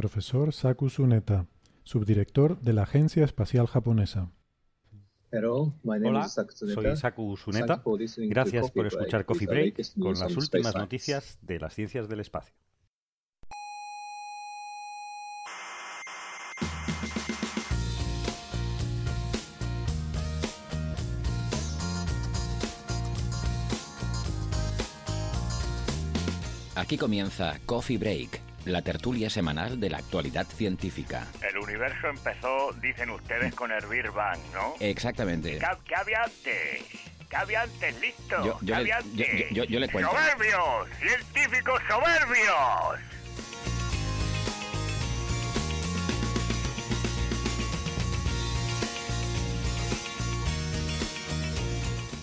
Profesor Saku Suneta, subdirector de la Agencia Espacial Japonesa. Hola, soy Saku Suneta. Gracias por escuchar Coffee Break con las últimas noticias de las ciencias del espacio. Aquí comienza Coffee Break, la tertulia semanal de la actualidad científica. El universo empezó, dicen ustedes, con el Big Bang, ¿no? Exactamente. ¿Qué, qué había antes? ¿Qué había antes? ¿Listo? Yo- yo ¿Qué le- había yo- antes? yo- yo- yo le cuento. ¡Soberbios! ¡Científicos soberbios!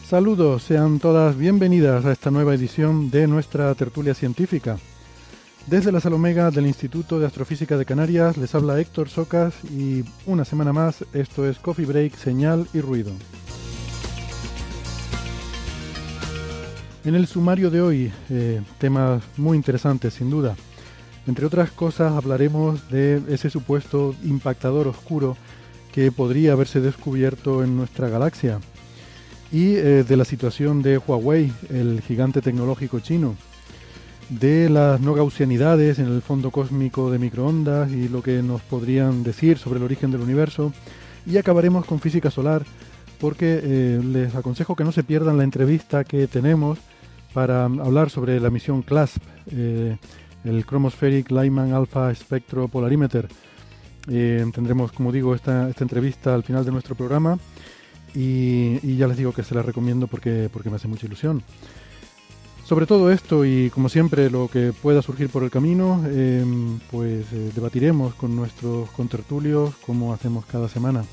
Saludos, sean todas bienvenidas a esta nueva edición de nuestra tertulia científica. Desde la Salomega del Instituto de Astrofísica de Canarias les habla Héctor Socas y una semana más esto es Coffee Break, Señal y Ruido. En el sumario de hoy, eh, temas muy interesantes sin duda. Entre otras cosas hablaremos de ese supuesto impactador oscuro que podría haberse descubierto en nuestra galaxia y eh, de la situación de Huawei, el gigante tecnológico chino, de las no gaussianidades en el fondo cósmico de microondas y lo que nos podrían decir sobre el origen del universo, y acabaremos con física solar, porque eh, les aconsejo que no se pierdan la entrevista que tenemos para hablar sobre la misión CLASP, eh, el Chromospheric Lyman Alpha Spectro Polarimeter. Eh, tendremos, como digo, esta, esta entrevista al final de nuestro programa. Y, y ya les digo que se la recomiendo porque, porque me hace mucha ilusión. Sobre todo esto y como siempre lo que pueda surgir por el camino, eh, pues eh, debatiremos con nuestros contertulios como hacemos cada semana.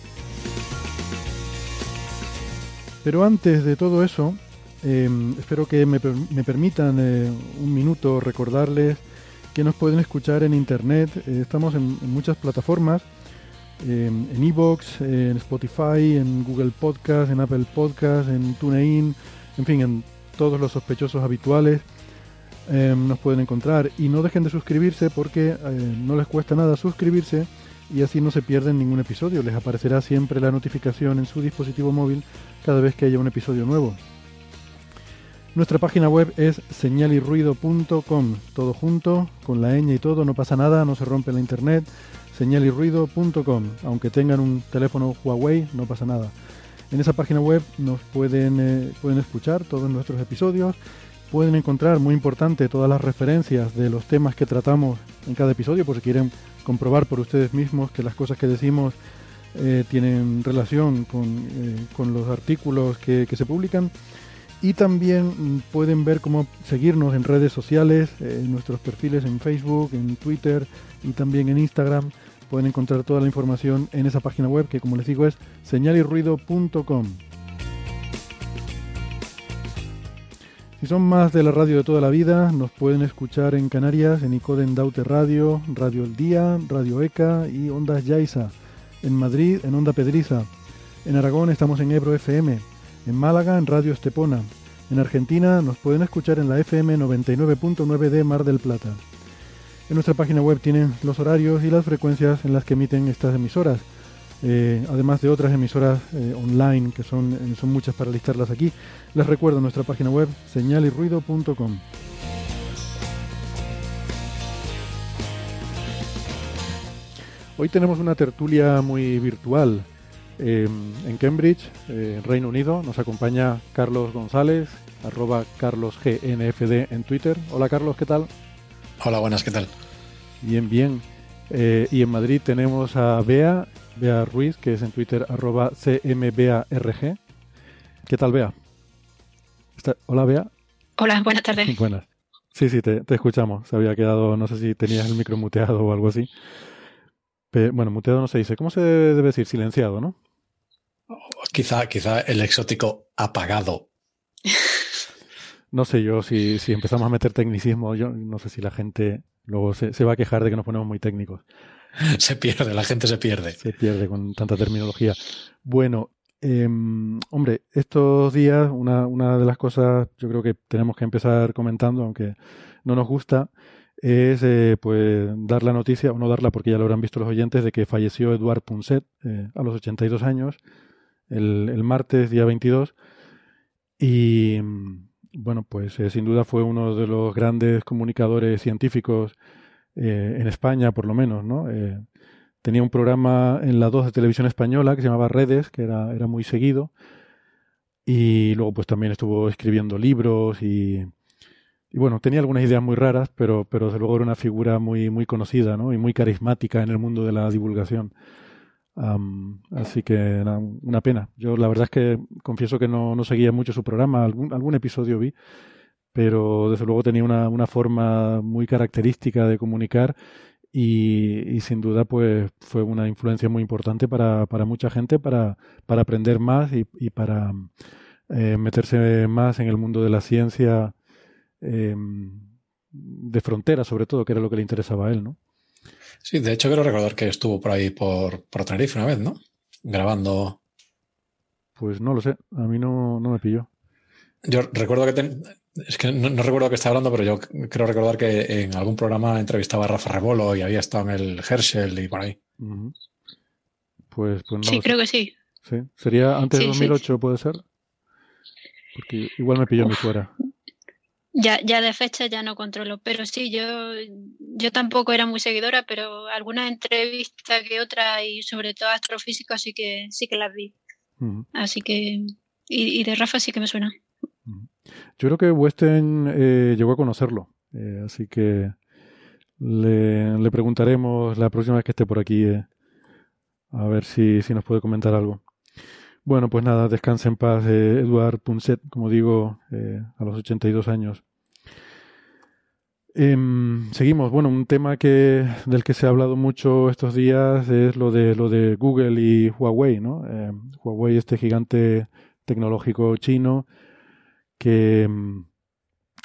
Pero antes de todo eso, eh, espero que me, me permitan eh, un minuto recordarles que nos pueden escuchar en internet. Eh, estamos en- en muchas plataformas eh, en Evox, en Spotify, en Google Podcast, en Apple Podcast, en TuneIn, en fin, en todos los sospechosos habituales eh, nos pueden encontrar. Y no dejen de suscribirse porque eh, no les cuesta nada suscribirse y así no se pierden ningún episodio. Les aparecerá siempre la notificación en su dispositivo móvil cada vez que haya un episodio nuevo. Nuestra página web es señalirruido.com, todo junto, con la ñ y todo, no pasa nada, no se rompe la internet señalirruido.com. Aunque tengan un teléfono Huawei, no pasa nada. En esa página web nos pueden, eh, pueden escuchar todos nuestros episodios, pueden encontrar, muy importante, todas las referencias de los temas que tratamos en cada episodio, por si quieren comprobar por ustedes mismos que las cosas que decimos eh, tienen relación con, eh, con los artículos que, que se publican. Y también mm, pueden ver cómo seguirnos en redes sociales, en nuestros perfiles en Facebook, en Twitter y también en Instagram. Pueden encontrar toda la información en esa página web que, como les digo, es señalirruido.com. Si son más de la radio de toda la vida, nos pueden escuchar en Canarias, en Icoden Daute Radio, Radio El Día, Radio ECA y Ondas Yaiza. En Madrid, en Onda Pedriza. En Aragón estamos en Ebro FM. En Málaga, en Radio Estepona. En Argentina nos pueden escuchar en la FM 99.9 de Mar del Plata. En nuestra página web tienen los horarios y las frecuencias en las que emiten estas emisoras, eh, además de otras emisoras eh, online, que son, eh, son muchas para listarlas aquí. Les recuerdo nuestra página web señalirruido.com. Hoy tenemos una tertulia muy virtual. Eh, en Cambridge, Reino Unido, nos acompaña Carlos González, arroba carlosgnfd en Twitter. Hola Carlos, ¿qué tal? Hola, buenas, ¿qué tal? Bien, bien. Eh, y en Madrid tenemos a Bea, Bea Ruiz, que es en Twitter arroba cmbearg. ¿Qué tal, Bea? Está- Hola, Bea. Hola, buenas tardes. Buenas. Sí, sí, te, escuchamos. Se había quedado, no sé si tenías el micro muteado o algo así. bueno, muteado no se dice. ¿Cómo se debe decir? Silenciado, ¿no? Quizá, quizá el exótico apagado. No sé yo si, si empezamos a meter tecnicismo, yo no sé si la gente luego se, se va a quejar de que nos ponemos muy técnicos. Se pierde, la gente se pierde. Se pierde con tanta terminología. Bueno, eh, hombre, estos días una, una de las cosas yo creo que tenemos que empezar comentando, aunque no nos gusta, es eh, pues dar la noticia, o no darla porque ya lo habrán visto los oyentes, de que falleció Eduard Punset eh, a los 82 años, el, el martes día 22. Y bueno, pues eh, sin duda fue uno de los grandes comunicadores científicos eh, en España, por lo menos, ¿no? Eh, tenía un programa en la 2 de televisión española que se llamaba Redes, que era, era muy seguido. Y luego pues también estuvo escribiendo libros y, y bueno, tenía algunas ideas muy raras, pero, pero desde luego era una figura muy, muy conocida, ¿no? Y muy carismática en el mundo de la divulgación así que una pena. Yo la verdad es que confieso que no, no seguía mucho su programa, algún, algún episodio vi, pero desde luego tenía una, una forma muy característica de comunicar y, y, sin duda pues fue una influencia muy importante para, para mucha gente para, para aprender más y, y para eh, meterse más en el mundo de la ciencia eh, de frontera sobre todo, que era lo que le interesaba a él, ¿no? Sí, de hecho quiero recordar que estuvo por ahí por, por Tenerife una vez, ¿no? Grabando. Pues no lo sé, a mí no, no me pilló. Yo recuerdo que es que no, recuerdo que estaba hablando, pero yo creo recordar que en algún programa entrevistaba a Rafa Rebolo y había estado en el Herschel y por ahí. Pues, pues no Sí, creo que sí. Sí, sería antes de 2008, puede ser. Porque igual me pilló a mí fuera. Ya, ya de fecha ya no controlo, pero sí, yo, yo tampoco era muy seguidora, pero algunas entrevistas que otras y sobre todo astrofísicos sí que sí que las vi. Así que y, de Rafa sí que me suena. Yo creo que Weston eh, llegó a conocerlo, eh, así que le, le, preguntaremos la próxima vez que esté por aquí eh, a ver si, si nos puede comentar algo. Bueno, pues nada, descanse en paz eh, Eduard Punset, como digo, eh, a los 82 años. Eh, seguimos. Bueno, un tema que del que se ha hablado mucho estos días es lo de lo de Google y Huawei, ¿no? Eh, Huawei, este gigante tecnológico chino que em,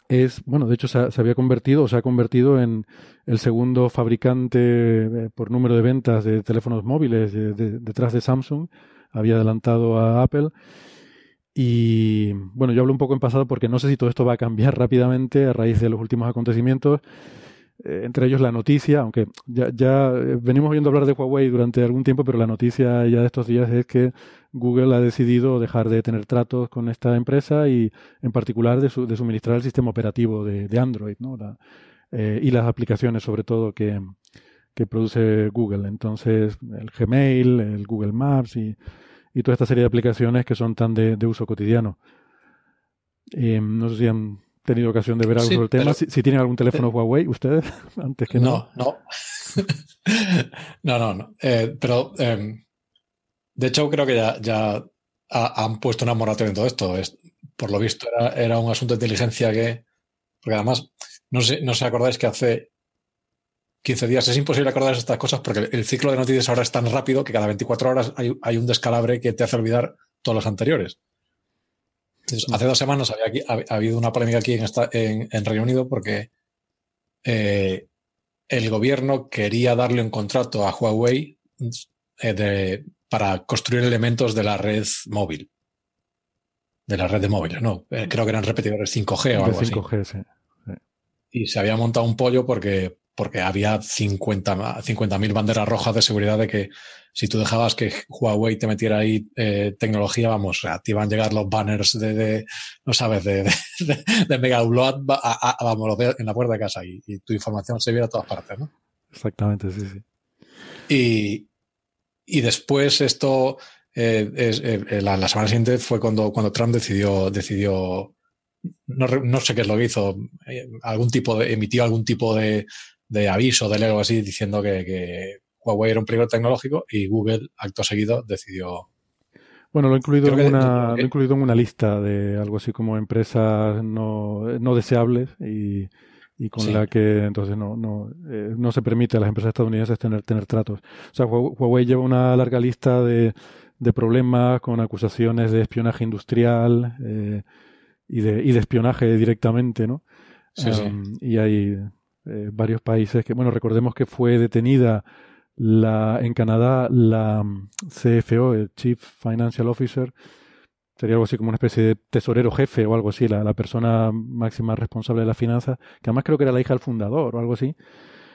es, bueno, de hecho se, se, había convertido o se ha convertido en el segundo fabricante eh, por número de ventas de teléfonos móviles detrás de Samsung había adelantado a Apple. Y bueno, yo hablo un poco en pasado porque no sé si todo esto va a cambiar rápidamente a raíz de los últimos acontecimientos. Eh, entre ellos la noticia, aunque ya, eh, venimos oyendo hablar de Huawei durante algún tiempo, pero la noticia ya de estos días es que Google ha decidido dejar de tener tratos con esta empresa y en particular de, de suministrar el sistema operativo de, Android eh, y las aplicaciones sobre todo que, que produce Google. Entonces, el Gmail, el Google Maps y, y toda esta serie de aplicaciones que son tan de, uso cotidiano. Eh, no sé si han tenido ocasión de ver algo sobre el tema. Si, tienen algún teléfono Huawei, ustedes, antes que no. No, no. no, no, eh, pero, em, de hecho, creo que ya, ya han puesto una moratoria en todo esto. Es, por lo visto, era, era, un asunto de inteligencia que. Porque además, no sé, no sé acordáis que hace 15 días. Es imposible acordar estas cosas porque el ciclo de noticias ahora es tan rápido que cada 24 horas hay, un descalabre que te hace olvidar todos los anteriores. hace dos semanas había ha, habido una polémica aquí en, esta, en, Reino Unido porque eh, el gobierno quería darle un contrato a Huawei eh, para construir elementos de la red móvil. De la red de móviles, ¿no? Eh, creo que eran repetidores 5G o algo 5G, Sí. Y se había montado un pollo porque porque había 50.000 50 banderas rojas de seguridad de que si tú dejabas que Huawei te metiera ahí eh, tecnología, vamos, te iban a llegar los banners de, no sabes, de, de, de Mega Upload vamos, en la puerta de casa y, tu información se viera a todas partes, ¿no? Exactamente, sí, sí. Y, y después esto, eh, es, eh, la, semana siguiente fue cuando, cuando Trump decidió, decidió no, no, sé qué es lo que hizo, algún tipo de, emitió algún tipo de, de aviso, de algo así, diciendo que, Huawei era un peligro tecnológico y Google, acto seguido, decidió. Bueno, lo he incluido, en una, incluido en una lista de algo así como empresas no, no deseables y, y con la que entonces no, no, eh, no se permite a las empresas estadounidenses tener, tener tratos. O sea, Huawei lleva una larga lista de, de problemas con acusaciones de espionaje industrial eh, y, de, y de espionaje directamente, ¿no? Sí, sí. Y hay eh, varios países que, bueno, recordemos que fue detenida la, en Canadá la CFO, el Chief Financial Officer, sería algo así como una especie de tesorero jefe o algo así, la, la persona máxima responsable de la finanzas, que además creo que era la hija del fundador o algo así.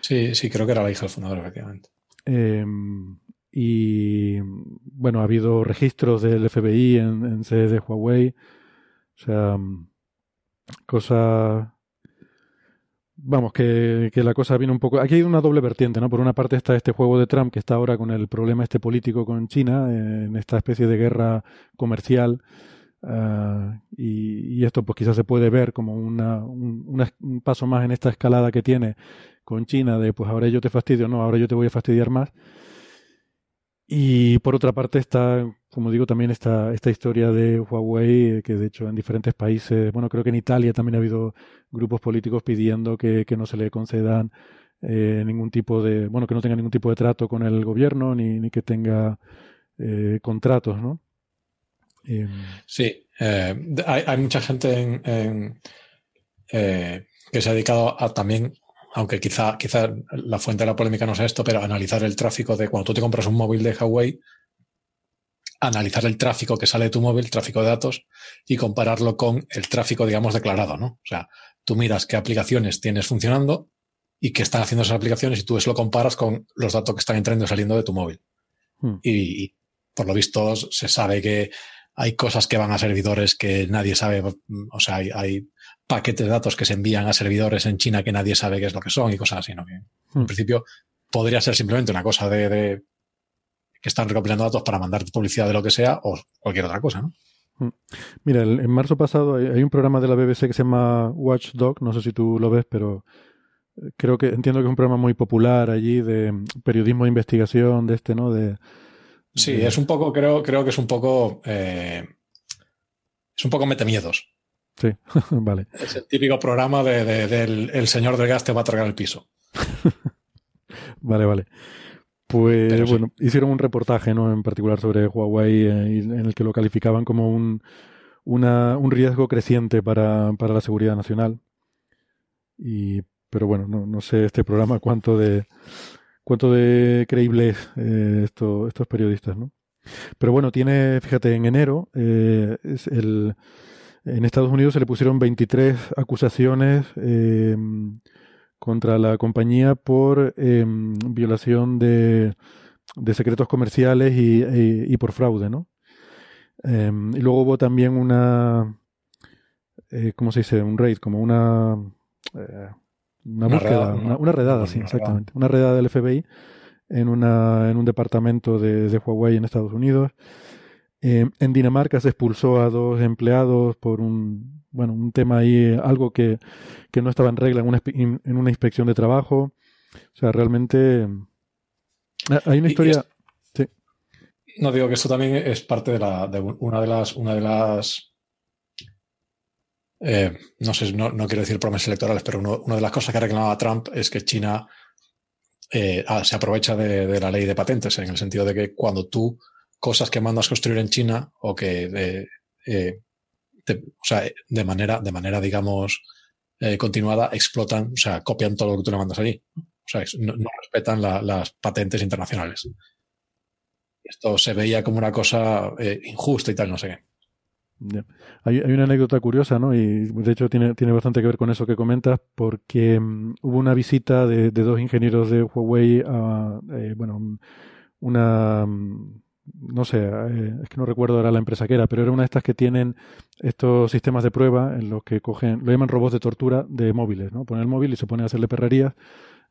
Sí, sí, creo que era la hija del fundador, efectivamente. Em, y bueno, ha habido registros del FBI en, en sedes de Huawei. O sea, cosas vamos, que, que, la cosa viene un poco. Aquí hay una doble vertiente, ¿no? Por una parte está este juego de Trump que está ahora con el problema este político con China, eh, en esta especie de guerra comercial. Uh, y, y, esto pues quizás se puede ver como una, un, paso más en esta escalada que tiene con China de pues ahora yo te fastidio, no, ahora yo te voy a fastidiar más. Y por otra parte está, como digo, también esta, esta historia de Huawei, que de hecho en diferentes países, bueno, creo que en Italia también ha habido grupos políticos pidiendo que, que no se le concedan eh, ningún tipo de, bueno, que no tenga ningún tipo de trato con el gobierno ni, ni que tenga eh, contratos, ¿no? Eh, sí, hay, mucha gente en, en, que se ha dedicado a también aunque quizá, quizá la fuente de la polémica no sea esto, pero analizar el tráfico de cuando tú te compras un móvil de Huawei, analizar el tráfico que sale de tu móvil, tráfico de datos, y compararlo con el tráfico, digamos, declarado, ¿no? O sea, tú miras qué aplicaciones tienes funcionando y qué están haciendo esas aplicaciones y tú eso lo comparas con los datos que están entrando y saliendo de tu móvil. Hmm. Y, y, por lo visto se sabe que hay cosas que van a servidores que nadie sabe, o sea, hay, hay paquetes de datos que se envían a servidores en China que nadie sabe qué es lo que son y cosas así, ¿no? Que En hmm. principio podría ser simplemente una cosa de, de, que están recopilando datos para mandar publicidad de lo que sea o cualquier otra cosa, ¿no? Hmm. Mira, el, en marzo pasado hay, hay, un programa de la BBC que se llama Watchdog, no sé si tú lo ves, pero eh, creo que entiendo que es un programa muy popular allí de periodismo de investigación, de este, ¿no? De, sí, de... es un poco, creo, creo que es un poco, eh, es un poco metemiedos. Sí, vale. Es el típico programa de, de, del el señor del gas te va a tragar el piso. vale, vale. Pues Pero bueno, sí. hicieron un reportaje, ¿no? En particular sobre Huawei, eh, en el que lo calificaban como un, una, un riesgo creciente para, para, la seguridad nacional. Y, pero bueno, no, no sé este programa cuánto de cuánto de creíble es eh, esto, estos periodistas, ¿no? Pero bueno, tiene, fíjate, en enero eh, es el en Estados Unidos se le pusieron 23 acusaciones eh, contra la compañía por eh, violación de, de, secretos comerciales y, y, y por fraude, ¿no? Eh, y luego hubo también una, eh, ¿cómo se dice? Un raid, como una, eh, una, una, búsqueda, redada, una, una redada, sí, exactamente, una redada del FBI en, una, en un departamento de, de Huawei en Estados Unidos. Eh, en Dinamarca se expulsó a dos empleados por un, bueno, un tema ahí, algo que, que no estaba en regla en una, en una, inspección de trabajo. O sea, realmente eh, hay una historia. Sí. No digo que esto también es parte de, la, de una de las, una de las eh, no sé, no, no, quiero decir promesas electorales, pero uno, una de las cosas que reclamaba Trump es que China eh, se aprovecha de, de, la ley de patentes, en el sentido de que cuando tú cosas que mandas construir en China o que de, eh, de, o sea, de manera, de manera, digamos, eh, continuada explotan, o sea, copian todo lo que tú le mandas allí. O sea, no, respetan la, las patentes internacionales. Esto se veía como una cosa eh, injusta y tal, no sé qué. Hay, hay, una anécdota curiosa, ¿no? Y de hecho tiene, tiene bastante que ver con eso que comentas, porque um, hubo una visita de, de, dos ingenieros de Huawei a, eh, bueno, una, um, no sé, eh, es que no recuerdo ahora la empresa que era, pero era una de estas que tienen estos sistemas de prueba en los que cogen, lo llaman robots de tortura de móviles, ¿no? Ponen el móvil y se ponen a hacerle perrerías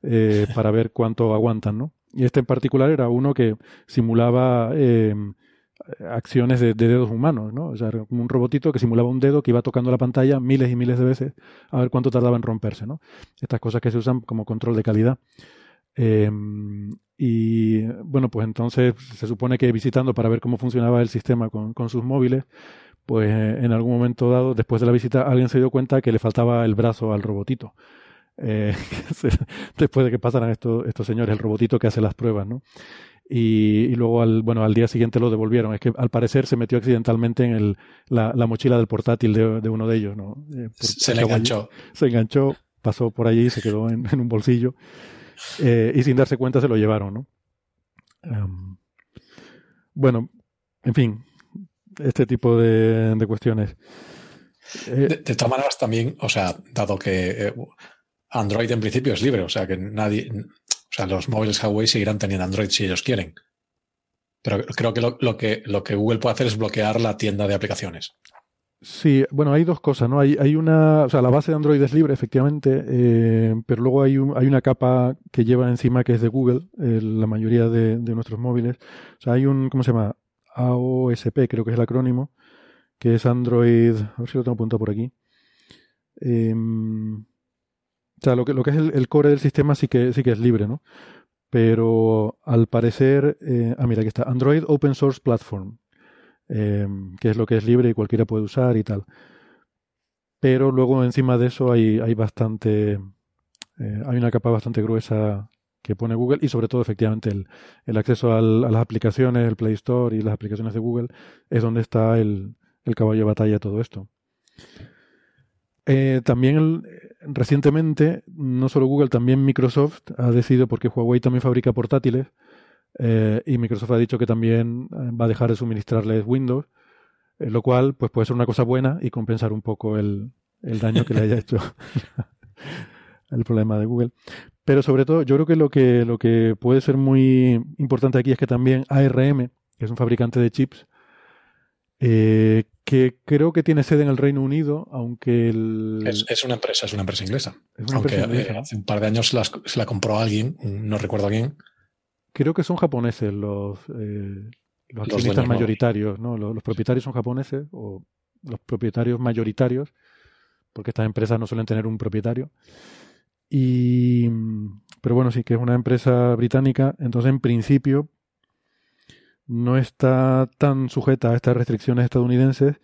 eh, para ver cuánto aguantan, ¿no? Y este en particular era uno que simulaba eh, acciones de, de, dedos humanos, ¿no? O sea, un robotito que simulaba un dedo que iba tocando la pantalla miles y miles de veces a ver cuánto tardaba en romperse, ¿no? Estas cosas que se usan como control de calidad. Eh, y bueno, pues entonces se supone que visitando para ver cómo funcionaba el sistema con, con sus móviles, pues en algún momento dado, después de la visita, alguien se dio cuenta que le faltaba el brazo al robotito. eh, después de que pasaran estos, estos señores, el robotito que hace las pruebas, ¿no? Y, luego al, bueno, al día siguiente lo devolvieron. Es que al parecer se metió accidentalmente en el, la, mochila del portátil de, uno de ellos, ¿no? Eh, se le enganchó. se enganchó, pasó por allí, se quedó en, un bolsillo eh, y sin darse cuenta se lo llevaron, ¿no? Bueno, en fin, este tipo de, cuestiones. Eh, de, todas maneras, también, o sea, dado que Android en principio es libre, o sea que nadie, o sea, los móviles Huawei seguirán teniendo Android si ellos quieren. Pero creo que lo que Google puede hacer es bloquear la tienda de aplicaciones. Sí, bueno, hay dos cosas, ¿no? Hay, hay una, o sea, la base de Android es libre, efectivamente, eh, pero luego hay, un, hay una capa que lleva encima que es de Google, la mayoría de, nuestros móviles. O sea, hay un, ¿cómo se llama? AOSP, creo que es el acrónimo, que es Android, a ver si lo tengo apuntado por aquí. Eh, o sea, lo que, lo que es el, core del sistema sí que, sí que es libre, ¿no? Pero al parecer, eh, ah, mira, aquí está, Android Open Source Platform, eh, que es lo que es libre y cualquiera puede usar y tal. Pero luego encima de eso hay, hay bastante, eh, hay una capa bastante gruesa que pone Google y sobre todo efectivamente el, el acceso al, a las aplicaciones, el Play Store y las aplicaciones de Google es donde está el, el caballo de batalla todo esto. Eh, también recientemente, no solo Google, también Microsoft ha decidido, porque Huawei también fabrica portátiles, eh, y Microsoft ha dicho que también eh, va a dejar de suministrarles Windows, lo cual pues puede ser una cosa buena y compensar un poco el, el daño que le haya hecho el problema de Google. Pero sobre todo, yo creo que lo que lo que puede ser muy importante aquí es que también ARM, que es un fabricante de chips, eh, que creo que tiene sede en el Reino Unido, aunque el... es, una empresa, es una empresa inglesa. aunque eh, hace un par de años se la compró alguien, no recuerdo quién. Creo que son japoneses los, eh, los accionistas mayoritarios, ¿no? Los, propietarios son japoneses o los propietarios mayoritarios, porque estas empresas no suelen tener un propietario. Y, pero bueno, sí que es una empresa británica, entonces en principio no está tan sujeta a estas restricciones estadounidenses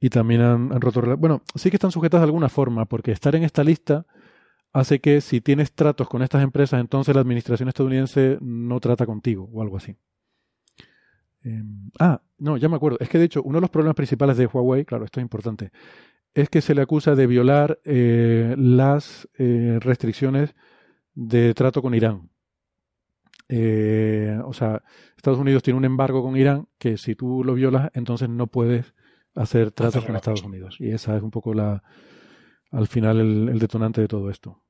y también han, roto... Bueno, sí que están sujetas de alguna forma, porque estar en esta lista hace que si tienes tratos con estas empresas, entonces la administración estadounidense no trata contigo o algo así. Em, ah, no, ya me acuerdo. Es que de hecho uno de los problemas principales de Huawei, claro, esto es importante, es que se le acusa de violar eh, las eh, restricciones de trato con Irán. Eh, o sea, Estados Unidos tiene un embargo con Irán que si tú lo violas, entonces no puedes hacer tratos con Estados Unidos. Y esa es un poco la, al final el, detonante de todo esto.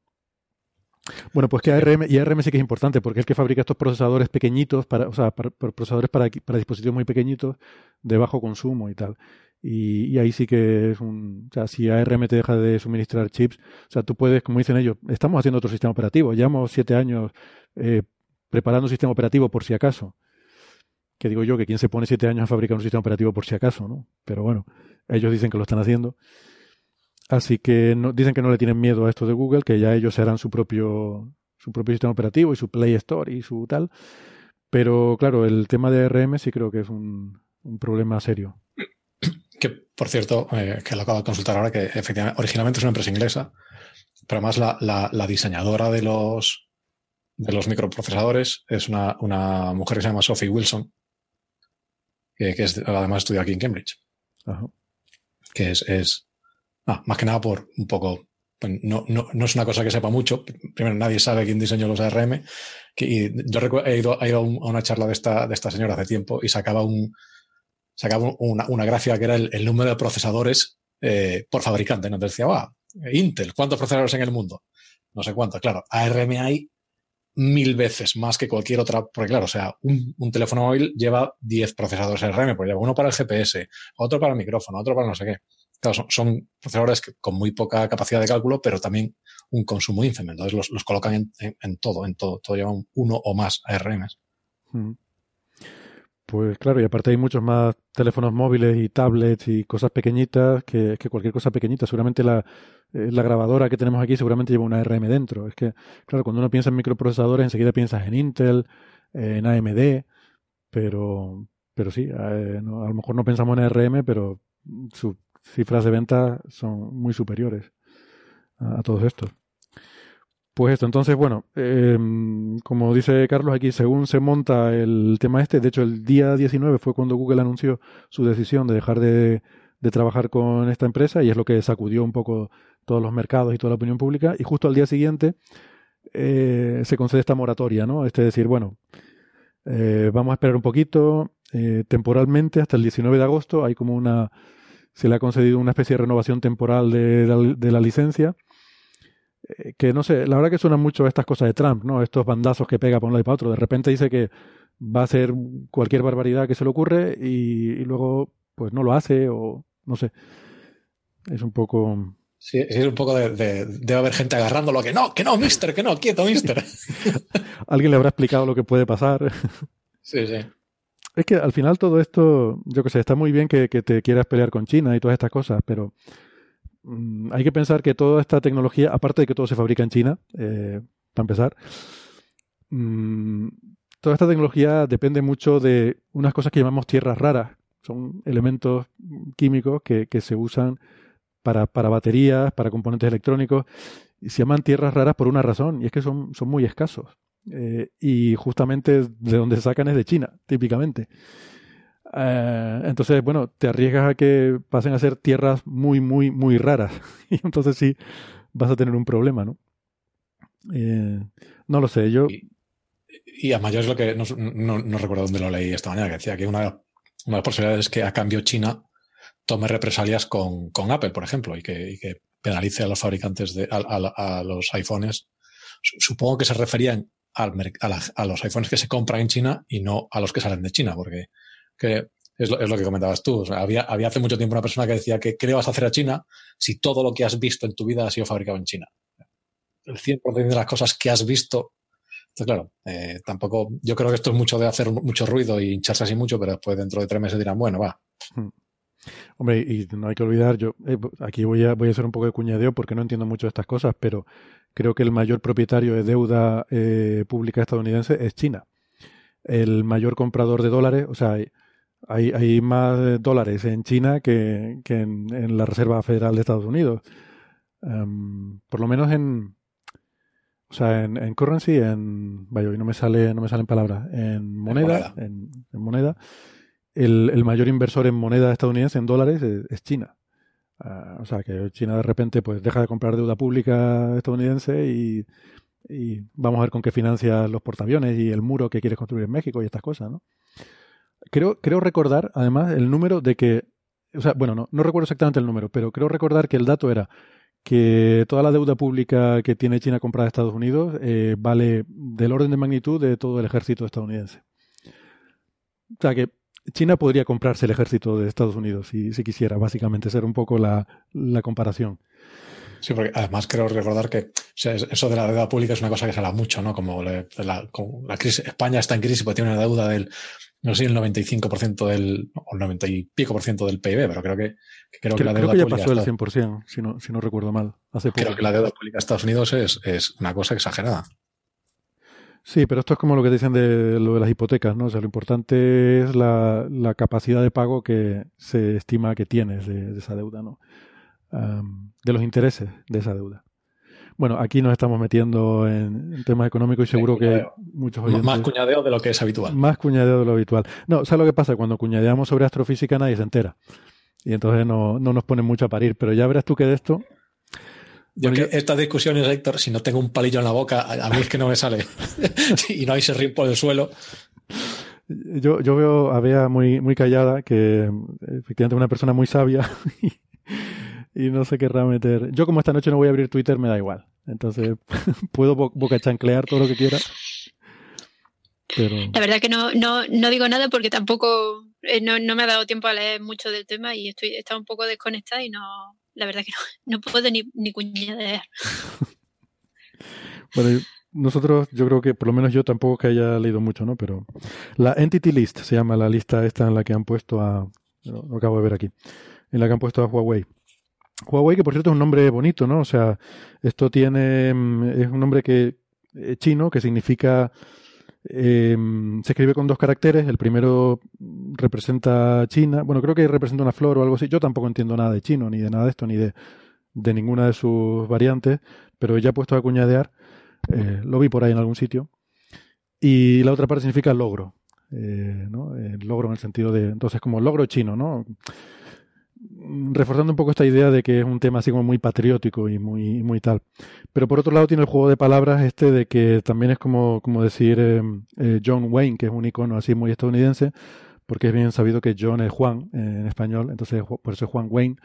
Bueno, pues que ARM, y ARM sí que es importante porque es el que fabrica estos procesadores pequeñitos, para, o sea, procesadores para, para, dispositivos muy pequeñitos de bajo consumo y tal. Y, y, ahí sí que es un. O sea, si ARM te deja de suministrar chips, o sea, tú puedes, como dicen ellos, estamos haciendo otro sistema operativo. Llevamos siete años eh, preparando un sistema operativo por si acaso. Que digo yo que quién se pone siete años a fabricar un sistema operativo por si acaso, ¿no? Pero bueno, ellos dicen que lo están haciendo. Así que no, dicen que no le tienen miedo a esto de Google, que ya ellos harán su propio, su propio sistema operativo y su Play Store y su tal. Pero claro, el tema de RM sí creo que es un, problema serio. Que, por cierto, eh, que lo acabo de consultar ahora, que efectivamente, originalmente es una empresa inglesa, pero además la diseñadora de los, de los microprocesadores es una, una mujer que se llama Sophie Wilson, que, es, además estudia aquí en Cambridge. Que es, es ah, más que nada por un poco, pues, no, no, no, es una cosa que sepa mucho. Primero, nadie sabe quién diseñó los ARM. Yo he ido, he ido a, una charla de esta, de esta señora hace tiempo y sacaba un, sacaba una, una gráfica que era el, número de procesadores eh, por fabricante. ¿no? decía, ah, Intel, ¿cuántos procesadores en el mundo? No sé cuántos. Claro, ARM hay mil veces más que cualquier otra, porque claro, o sea, un, teléfono móvil lleva 10 procesadores RM, pues lleva uno para el GPS, otro para el micrófono, otro para no sé qué. Claro, son, procesadores con muy poca capacidad de cálculo, pero también un consumo ínfimo. Entonces los, colocan en, todo, en todo, todo lleva uno o más ARMs. Mm. Pues claro, y aparte hay muchos más teléfonos móviles y tablets y cosas pequeñitas que, cualquier cosa pequeñita. Seguramente la, eh, la, grabadora que tenemos aquí seguramente lleva una ARM dentro. Es que, claro, cuando uno piensa en microprocesadores enseguida piensas en Intel, en AMD, pero, pero sí, eh, a lo mejor no pensamos en ARM, pero cifras de venta son muy superiores a, todos estos. Pues esto, entonces, bueno, em, como dice Carlos aquí, según se monta el tema este, de hecho el día 19 fue cuando Google anunció su decisión de dejar de, trabajar con esta empresa y es lo que sacudió un poco todos los mercados y toda la opinión pública y justo al día siguiente eh, se concede esta moratoria, ¿no? Este decir, bueno, eh, vamos a esperar un poquito, eh, temporalmente hasta el 19 de agosto hay como una, se le ha concedido una especie de renovación temporal de, de la licencia eh, que no sé, la verdad que suenan mucho estas cosas de Trump, ¿no? Estos bandazos que pega por un lado y para otro. De repente dice que va a hacer cualquier barbaridad que se le ocurre y, luego pues no lo hace o no sé. Es un poco... Sí, es un poco de, de, debe haber gente agarrándolo que no, que no, mister, que no, quieto, mister. Alguien le habrá explicado lo que puede pasar. sí, sí. Es que al final todo esto, yo que sé, está muy bien que, que te quieras pelear con China y todas estas cosas, pero Mm, hay que pensar que toda esta tecnología, aparte de que todo se fabrica en China, eh, para empezar, mm, toda esta tecnología depende mucho de unas cosas que llamamos tierras raras. Son elementos químicos que, se usan para, baterías, para componentes electrónicos, y se llaman tierras raras por una razón, y es que son, son muy escasos. Eh, y justamente de donde sacan es de China, típicamente. Eh, entonces, bueno, te arriesgas a que pasen a ser tierras muy, muy, muy raras. y entonces sí vas a tener un problema, ¿no? Eh, no lo sé, yo... Y, a mayor es lo que no, no, recuerdo dónde lo leí esta mañana, que decía que una, una de las posibilidades es que a cambio China tome represalias con, con Apple, por ejemplo, y que, penalice a los fabricantes de a, los iPhones. Supongo que se referían al, a, a, los iPhones que se compran en China y no a los que salen de China, porque que es lo, es lo que comentabas tú. había, había hace mucho tiempo una persona que decía que ¿qué le vas a hacer a China si todo lo que has visto en tu vida ha sido fabricado en China? El 100% de las cosas que has visto. Entonces, claro, eh, tampoco. Yo creo que esto es mucho de hacer mucho ruido y hincharse así mucho, pero después dentro de tres meses dirán, bueno, va. Hombre, y no hay que olvidar, yo eh, aquí voy a, voy a hacer un poco de cuñadeo porque no entiendo mucho de estas cosas, pero creo que el mayor propietario de deuda eh, pública estadounidense es China. El mayor comprador de dólares, o sea, hay, hay más dólares en China que, que en, la Reserva Federal de Estados Unidos. Em, por lo menos en, o sea, en, en, currency, en, vaya, hoy no me sale, no me salen palabras, en moneda, en, moneda, el, mayor inversor en moneda estadounidense, en dólares, es, China. Ah, o sea, que China de repente pues deja de comprar deuda pública estadounidense y, y vamos a ver con qué financia los portaaviones y el muro que quiere construir en México y estas cosas, ¿no? Creo, creo recordar, además, el número de que. O sea, bueno, no, no recuerdo exactamente el número, pero creo recordar que el dato era que toda la deuda pública que tiene China comprada a Estados Unidos eh, vale del orden de magnitud de todo el ejército estadounidense. O sea que China podría comprarse el ejército de Estados Unidos si, si quisiera, básicamente, ser un poco la, la comparación. Sí, porque además creo recordar que eso de la deuda pública es una cosa que se habla mucho, ¿no? Como, la, la crisis, España está en crisis porque tiene una deuda del no sé el 95% del, o el 90 y pico por ciento del PIB, pero creo que, creo, que la deuda creo que ya pasó el 100%, si no, si no recuerdo mal. Hace creo que la deuda pública de Estados Unidos es, es una cosa exagerada. Sí, pero esto es como lo que dicen de lo de las hipotecas, ¿no? O sea, lo importante es la, la capacidad de pago que se estima que tienes de, esa deuda, ¿no? de los intereses de esa deuda. Bueno, aquí nos estamos metiendo en, temas económicos y seguro que muchos oyentes... Más cuñadeo de lo que es habitual. Más cuñadeo de lo habitual. No, ¿sabes lo que pasa? Cuando cuñadeamos sobre astrofísica nadie se entera. Y entonces no, no nos ponen mucho a parir. Pero ya verás tú que de esto... Yo que estas discusiones, Héctor, si no tengo un palillo en la boca, a mí es que no me sale. y no hay serrín por el suelo. Yo, yo veo a Bea muy, muy callada, que efectivamente es una persona muy sabia. y no se querrá meter. Yo como esta noche no voy a abrir Twitter, me da igual. Entonces puedo boca chanclear todo lo que quiera. Pero... La verdad que no, no, no digo nada porque tampoco eh, no, no, me ha dado tiempo a leer mucho del tema y estoy está un poco desconectada y no, la verdad que no, no puedo ni, ni cuñadear. bueno, nosotros, yo creo que por lo menos yo tampoco que haya leído mucho, ¿no? Pero la Entity List se llama la lista esta en la que han puesto a, lo acabo de ver aquí, en la que han puesto a Huawei. Huawei, que por cierto es un nombre bonito, ¿no? O sea, esto tiene, mm, es un nombre que eh, chino que significa, em, se escribe con dos caracteres. El primero representa China, bueno, creo que representa una flor o algo así. Yo tampoco entiendo nada de chino, ni de nada de esto, ni de, de ninguna de sus variantes, pero ya puesto a cuñadear, Eh, lo vi por ahí en algún sitio. Y la otra parte significa logro. Eh, ¿no? logro en el sentido de, entonces, como logro chino, ¿no? Reforzando un poco esta idea de que es un tema así como muy patriótico y muy, muy tal. Pero por otro lado tiene el juego de palabras este de que también es como, como decir John Wayne, que es un icono así muy estadounidense, porque es bien sabido que John es Juan en español, entonces por eso es Juan Wayne,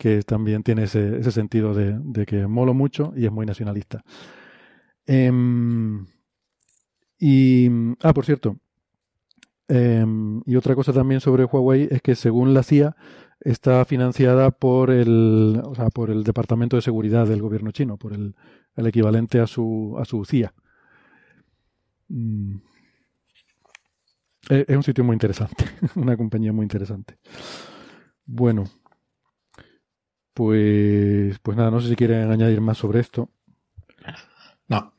que también tiene ese, ese sentido de, de, que molo mucho y es muy nacionalista. Em, y, ah, por cierto, em, y otra cosa también sobre Huawei es que según la CIA está financiada por el, o sea, por el Departamento de Seguridad del gobierno chino, por el, el equivalente a su, a su CIA. Mm. Es un sitio muy interesante, una compañía muy interesante. Bueno, pues, pues nada, no sé si quieren añadir más sobre esto. No.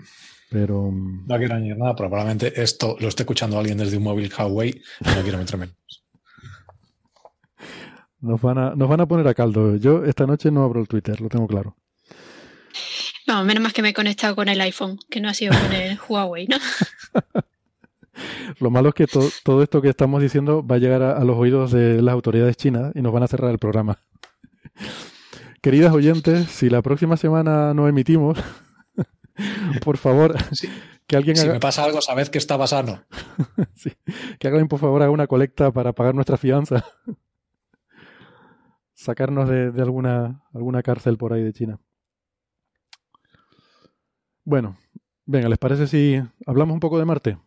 Pero. No quiero añadir nada, probablemente esto lo esté escuchando alguien desde un móvil Huawei y no quiero meterme Nos van, a, nos van a poner a caldo. Yo esta noche no abro el Twitter, lo tengo claro. No, menos más que me he conectado con el iPhone, que no ha sido con el Huawei, ¿no? Lo malo es que todo esto que estamos diciendo va a llegar a, los oídos de las autoridades chinas y nos van a cerrar el programa. Queridas oyentes, si la próxima semana no emitimos, por favor, que alguien Si me pasa algo, sabed que está pasando. que alguien, por favor, haga una colecta para pagar nuestra fianza. Sacarnos de, de alguna, alguna cárcel por ahí de China. Bueno, venga, ¿les parece si hablamos un poco de Marte?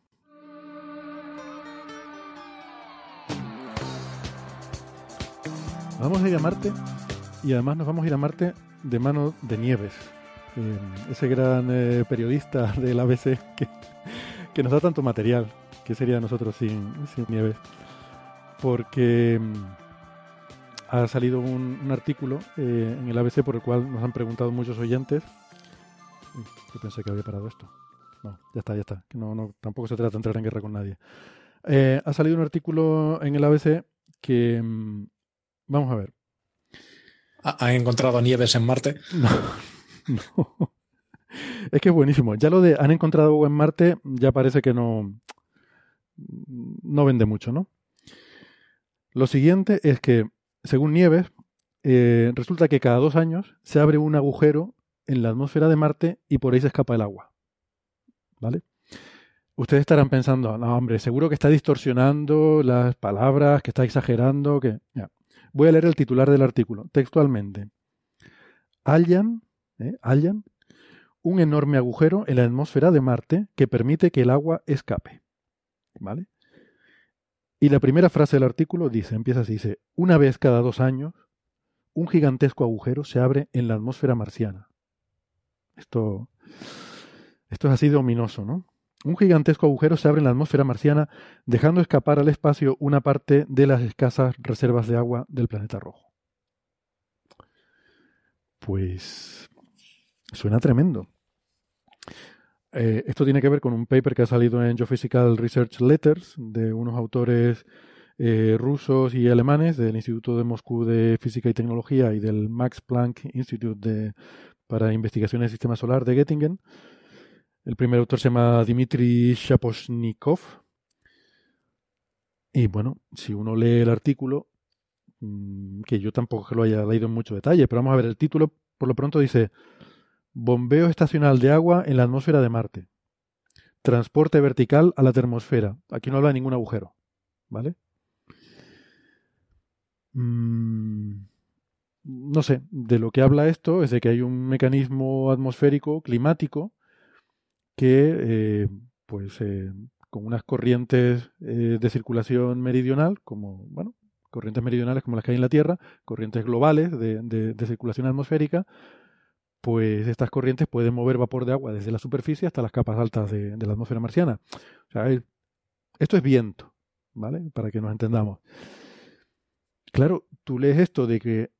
Vamos a ir a Marte y además nos vamos a ir a Marte de mano de Nieves, eh, ese gran eh, periodista del ABC que, que, nos da tanto material. que sería nosotros sin, Nieves? Porque mm, ha salido un, artículo eh, en el ABC por el cual nos han preguntado muchos oyentes. Yo pensé que había parado esto. No, ya está, ya está. Que no, no, tampoco se trata de entrar en guerra con nadie. ha salido un artículo en el ABC que mm, Vamos a ver. ¿Han encontrado nieves en Marte? No, no. Es que es buenísimo. Ya lo de han encontrado agua en Marte ya parece que no, no vende mucho, ¿no? Lo siguiente es que, según Nieves, eh, resulta que cada dos años se abre un agujero en la atmósfera de Marte y por ahí se escapa el agua. ¿Vale? Ustedes estarán pensando, no, hombre, seguro que está distorsionando las palabras, que está exagerando, que... Voy a leer el titular del artículo, textualmente. Hallan, ¿eh? un enorme agujero en la atmósfera de Marte que permite que el agua escape. ¿Vale? Y la primera frase del artículo dice, empieza así, dice, una vez cada dos años, un gigantesco agujero se abre en la atmósfera marciana. Esto, esto es así de ominoso, ¿no? Un gigantesco agujero se abre en la atmósfera marciana, dejando escapar al espacio una parte de las escasas reservas de agua del planeta rojo. Pues suena tremendo. Eh, esto tiene que ver con un paper que ha salido en Geophysical Research Letters de unos autores eh, rusos y alemanes del Instituto de Moscú de Física y Tecnología y del Max Planck Institute para Investigaciones del Sistema Solar de Göttingen el primer autor se llama Dmitry Shaposhnikov. Y bueno, si uno lee el artículo, mm, que yo tampoco lo haya leído en mucho detalle, pero vamos a ver, el título por lo pronto dice Bombeo estacional de agua en la atmósfera de Marte. Transporte vertical a la termosfera. Aquí no habla de ningún agujero. ¿Vale? Mm, no sé, de lo que habla esto es de que hay un mecanismo atmosférico climático que eh, pues eh, con unas corrientes eh, de circulación meridional, como bueno, corrientes meridionales como las que hay en la Tierra, corrientes globales de, de, circulación atmosférica, pues estas corrientes pueden mover vapor de agua desde la superficie hasta las capas altas de, la atmósfera marciana. O sea, esto es viento, ¿vale? Para que nos entendamos. Claro, tú lees esto de que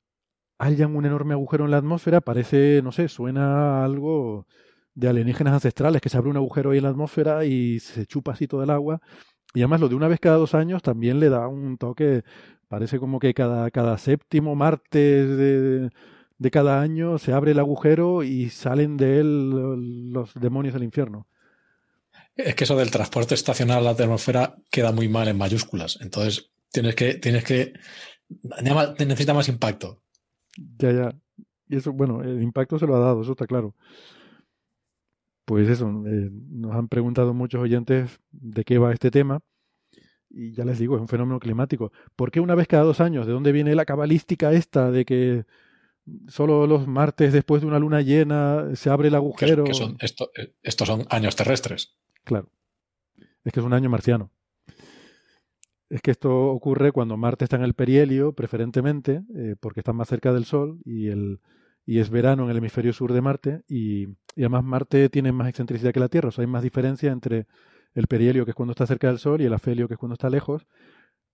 hayan un enorme agujero en la atmósfera, parece, no sé, suena algo de alienígenas ancestrales, que se abre un agujero ahí en la atmósfera y se chupa así todo el agua. Y además lo de una vez cada dos años también le da un toque, parece como que cada, cada séptimo martes de, de cada año se abre el agujero y salen de él los demonios del infierno. Es que eso del transporte estacional a la atmósfera queda muy mal en mayúsculas. Entonces tienes que, tienes que, necesita más impacto. Ya, ya. Y eso, bueno, el impacto se lo ha dado, eso está claro. Pues eso, eh, nos han preguntado muchos oyentes de qué va este tema. Y ya les digo, es un fenómeno climático. ¿Por qué una vez cada dos años? ¿De dónde viene la cabalística esta de que solo los martes después de una luna llena se abre el agujero? son, esto, eh, estos son años terrestres. Claro. Es que es un año marciano. Es que esto ocurre cuando Marte está en el perihelio, preferentemente, eh, porque está más cerca del Sol y, el, y es verano en el hemisferio sur de Marte. Y, y, además Marte tiene más excentricidad que la Tierra, o sea, hay más diferencia entre el perihelio, que es cuando está cerca del Sol, y el afelio, que es cuando está lejos.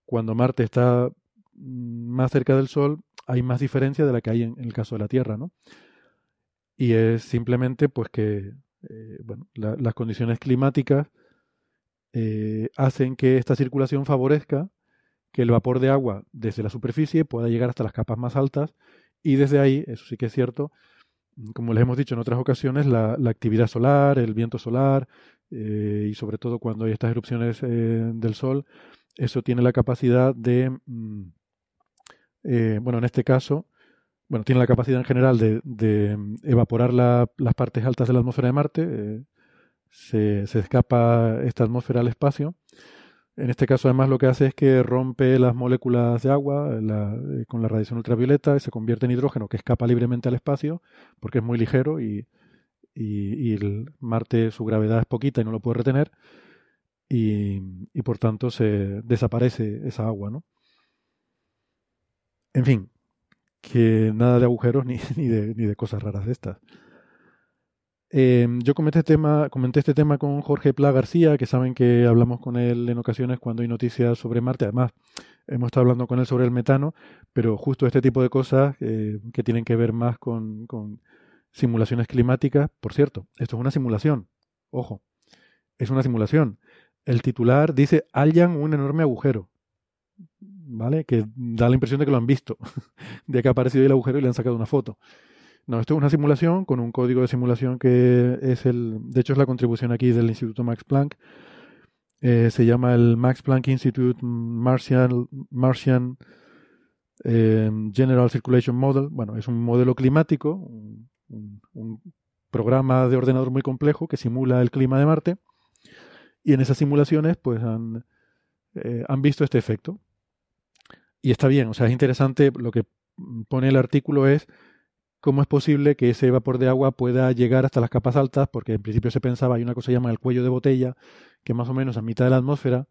Cuando Marte está mm, más cerca del Sol, hay más diferencia de la que hay en, el caso de la Tierra, ¿no? Y es simplemente pues que eh, bueno, las condiciones climáticas eh, hacen que esta circulación favorezca que el vapor de agua desde la superficie pueda llegar hasta las capas más altas y desde ahí, eso sí que es cierto, como les hemos dicho en otras ocasiones, la, actividad solar, el viento solar eh, y sobre todo cuando hay estas erupciones del Sol, eso tiene la capacidad de, mm, bueno, en este caso, bueno, tiene la capacidad en general de, evaporar las partes altas de la atmósfera de Marte. Eh, se, escapa esta atmósfera al espacio. En este caso, además, lo que hace es que rompe las moléculas de agua eh, con la radiación ultravioleta y se convierte en hidrógeno que escapa libremente al espacio porque es muy ligero y, el Marte, su gravedad es poquita y no lo puede retener. Y, y por tanto se desaparece esa agua, ¿no? En fin, que nada de agujeros ni, ni, de, ni de cosas raras de estas. Em, yo comenté este, tema, comenté este tema con Jorge Pla García, que saben que hablamos con él en ocasiones cuando hay noticias sobre Marte. Además, hemos estado hablando con él sobre el metano, pero justo este tipo de cosas eh, que tienen que ver más con, con, simulaciones climáticas. Por cierto, esto es una simulación. Ojo, es una simulación. El titular dice hallan un enorme agujero. ¿Vale? Que da la impresión de que lo han visto, de que ha aparecido el agujero y le han sacado una foto. No, esto es una simulación con un código de simulación que es el, de hecho es la contribución aquí del Instituto Max Planck. Eh, se llama el Max Planck Institute Martian, Martian eh, General Circulation Model. Bueno, es un modelo climático, un, programa de ordenador muy complejo que simula el clima de Marte. Y en esas simulaciones, pues han, eh, han visto este efecto y está bien, o sea, es interesante, lo que pone el artículo es cómo es posible que ese vapor de agua pueda llegar hasta las capas altas, porque en principio se pensaba, hay una cosa que se llama el cuello de botella, que más o menos a mitad de la atmósfera,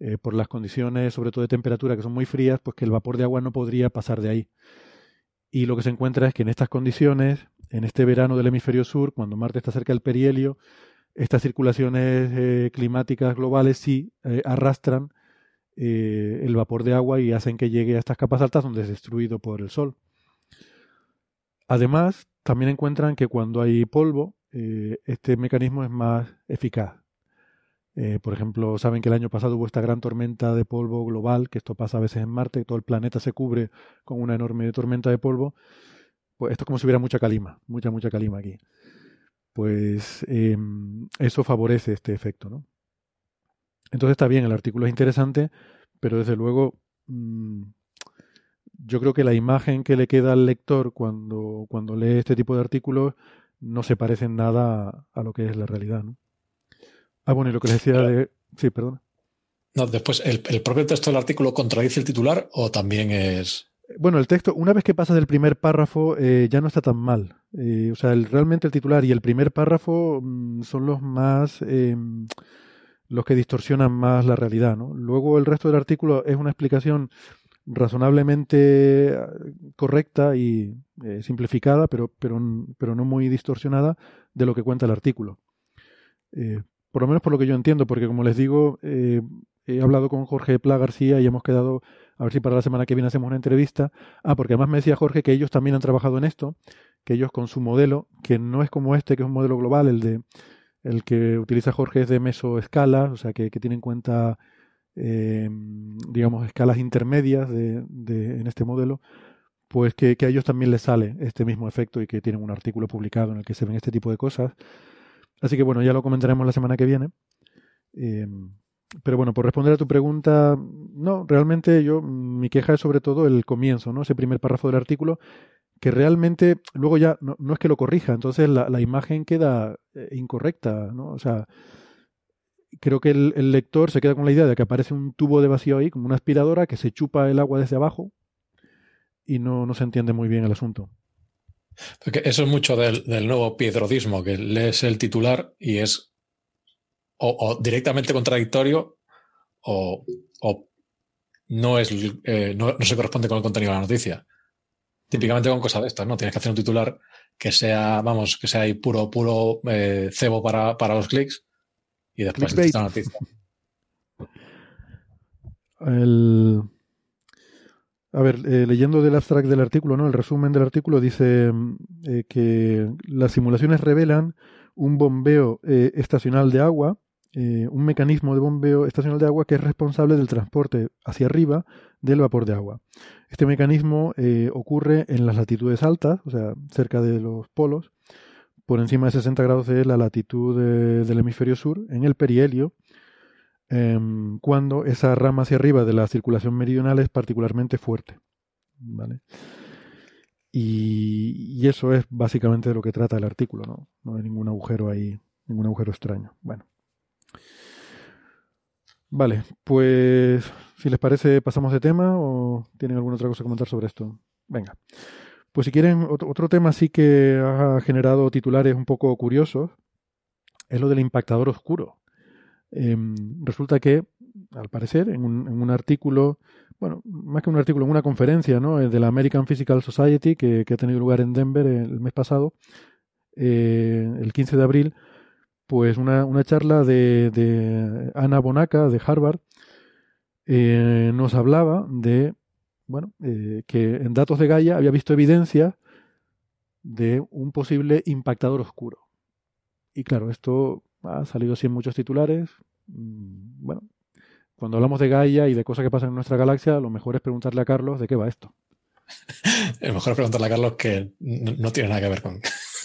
eh, por las condiciones, sobre todo de temperatura, que son muy frías, pues que el vapor de agua no podría pasar de ahí. Y lo que se encuentra es que en estas condiciones, en este verano del hemisferio sur, cuando Marte está cerca del perihelio, estas circulaciones eh, climáticas globales sí eh, arrastran eh, el vapor de agua y hacen que llegue a estas capas altas donde es destruido por el sol. Además, también encuentran que cuando hay polvo, eh, este mecanismo es más eficaz. Eh, por ejemplo, saben que el año pasado hubo esta gran tormenta de polvo global, que esto pasa a veces en Marte, todo el planeta se cubre con una enorme tormenta de polvo. Pues esto es como si hubiera mucha calima, mucha, mucha calima aquí. Pues em, eso favorece este efecto, ¿no? Entonces está bien, el artículo es interesante, pero desde luego mm, yo creo que la imagen que le queda al lector cuando, cuando lee este tipo de artículos no se parece en nada a, lo que es la realidad. ¿no? Ah, bueno, y lo que les decía de... Sí, perdona. No, después, ¿el, propio texto del artículo contradice el titular o también es...? Bueno, el texto, una vez que pasas del primer párrafo, eh, ya no está tan mal. Eh, o sea, realmente el titular y el primer párrafo mm, son los más... Em, los que distorsionan más la realidad. ¿no? Luego el resto del artículo es una explicación razonablemente eh, correcta y eh, simplificada, pero, pero, pero, no muy distorsionada de lo que cuenta el artículo. Eh, por lo menos por lo que yo entiendo, porque como les digo, he hablado con Jorge Pla García y hemos quedado a ver si para la semana que viene hacemos una entrevista. Ah, porque además me decía Jorge que ellos también han trabajado en esto, que ellos con su modelo, que no es como este, que es un modelo global, el de el que utiliza Jorge es de mesoescala, o sea, que, tiene en cuenta, eh, digamos, escalas intermedias de, en este modelo. pues que, a ellos también les sale este mismo efecto y que tienen un artículo publicado en el que se ven este tipo de cosas. Así que bueno, ya lo comentaremos la semana que viene. Em, pero bueno, por responder a tu pregunta, no, realmente yo, mi queja es sobre todo el comienzo, ¿no? Ese primer párrafo del artículo, que realmente luego ya no, es que lo corrija, entonces la, la imagen queda eh, incorrecta, ¿no? O sea, creo que el, el, lector se queda con la idea de que aparece un tubo de vacío ahí, como una aspiradora que se chupa el agua desde abajo y no, no se entiende muy bien el asunto. Porque eso es mucho del, del nuevo piedrodismo, que lees el titular y es o, directamente contradictorio o, no, es, eh, no, se corresponde con el contenido de la noticia. Típicamente con cosas de estas, ¿no? Tienes que hacer un titular que sea, vamos, que sea ahí puro, puro eh, cebo para, para, los clics y después esta noticia. El... A ver, eh, leyendo del abstract del artículo, ¿no? El resumen del artículo dice que las simulaciones revelan un bombeo estacional de agua eh, un mecanismo de bombeo estacional de agua que es responsable del transporte hacia arriba del vapor de agua. Este mecanismo eh, ocurre en las latitudes altas, o sea, cerca de los polos, por encima de 60 grados de la latitud del hemisferio sur, en el perihelio, em, cuando esa rama hacia arriba de la circulación meridional es particularmente fuerte. ¿vale? Y, eso es básicamente de lo que trata el artículo, ¿no? No hay ningún agujero ahí, ningún agujero extraño. Bueno. Vale, pues si les parece pasamos de tema o tienen alguna otra cosa que comentar sobre esto. Venga. Pues si quieren, otro, tema sí que ha generado titulares un poco curiosos es lo del impactador oscuro. Em, resulta que, al parecer, en un, artículo, bueno, más que un artículo, en una conferencia ¿no? de la American Physical Society que, ha tenido lugar en Denver el mes pasado, eh, el 15 de abril, pues una, una charla de, de, Ana Bonaca de Harvard eh, nos hablaba de bueno eh, que en datos de Gaia había visto evidencia de un posible impactador oscuro. Y claro, esto ha salido así en muchos titulares. Mm, bueno, cuando hablamos de Gaia y de cosas que pasan en nuestra galaxia, lo mejor es preguntarle a Carlos de qué va esto. Es mejor preguntarle a Carlos que no, tiene nada que ver con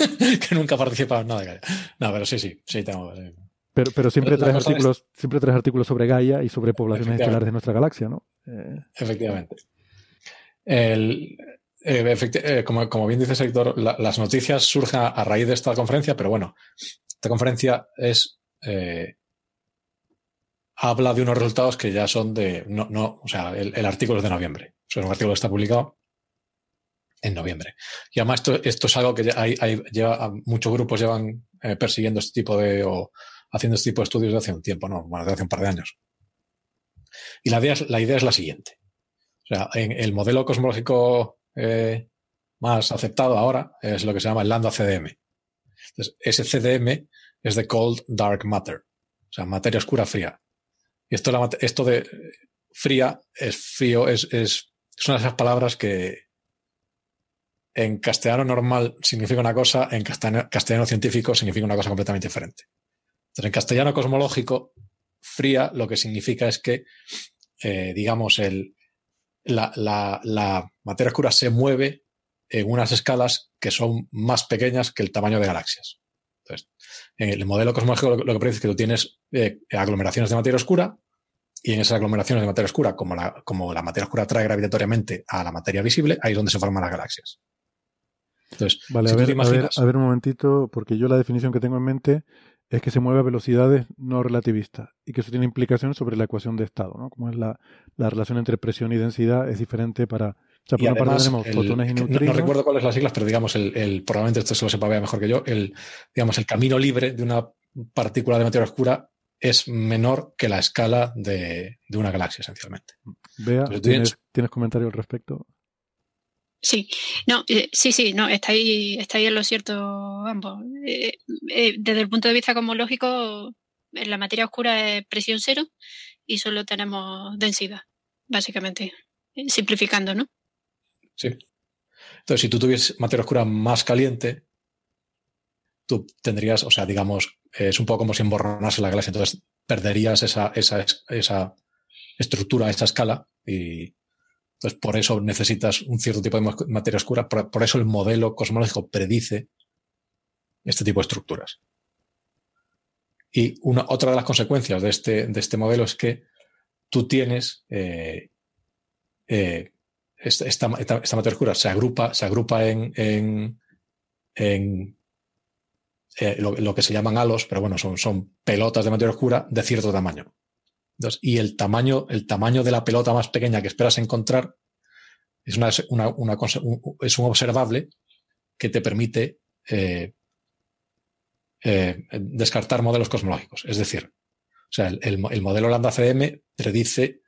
que nunca ha participado en nada. No, pero sí, sí, sí tengo. Pero, pero siempre traes artículos, siempre traes artículos sobre Gaia y sobre poblaciones estelares de nuestra galaxia, ¿no? Eh, Efectivamente. El, eh, eh, como, como, bien dice Héctor, las noticias surgen a, raíz de esta conferencia, pero bueno, esta conferencia es habla de unos resultados que ya son de no, no, o sea, el, el artículo es de noviembre. O sea, es un artículo que está publicado en noviembre. Y además esto, esto es algo que hay, hay, lleva, muchos grupos llevan eh, persiguiendo este tipo de, o haciendo este tipo de estudios desde hace un tiempo, ¿no? Bueno, desde hace un par de años. Y la idea es la, idea es la siguiente. O sea, en el modelo cosmológico eh, más aceptado ahora es lo que se llama el Lambda CDM. Entonces, ese CDM es de Cold Dark Matter, o sea, materia oscura fría. Y esto, la, esto de fría es frío, es, es, son esas palabras que, en castellano normal significa una cosa, en castellano, científico significa una cosa completamente diferente. Entonces, en castellano cosmológico, fría lo que significa es que, eh, digamos, el, la, materia oscura se mueve en unas escalas que son más pequeñas que el tamaño de galaxias. Entonces, en el modelo cosmológico lo, que parece es que tú tienes eh, aglomeraciones de materia oscura y en esas aglomeraciones de materia oscura, como la, como la materia oscura atrae gravitatoriamente a la materia visible, ahí es donde se forman las galaxias vale, a, ver, a, ver, un momentito, porque yo la definición que tengo en mente es que se mueve a velocidades no relativistas y que eso tiene implicaciones sobre la ecuación de estado, ¿no? Como es la, la relación entre presión y densidad es diferente para... O sea, por una parte tenemos fotones y neutrinos. No, recuerdo cuáles las siglas, pero digamos, el, el, probablemente esto se lo sepa mejor que yo, el, digamos, el camino libre de una partícula de materia oscura es menor que la escala de, de una galaxia, esencialmente. Vea, ¿tienes, ¿tienes comentario al respecto? Sí, no, eh, sí, sí, no, está ahí, está ahí en lo cierto ambos. Eh, eh, desde el punto de vista cosmológico, en la materia oscura es presión cero y solo tenemos densidad, básicamente, simplificando, ¿no? Sí. Entonces, si tú tuvieses materia oscura más caliente, tú tendrías, o sea, digamos, es un poco como si emborronase la galaxia, entonces perderías esa, esa, esa estructura, esa escala y Entonces, por eso necesitas un cierto tipo de materia oscura, por, eso el modelo cosmológico predice este tipo de estructuras. Y otra de las consecuencias de este, de este modelo es que tú tienes eh, eh, esta, materia oscura, se agrupa, se agrupa en, en, eh, lo, que se llaman halos, pero bueno, son pelotas de materia oscura de cierto tamaño. Y el tamaño, el tamaño de la pelota más pequeña que esperas encontrar es, una, un, es un observable que te permite eh, eh, descartar modelos cosmológicos. Es decir, o sea, el, modelo lambda CDM predice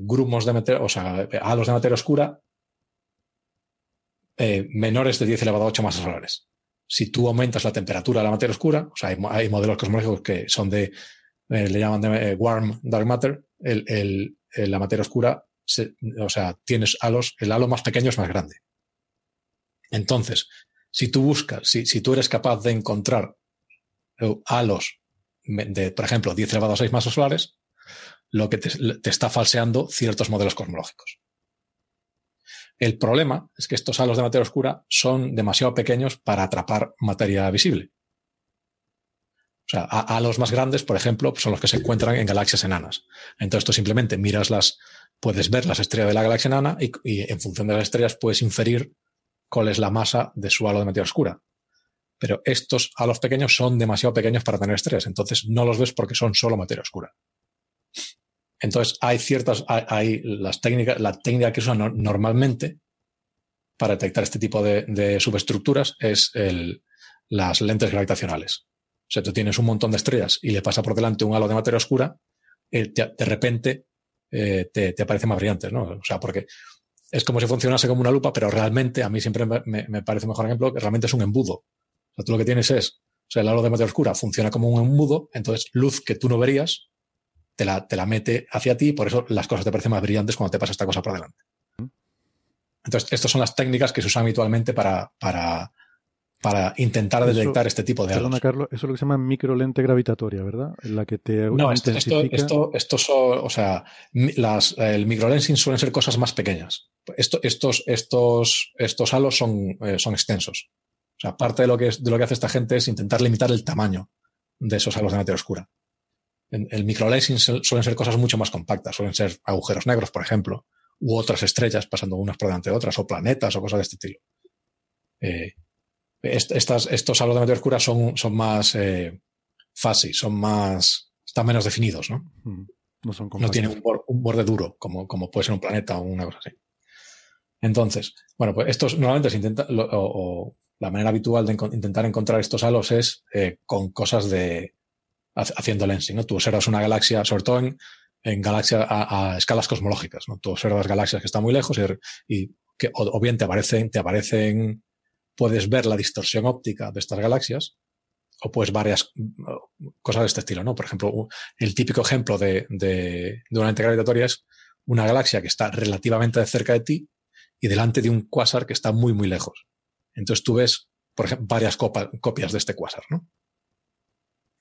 grumos de materia, o sea, halos de materia oscura menores de 10 elevado a 8 masas solares si tú aumentas la temperatura de la materia oscura, o sea, hay, modelos cosmológicos que son de, eh, le llaman de eh, warm dark matter, el, la materia oscura, o sea, tienes halos, el halo más pequeño es más grande. Entonces, si tú buscas, si, si tú eres capaz de encontrar eh, halos de, por ejemplo, 10 elevado a 6 masas solares, lo que te, te está falseando ciertos modelos cosmológicos. El problema es que estos halos de materia oscura son demasiado pequeños para atrapar materia visible. O sea, halos más grandes, por ejemplo, son los que se encuentran en galaxias enanas. Entonces tú simplemente miras las, puedes ver las estrellas de la galaxia enana y, en función de las estrellas puedes inferir cuál es la masa de su halo de materia oscura. Pero estos halos pequeños son demasiado pequeños para tener estrellas, entonces no los ves porque son solo materia oscura. Entonces, hay ciertas, hay, las técnicas, la técnica que usan normalmente para detectar este tipo de, subestructuras es las lentes gravitacionales. O sea, tú tienes un montón de estrellas y le pasa por delante un halo de materia oscura, eh, de repente eh, te, te aparecen más brillantes, ¿no? O sea, porque es como si funcionase como una lupa, pero realmente, a mí siempre me, me, parece mejor ejemplo, que realmente es un embudo. O sea, tú lo que tienes es, o sea, el halo de materia oscura funciona como un embudo, entonces luz que tú no verías te la, te la mete hacia ti, por eso las cosas te parecen más brillantes cuando te pasa esta cosa por delante. Entonces, estas son las técnicas que se usan habitualmente para, para, para intentar detectar este tipo de Perdona, Carlos, eso es lo que se llama microlente gravitatoria, ¿verdad? En la que te No, esto, esto, esto, o sea, las, el microlensing suelen ser cosas más pequeñas. Esto, estos, estos, estos halos son, eh, son extensos. O sea, parte de lo, que de lo que hace esta gente es intentar limitar el tamaño de esos halos de materia oscura el microlensing suelen ser cosas mucho más compactas, suelen ser agujeros negros, por ejemplo, u otras estrellas pasando unas por delante de otras, o planetas o cosas de este estilo. Eh, estas, estos halos de materia oscura son, son más eh, son más, están menos definidos, ¿no? Mm, no, tienen un, borde duro, como, como puede ser un planeta o una cosa así. Entonces, bueno, pues estos normalmente se intenta, o, la manera habitual de intentar encontrar estos halos es eh, con cosas de, haciendo lensing. ¿no? Tú observas una galaxia, sobre todo en, en galaxias a, escalas cosmológicas. ¿no? Tú observas galaxias que están muy lejos y, que o, bien te aparecen, te aparecen, puedes ver la distorsión óptica de estas galaxias o puedes varias cosas de este estilo. ¿no? Por ejemplo, el típico ejemplo de, de, de una lente gravitatoria es una galaxia que está relativamente cerca de ti y delante de un cuásar que está muy, muy lejos. Entonces tú ves, por ejemplo, varias copias de este cuásar, ¿no?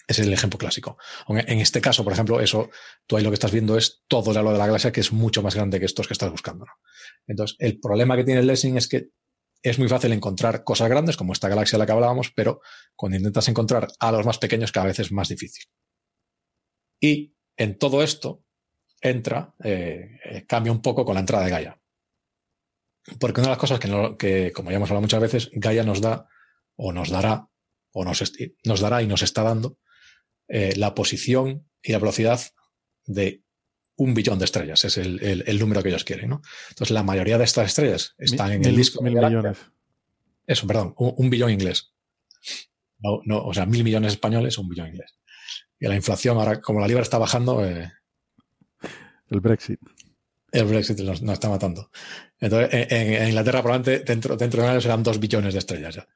es el ejemplo clásico. En este caso, por ejemplo, eso, tú ahí lo que estás viendo es todo el halo de la galaxia que es mucho más grande que estos que estás buscando. Entonces, el problema que tiene el lensing es que es muy fácil encontrar cosas grandes, como esta galaxia de la que hablábamos, pero cuando intentas encontrar halos más pequeños, cada vez es más difícil. Y en todo esto entra, eh, eh, cambia un poco con la entrada de Gaia. Porque una de las cosas que, que, como ya hemos hablado muchas veces, Gaia nos da, o nos dará, o nos, nos dará y nos está dando eh, la posición y la velocidad de un billón de estrellas. Es el, número que ellos quieren. ¿no? Entonces, la mayoría de estas estrellas están en el disco. Mil millones. Eso, perdón, un, billón inglés. No, o sea, mil millones españoles, un billón inglés. Y la inflación, ahora, como la libra está bajando. Eh, el Brexit. El Brexit nos, está matando. Entonces, en, Inglaterra, probablemente dentro, dentro de un año serán dos billones de estrellas ya.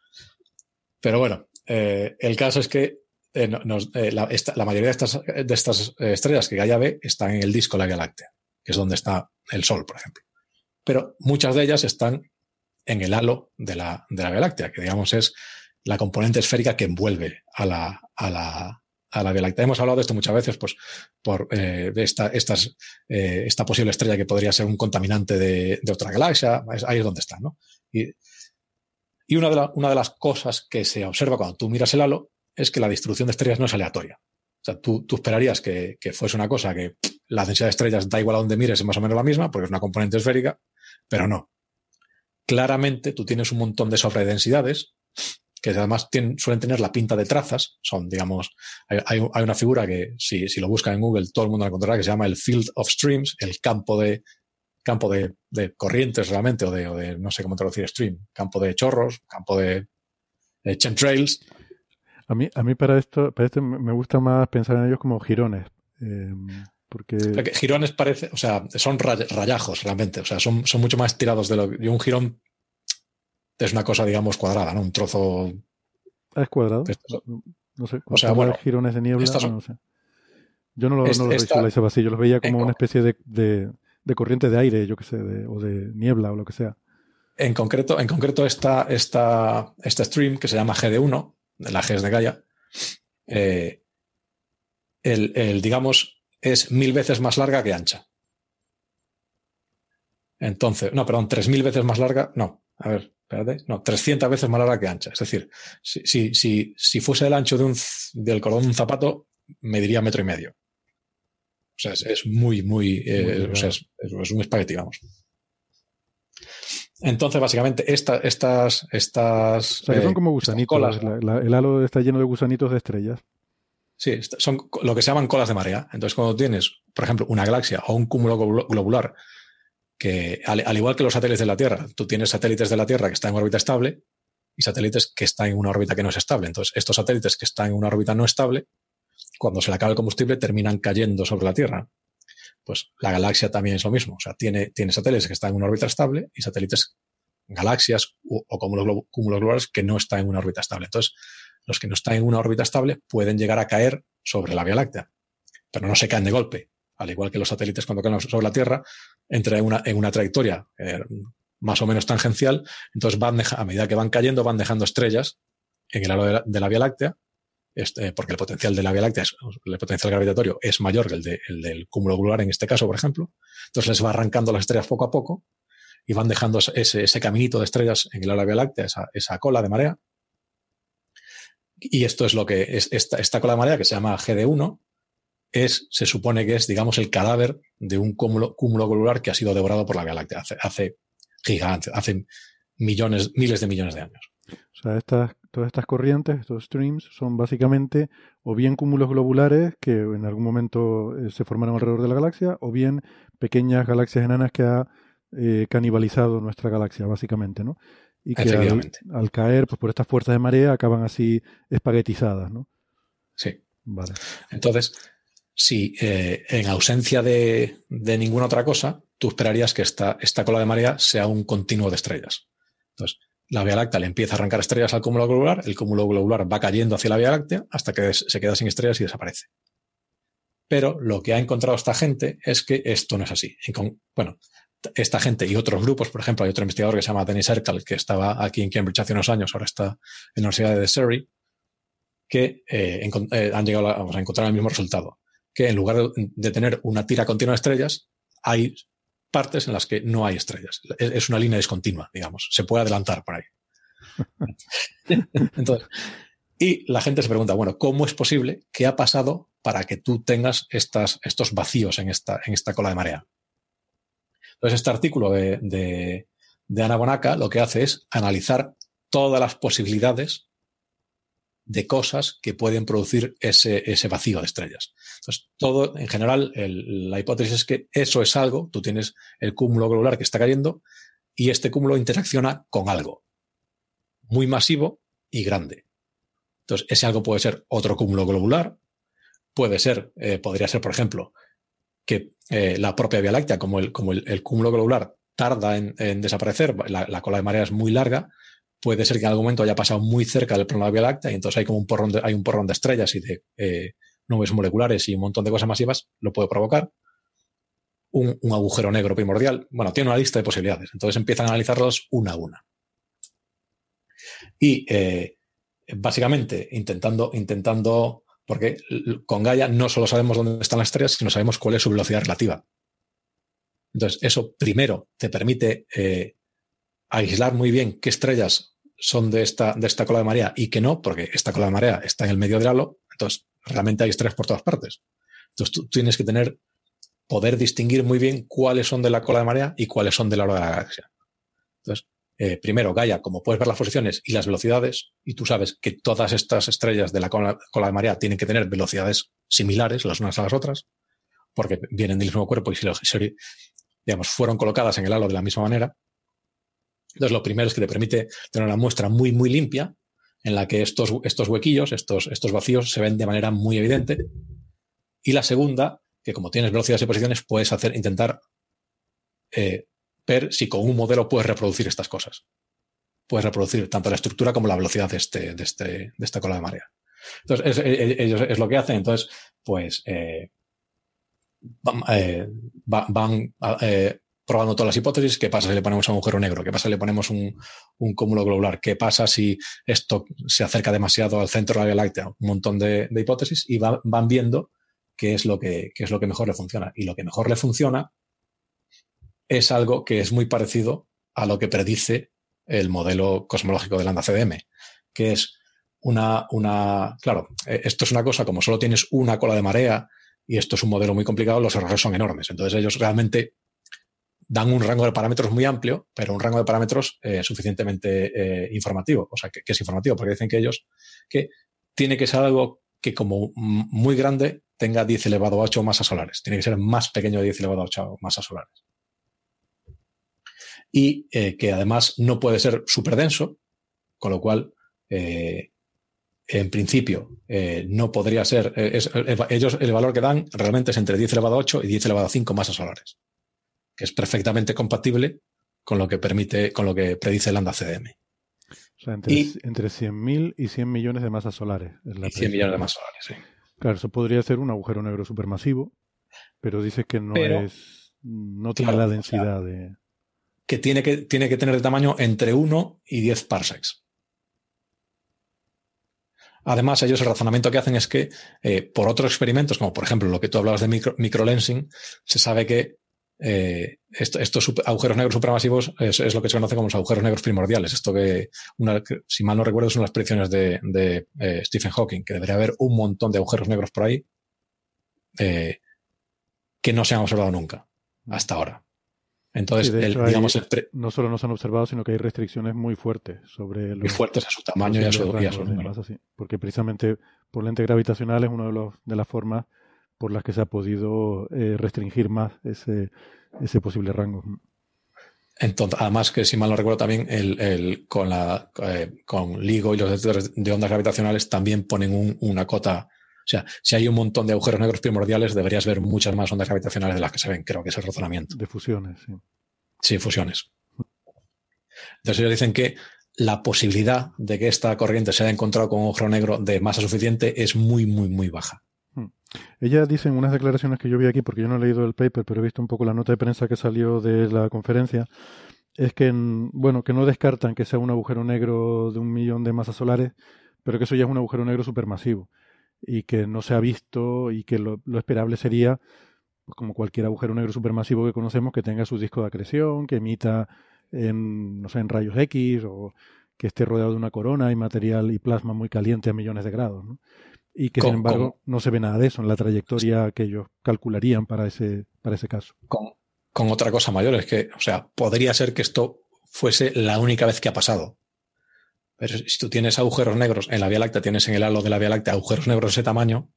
Pero bueno, eh, el caso es que eh, eh, la, mayoría de estas, de estas eh, estrellas que Gaia ve están en el disco de la Vía Láctea, que es donde está el Sol, por ejemplo. Pero muchas de ellas están en el halo de la, de la Vía Láctea, que digamos es la componente esférica que envuelve a la, a la, a la Vía Láctea. Hemos hablado de esto muchas veces, pues, por esta, estas, esta posible estrella que podría ser un contaminante de, otra galaxia. ahí es donde está, ¿no? Y, y una, de una de las cosas que se observa cuando tú miras el halo es que la distribución de estrellas no es aleatoria. O sea, tú, tú esperarías que, que, fuese una cosa que la densidad de estrellas da igual a donde mires, es más o menos la misma, porque es una componente esférica, pero no. Claramente tú tienes un montón de sobredensidades que además tienen, suelen tener la pinta de trazas. Son, digamos, hay, hay, una figura que si, si, lo buscan en Google todo el mundo la encontrará que se llama el Field of Streams, el campo de campo de, de corrientes realmente, o de, o de, no sé cómo traducir stream, campo de chorros, campo de, de chemtrails. A mí, a mí para esto, para esto me gusta más pensar en ellos como girones. Eh, porque... girones parece, o sea, son rayajos realmente, o sea, son, son mucho más tirados de lo que. un girón es una cosa, digamos, cuadrada, ¿no? Un trozo. Ah, ¿Es cuadrado? no, sé. O sea, bueno, girones de niebla, no sé. Yo no, lo, no los visualizaba así, yo los veía como una especie de, de, de, corriente de aire, yo qué sé, o de niebla o lo que sea. En concreto, en concreto esta, esta, este stream que se llama GD1, la G de Gaia, eh, el, el, digamos, es mil veces más larga que ancha. Entonces, no, perdón, tres mil veces más larga, no, a ver, espérate, no, 300 veces más larga que ancha. Es decir, si, si, si, si fuese el ancho de un, del cordón de un zapato, mediría metro y medio. O sea, es, muy, muy, eh, o sea, es, es, un espagueti, vamos. Entonces, básicamente, esta, estas, estas. O sea, que son eh, como gusanitos. el halo está lleno de gusanitos de estrellas. Sí, son lo que se llaman colas de marea. Entonces, cuando tienes, por ejemplo, una galaxia o un cúmulo globular que al, igual que los satélites de la Tierra, tú tienes satélites de la Tierra que están en órbita estable y satélites que están en una órbita que no es estable. Entonces, estos satélites que están en una órbita no estable, cuando se le acaba el combustible, terminan cayendo sobre la Tierra. Pues la galaxia también es lo mismo. O sea, tiene, tiene satélites que están en una órbita estable y satélites, galaxias o, cúmulos, cúmulos globales que no están en una órbita estable. Entonces, los que no están en una órbita estable pueden llegar a caer sobre la Vía Láctea, pero no se caen de golpe al igual que los satélites cuando caen sobre la Tierra, entra en una, en una trayectoria eh, más o menos tangencial, entonces van a medida que van cayendo, van dejando estrellas en el halo de la, Vía Láctea, este, porque el potencial de la Vía Láctea, el potencial gravitatorio es mayor que el, de, el del cúmulo globular en este caso, por ejemplo. Entonces les va arrancando las estrellas poco a poco y van dejando ese, caminito de estrellas en la Vía Láctea, esa, cola de marea. Y esto es lo que es esta, esta cola de marea que se llama GD1, es, se supone que es, digamos, el cadáver de un cúmulo, cúmulo globular que ha sido devorado por la Vía Láctea hace, hace gigantes, hace millones, miles de millones de años. O sea, estas, todas estas corrientes, estos streams, son básicamente o bien cúmulos globulares que en algún momento eh, se formaron alrededor de la galaxia, o bien pequeñas galaxias enanas que ha eh, canibalizado nuestra galaxia, básicamente, ¿no? Y que al, al, caer, pues por estas fuerzas de marea, acaban así espaguetizadas, ¿no? Sí. Vale. Entonces, si eh, en ausencia de, ninguna otra cosa, tú esperarías que esta, esta cola de marea sea un continuo de estrellas. Entonces, la Vía Láctea le empieza a arrancar estrellas al cúmulo globular, el cúmulo globular va cayendo hacia la Vía Láctea hasta que se queda sin estrellas y desaparece. Pero lo que ha encontrado esta gente es que esto no es así. bueno, esta gente y otros grupos, por ejemplo, hay otro investigador que se llama Dennis Erkal, que estaba aquí en Cambridge hace unos años, ahora está en la Universidad de Surrey, que eh, eh, han llegado a encontrar el mismo resultado que en lugar de tener una tira continua de estrellas, hay partes en las que no hay estrellas. Es una línea discontinua, digamos. Se puede adelantar por ahí. Entonces, y la gente se pregunta, bueno, ¿cómo es posible? ¿Qué ha pasado para que tú tengas estas, estos vacíos en esta, en esta cola de marea? Entonces, este artículo de, de, de Ana Bonaca lo que hace es analizar todas las posibilidades de cosas que pueden producir ese, ese vacío de estrellas. Entonces, todo, en general, la hipótesis es que eso es algo, tú tienes el cúmulo globular que está cayendo y este cúmulo interacciona con algo muy masivo y grande. Entonces, ese algo puede ser otro cúmulo globular, puede ser, eh, podría ser, por ejemplo, que eh, la propia Vía Láctea, como el, como el, cúmulo globular tarda en, desaparecer, la, cola de marea es muy larga, puede ser que en algún momento haya pasado muy cerca del plano de la Vía Láctea y entonces hay como un porrón de, hay un porrón de estrellas y de eh, nubes moleculares y un montón de cosas masivas, lo puede provocar. Un, agujero negro primordial. Bueno, tiene una lista de posibilidades. Entonces empiezan a analizarlos una a una. Y eh, básicamente intentando, intentando Porque con Gaia no solo sabemos dónde están las estrellas, sino sabemos cuál es su velocidad relativa. Entonces, eso primero te permite eh, aislar muy bien qué estrellas son de esta, de esta cola de marea y qué no, porque esta cola de marea está en el medio del halo, entonces realmente hay estrellas por todas partes. Entonces tú tienes que tener, poder distinguir muy bien cuáles son de la cola de marea y cuáles son del halo de la galaxia. Entonces, eh, primero, Gaia, como puedes ver las posiciones y las velocidades, y tú sabes que todas estas estrellas de la cola, de marea tienen que tener velocidades similares las unas a las otras, porque vienen del mismo cuerpo y si, digamos, fueron colocadas en el halo de la misma manera. Entonces, lo primero es que te permite tener una muestra muy, muy limpia, en la que estos, estos huequillos, estos, estos vacíos, se ven de manera muy evidente. Y la segunda, que como tienes velocidades y posiciones, puedes hacer, intentar eh, ver si con un modelo puedes reproducir estas cosas. Puedes reproducir tanto la estructura como la velocidad de, este, de, este, de esta cola de marea. Entonces, ellos es, lo que hacen. Entonces, pues eh, van, eh, van probando todas las hipótesis. ¿Qué pasa si le ponemos un agujero negro? ¿Qué pasa si le ponemos un, un, cúmulo globular? ¿Qué pasa si esto se acerca demasiado al centro de la Vía Láctea? Un montón de, hipótesis y van viendo qué es, lo que, qué es lo que mejor le funciona. Y lo que mejor le funciona es algo que es muy parecido a lo que predice el modelo cosmológico de Lambda CDM, que es una, una, claro, e, esto es una cosa, como solo tienes una cola de marea y esto es un modelo muy complicado, los errores son enormes. Entonces ellos realmente dan un rango de parámetros muy amplio, pero un rango de parámetros eh, suficientemente eh, informativo. O sea, que, es informativo, porque dicen que ellos que tiene que ser algo que como muy grande tenga 10 elevado a 8 masas solares. Tiene que ser más pequeño de 10 elevado a 8 masas solares y eh, que además no puede ser súper denso, con lo cual, eh, en principio, eh, no podría ser. ellos, el valor que dan realmente es entre 10 elevado a 8 y 10 elevado a 5 masas solares, que es perfectamente compatible con lo que permite, con lo que predice Lambda CDM. O sea, entre, entre 100.000 y 100 millones de masas solares. y 100 millones de masas solares, sí. Claro, eso podría ser un agujero negro supermasivo, pero dices que no es. No tiene la densidad de que tiene, que tiene que tener de tamaño entre 1 y 10 parsecs. Además, ellos el razonamiento que hacen es que eh, por otros experimentos, como por ejemplo lo que tú hablabas de micro, microlensing, se sabe que eh, estos agujeros negros supermasivos es, lo que se conoce como los agujeros negros primordiales. Esto que, si mal no recuerdo, son las predicciones de, eh, Stephen Hawking, que debería haber un montón de agujeros negros por ahí que no se han observado nunca hasta ahora. Entonces, digamos, no solo no se han observado, sino que hay restricciones muy fuertes sobre los, muy fuertes a su tamaño y a su, Porque precisamente por lente gravitacional es una de, los, de las formas por las que se ha podido eh, restringir más ese, ese posible rango. Entonces, además que si mal no recuerdo también, el, el con, la, eh, con LIGO y los detectores de ondas gravitacionales también ponen una cota o sea, si hay un montón de agujeros negros primordiales, deberías ver muchas más ondas gravitacionales de las que se ven. Creo que es el razonamiento. De fusiones, sí. Sí, fusiones. Entonces ellos dicen que la posibilidad de que esta corriente se haya encontrado con un agujero negro de masa suficiente es muy, muy, muy baja. Ella dice en unas declaraciones que yo vi aquí, porque yo no he leído el paper, pero he visto un poco la nota de prensa que salió de la conferencia, es que, bueno, que no descartan que sea un agujero negro de un millón de masas solares, pero que eso ya es un agujero negro supermasivo y que no se ha visto y que lo, esperable sería, pues como cualquier agujero negro supermasivo que conocemos, que tenga su disco de acreción, que emita en, no sé, en rayos X o que esté rodeado de una corona y material y plasma muy caliente a millones de grados. ¿no? Y que, sin embargo, no se ve nada de eso en la trayectoria que ellos calcularían para ese, para ese caso. Con, con otra cosa mayor, es que, o sea, podría ser que esto fuese la única vez que ha pasado. Pero si tú tienes agujeros negros en la Vía Láctea, tienes en el halo de la Vía Láctea agujeros negros de ese tamaño,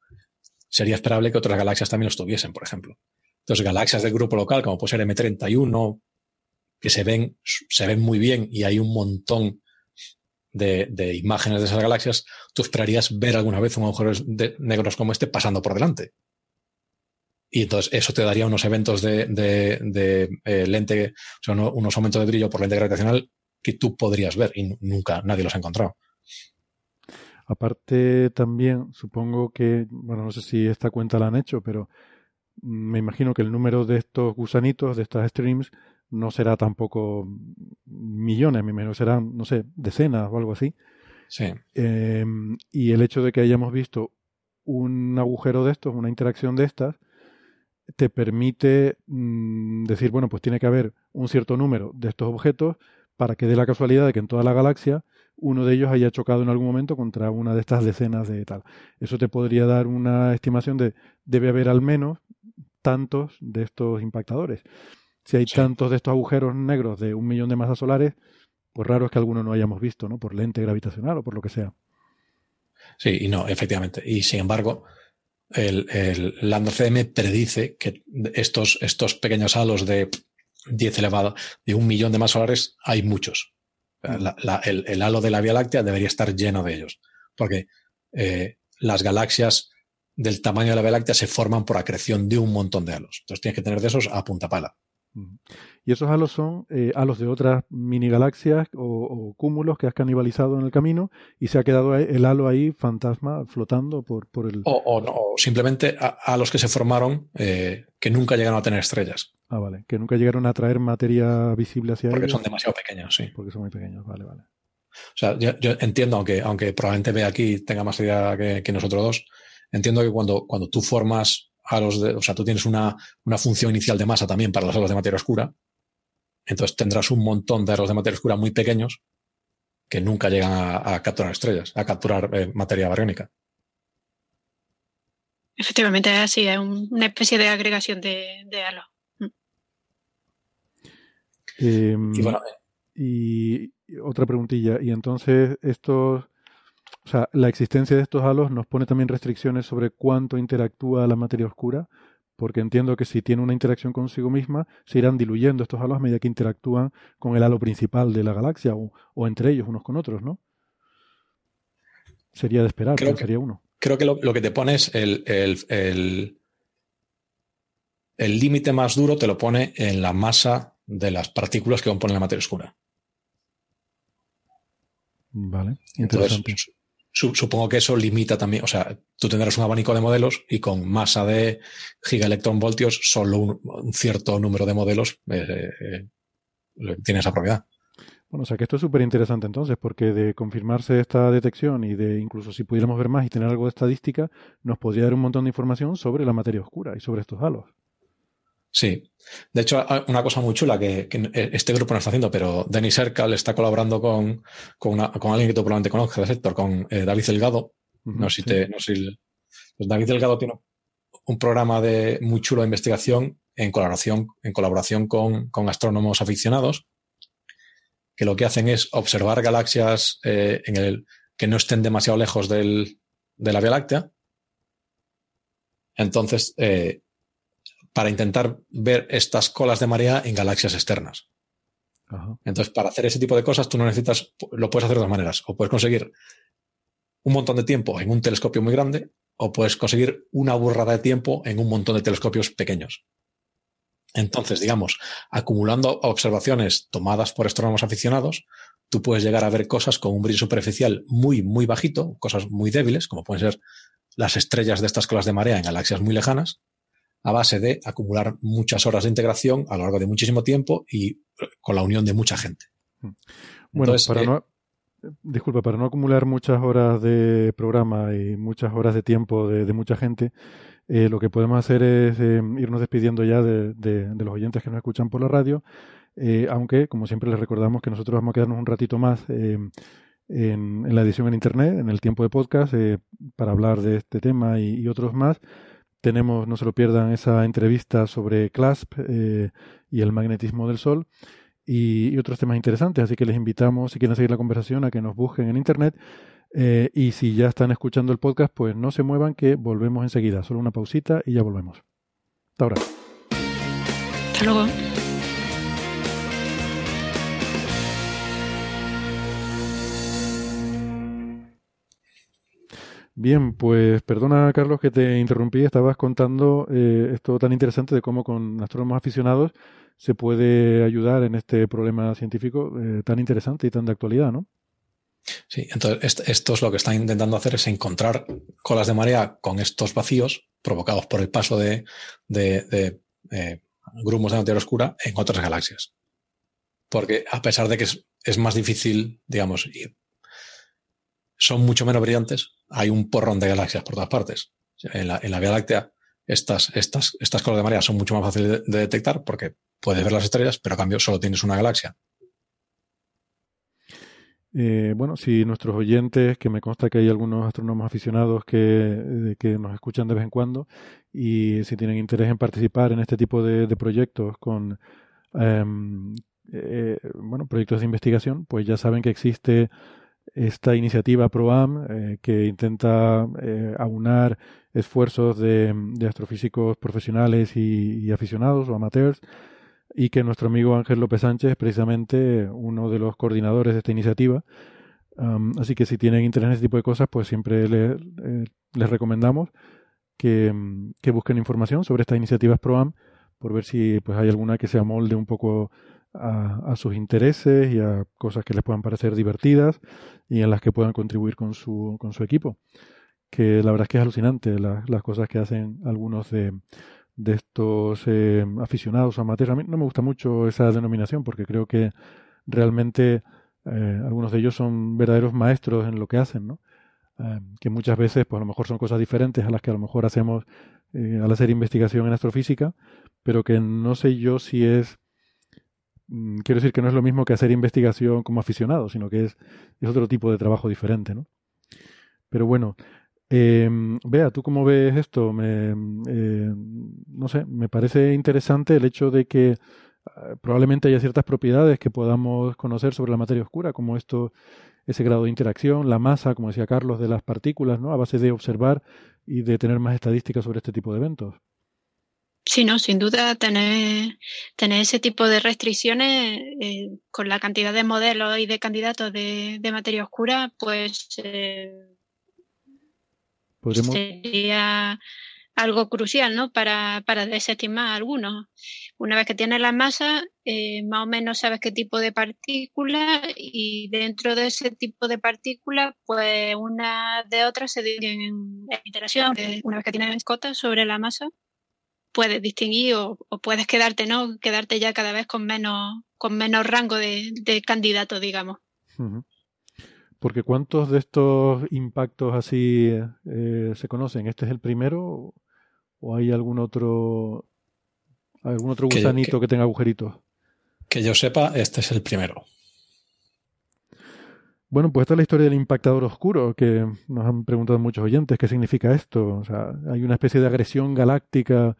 sería esperable que otras galaxias también los tuviesen, por ejemplo. Entonces, galaxias del grupo local, como puede ser M31, que se ven, se ven muy bien y hay un montón de, imágenes de esas galaxias, tú esperarías ver alguna vez un agujero de, negros como este pasando por delante. Y entonces eso te daría unos eventos de, eh, lente, o sea, unos aumentos de brillo por lente gravitacional que tú podrías ver y nunca nadie los ha encontrado. Aparte también, supongo que, bueno, no sé si esta cuenta la han hecho, pero me imagino que el número de estos gusanitos, de estas streams, no será tampoco millones, me imagino serán, no sé, decenas o algo así. Sí. Em, y el hecho de que hayamos visto un agujero de estos, una interacción de estas, te permite mm, decir, bueno, pues tiene que haber un cierto número de estos objetos para que dé la casualidad de que en toda la galaxia uno de ellos haya chocado en algún momento contra una de estas decenas de tal. Eso te podría dar una estimación de debe haber al menos tantos de estos impactadores. Si hay tantos de estos agujeros negros de un millón de masas solares, pues raro es que alguno no hayamos visto, ¿no? Por lente gravitacional o por lo que sea. Sí, y no, efectivamente. Y sin embargo, el, el Lambda CM predice que estos, estos pequeños halos de 10 elevado de un millón de masas solares hay muchos. Mm. el, halo de la Vía Láctea debería estar lleno de ellos, porque eh, las galaxias del tamaño de la Vía Láctea se forman por acreción de un montón de halos. Entonces tienes que tener de esos a punta pala. Y esos halos son eh, halos de otras mini galaxias o, cúmulos que has canibalizado en el camino y se ha quedado el halo ahí fantasma flotando por, por el... O, no, simplemente halos que se formaron eh, que nunca llegaron a tener estrellas. Ah, vale, que nunca llegaron a traer materia visible hacia Porque son demasiado pequeños, sí. Porque son muy pequeños, vale, vale. O sea, yo, entiendo, aunque, aunque probablemente vea aquí tenga más idea que, que nosotros dos, entiendo que cuando, cuando tú formas halos de, o sea, tú tienes una, una función inicial de masa también para los halos de materia oscura, entonces tendrás un montón de halos de materia oscura muy pequeños que nunca llegan a, capturar estrellas, a capturar eh, materia bariónica. Efectivamente, es así, es una especie de agregación de, de halos. Mm. Em, y, bueno, y otra preguntilla, y entonces estos o sea, la existencia de estos halos nos pone también restricciones sobre cuánto interactúa la materia oscura, porque entiendo que si tiene una interacción consigo misma, se irán diluyendo estos halos a medida que interactúan con el halo principal de la galaxia o, entre ellos unos con otros, ¿no? Sería de esperar, creo que, sería uno. Creo que lo, que te pone es el, el, el límite más duro te lo pone en la masa de las partículas que componen la materia oscura. Vale, interesante supongo que eso limita también, o sea, tú tendrás un abanico de modelos y con masa de gigaelectronvoltios, solo un, cierto número de modelos eh, eh, tiene esa propiedad. Bueno, o sea que esto es súper interesante entonces, porque de confirmarse esta detección y de incluso si pudiéramos ver más y tener algo de estadística, nos podría dar un montón de información sobre la materia oscura y sobre estos halos. Sí. De hecho, una cosa muy chula que, este grupo no está haciendo, pero Denis Ercal está colaborando con, con, alguien que tú probablemente conozcas del sector, con eh, David Delgado. no sé si te. No sé pues David Delgado tiene un programa de, muy chulo de investigación en colaboración, en colaboración con, con astrónomos aficionados, que lo que hacen es observar galaxias eh, en el, que no estén demasiado lejos del, de la Vía Láctea. Entonces, eh, para intentar ver estas colas de marea en galaxias externas. Entonces, para hacer ese tipo de cosas, tú no necesitas, lo puedes hacer de dos maneras. O puedes conseguir un montón de tiempo en un telescopio muy grande, o puedes conseguir una burrada de tiempo en un montón de telescopios pequeños. Entonces, digamos, acumulando observaciones tomadas por astrónomos aficionados, tú puedes llegar a ver cosas con un brillo superficial muy, muy bajito, cosas muy débiles, como pueden ser las estrellas de estas colas de marea en galaxias muy lejanas, a base de acumular muchas horas de integración a lo largo de muchísimo tiempo y con la unión de mucha gente. Hmm. Bueno, para eh, no, disculpa, para no acumular muchas horas de programa y muchas horas de tiempo de, mucha gente, eh, lo que podemos hacer es eh, irnos despidiendo ya de, los oyentes que nos escuchan por la radio, aunque, como siempre, les recordamos que nosotros vamos a quedarnos un ratito más en, la edición en Internet, en el tiempo de podcast, para hablar de este tema y otros más tenemos, no se lo pierdan, esa entrevista sobre CLASP eh, y el magnetismo del Sol y, otros temas interesantes. Así que les invitamos, si quieren seguir la conversación, a que nos busquen en Internet. Eh, y si ya están escuchando el podcast, pues no se muevan, que volvemos enseguida. Solo una pausita y ya volvemos. Hasta ahora. Hasta luego. Bien, pues perdona Carlos que te interrumpí, estabas contando eh, esto tan interesante de cómo con astrónomos aficionados se puede ayudar en este problema científico eh, tan interesante y tan de actualidad, ¿no? Sí, entonces esto es lo que están intentando hacer es encontrar colas de marea con estos vacíos provocados por el paso de, de, eh, grumos de materia oscura en otras galaxias. Porque a pesar de que es, es más difícil, digamos, son mucho menos brillantes, hay un porrón de galaxias por todas partes. En la, en la Vía Láctea, estas, estas, estas colores de marea son mucho más fáciles de, detectar porque puedes ver las estrellas, pero a cambio solo tienes una galaxia. Eh, bueno, si nuestros oyentes, que me consta que hay algunos astrónomos aficionados que, que, nos escuchan de vez en cuando, y si tienen interés en participar en este tipo de, proyectos con em, eh, bueno, proyectos de investigación, pues ya saben que existe esta iniciativa ProAm eh, que intenta eh, aunar esfuerzos de, astrofísicos profesionales y, aficionados o amateurs y que nuestro amigo Ángel López Sánchez es precisamente uno de los coordinadores de esta iniciativa. así que si tienen interés en este tipo de cosas, pues siempre eh, les recomendamos que, que, busquen información sobre estas iniciativas ProAm por ver si pues hay alguna que se amolde un poco a, sus intereses y a cosas que les puedan parecer divertidas y en las que puedan contribuir con su, con su equipo. Que la verdad es que es alucinante las cosas que hacen algunos de, de estos eh, aficionados amateurs. A mí no me gusta mucho esa denominación porque creo que realmente eh, algunos de ellos son verdaderos maestros en lo que hacen, ¿no? Eh, que muchas veces, pues a lo mejor son cosas diferentes a las que a lo mejor hacemos al hacer investigación en astrofísica, pero que no sé yo si es quiero decir que no es lo mismo que hacer investigación como aficionado, sino que es, otro tipo de trabajo diferente, ¿no? Pero bueno, Vea, ¿tú cómo ves esto? Me, eh, no sé, me parece interesante el hecho de que ah, probablemente haya ciertas propiedades que podamos conocer sobre la materia oscura, como esto, ese grado de interacción, la masa, como decía Carlos, de las partículas, ¿no? A base de observar y de tener más estadísticas sobre este tipo de eventos. Sí, no, sin duda tener, tener ese tipo de restricciones eh, con la cantidad de modelos y de candidatos de, materia oscura, pues eh, sería algo crucial, ¿no? Para, para desestimar algunos. Una vez que tienes la masa, eh, más o menos sabes qué tipo de partícula y dentro de ese tipo de partículas, pues una de otras se dividen en interacción. Una vez que tienes cotas sobre la masa, puedes distinguir o, puedes quedarte, ¿no? Quedarte ya cada vez con menos, con menos rango de, de candidato, digamos. Porque ¿cuántos de estos impactos así eh, se conocen? ¿Este es el primero o hay algún otro algún otro gusanito que, que tenga agujeritos? Que yo sepa, este es el primero. Bueno, pues esta es la historia del impactador oscuro, que nos han preguntado muchos oyentes qué significa esto. O sea, hay una especie de agresión galáctica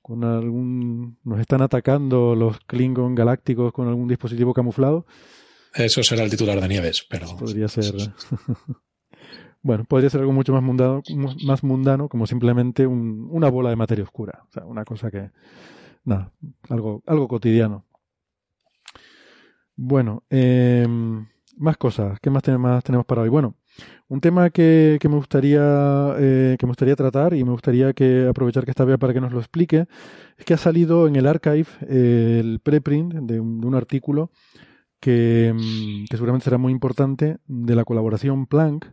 con algún... Nos están atacando los Klingon galácticos con algún dispositivo camuflado. Eso será el titular de Nieves, pero... Podría ser... bueno, podría ser algo mucho más mundano, más mundano como simplemente una bola de materia oscura. O sea, una cosa que... Nada, algo, algo cotidiano. Bueno, eh, más cosas. ¿Qué más, tenemos, tenemos para hoy? Bueno, un tema que, me gustaría eh, que me gustaría tratar y me gustaría que aprovechar que está vea para que nos lo explique es que ha salido en el archive eh, el preprint de un, de un artículo que, mm, que, seguramente será muy importante de la colaboración Planck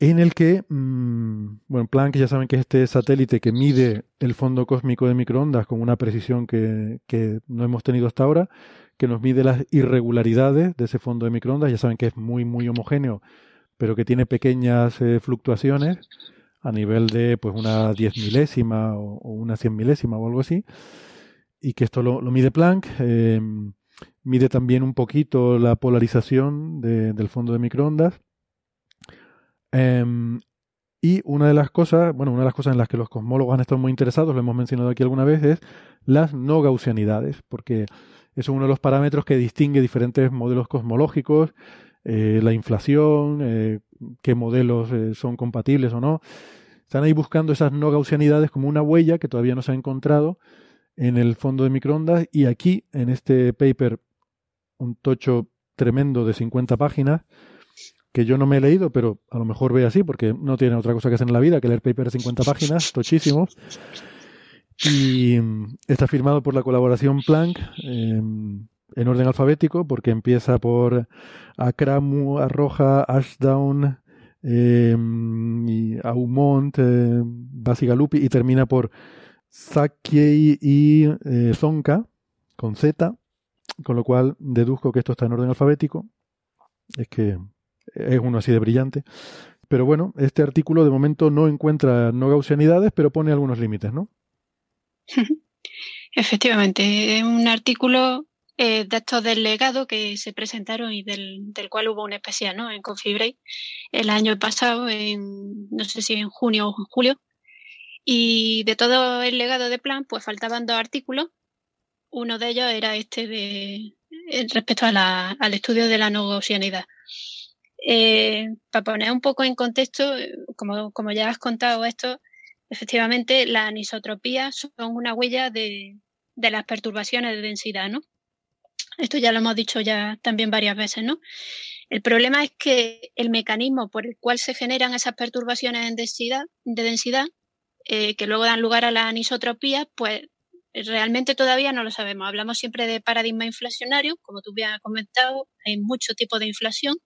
en el que, mm, bueno, Planck ya saben que es este satélite que mide el fondo cósmico de microondas con una precisión que, que no hemos tenido hasta ahora que nos mide las irregularidades de ese fondo de microondas. Ya saben que es muy, muy homogéneo, pero que tiene pequeñas eh, fluctuaciones a nivel de pues una diez milésima o, una cien milésima o algo así. Y que esto lo, mide Planck. Em, mide también un poquito la polarización del fondo de microondas. Em, y una de las cosas, bueno, una de las cosas en las que los cosmólogos han estado muy interesados, lo hemos mencionado aquí alguna vez, es las no gaussianidades, porque es uno de los parámetros que distingue diferentes modelos cosmológicos, eh, la inflación, eh, qué modelos eh, son compatibles o no. Están ahí buscando esas no gaussianidades como una huella que todavía no se ha encontrado en el fondo de microondas y aquí, en este paper, un tocho tremendo de 50 páginas, que yo no me he leído, pero a lo mejor ve así, porque no tiene otra cosa que hacer en la vida que leer paper de 50 páginas, tochísimos. Y mm, está firmado por la colaboración Planck em, en orden alfabético, porque empieza por Akramu, Arroja, Ashdown, em, Aumont, eh, Basigalupi, y termina por Zakiei y eh, Zonka, con Z, con lo cual deduzco que esto está en orden alfabético. Es que es uno así de brillante. Pero bueno, este artículo de momento no encuentra no gaussianidades, pero pone algunos límites, ¿no? Efectivamente, es un artículo eh, de estos del legado que se presentaron y del, cual hubo una especial ¿no? en Coffee el año pasado, en, no sé si en junio o en julio. Y de todo el legado de plan, pues faltaban dos artículos. Uno de ellos era este de eh, respecto a al estudio de la no eh, para poner un poco en contexto, como, como ya has contado esto, efectivamente las anisotropías son una huella de, de las perturbaciones de densidad, ¿no? Esto ya lo hemos dicho ya también varias veces, ¿no? El problema es que el mecanismo por el cual se generan esas perturbaciones en densidad, de densidad, eh, que luego dan lugar a la anisotropía, pues realmente todavía no lo sabemos. Hablamos siempre de paradigma inflacionario, como tú bien has comentado, hay muchos tipos de inflación.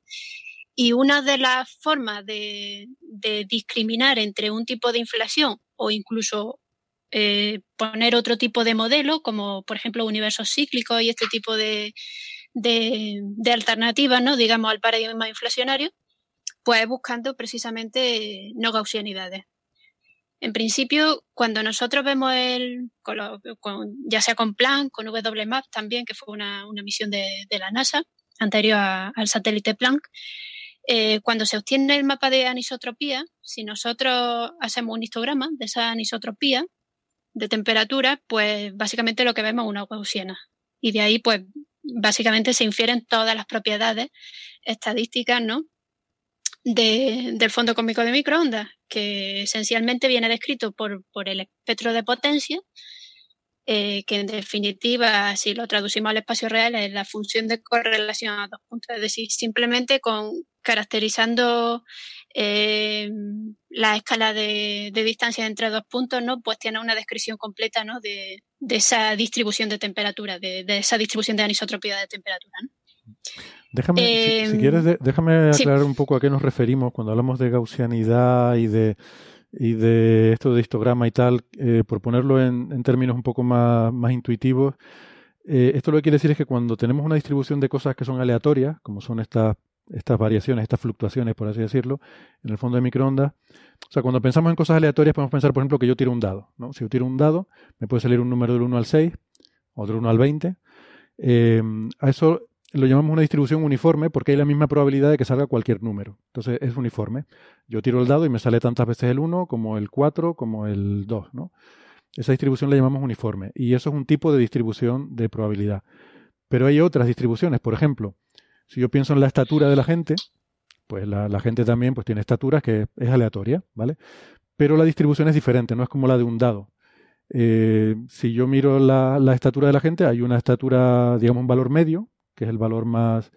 Y una de las formas de, discriminar entre un tipo de inflación o incluso eh, poner otro tipo de modelo, como por ejemplo universos cíclicos y este tipo de, alternativas, ¿no? digamos, al paradigma inflacionario, pues buscando precisamente no gaussianidades. En principio, cuando nosotros vemos el, ya sea con Planck, con WMAP también, que fue una, misión de, la NASA, anterior al satélite Planck, eh, cuando se obtiene el mapa de anisotropía, si nosotros hacemos un histograma de esa anisotropía, de temperatura, pues básicamente lo que vemos es una gaussiana. Y de ahí, pues básicamente se infieren todas las propiedades estadísticas, ¿no? del fondo cósmico de microondas, que esencialmente viene descrito por, por el espectro de potencia, eh, que en definitiva, si lo traducimos al espacio real, es la función de correlación a dos puntos, es decir, simplemente con caracterizando eh, la escala de, distancia entre dos puntos, ¿no? Pues tiene una descripción completa, ¿no? De, esa distribución de temperatura, de, esa distribución de anisotropía de temperatura, Déjame, si, eh, quieres, déjame aclarar un poco a qué nos referimos cuando hablamos de gaussianidad y de y de esto de histograma y tal, eh, por ponerlo en, términos un poco más, más intuitivos, esto lo que quiere decir es que cuando tenemos una distribución de cosas que son aleatorias, como son estas estas variaciones, estas fluctuaciones, por así decirlo, en el fondo de microondas. O sea, cuando pensamos en cosas aleatorias, podemos pensar, por ejemplo, que yo tiro un dado. ¿no? Si yo tiro un dado, me puede salir un número del 1 al 6, o del 1 al 20. Eh, a eso lo llamamos una distribución uniforme porque hay la misma probabilidad de que salga cualquier número. Entonces es uniforme. Yo tiro el dado y me sale tantas veces el 1 como el 4 como el 2. ¿no? Esa distribución la llamamos uniforme. Y eso es un tipo de distribución de probabilidad. Pero hay otras distribuciones. Por ejemplo, si yo pienso en la estatura de la gente, pues la, gente también pues tiene estaturas que es aleatoria, ¿vale? Pero la distribución es diferente, no es como la de un dado. Eh, si yo miro la, estatura de la gente, hay una estatura, digamos, un valor medio, que es el valor más,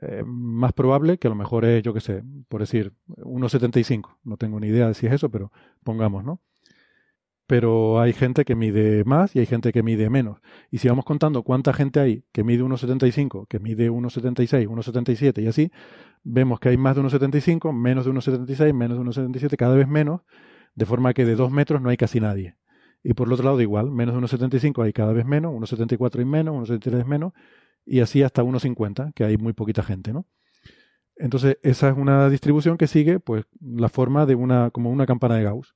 eh, más probable, que a lo mejor es, yo qué sé, por decir, 1,75. No tengo ni idea de si es eso, pero pongamos, ¿no? pero hay gente que mide más y hay gente que mide menos. Y si vamos contando cuánta gente hay que mide 1,75, que mide 1,76, 1,77 y así, vemos que hay más de 1,75, menos de 1,76, menos de 1,77, cada vez menos, de forma que de 2 metros no hay casi nadie. Y por el otro lado igual, menos de 1,75 hay cada vez menos, 1,74 y menos, 1,73 menos, y así hasta 1,50, que hay muy poquita gente, ¿no? Entonces, esa es una distribución que sigue pues la forma de una como una campana de Gauss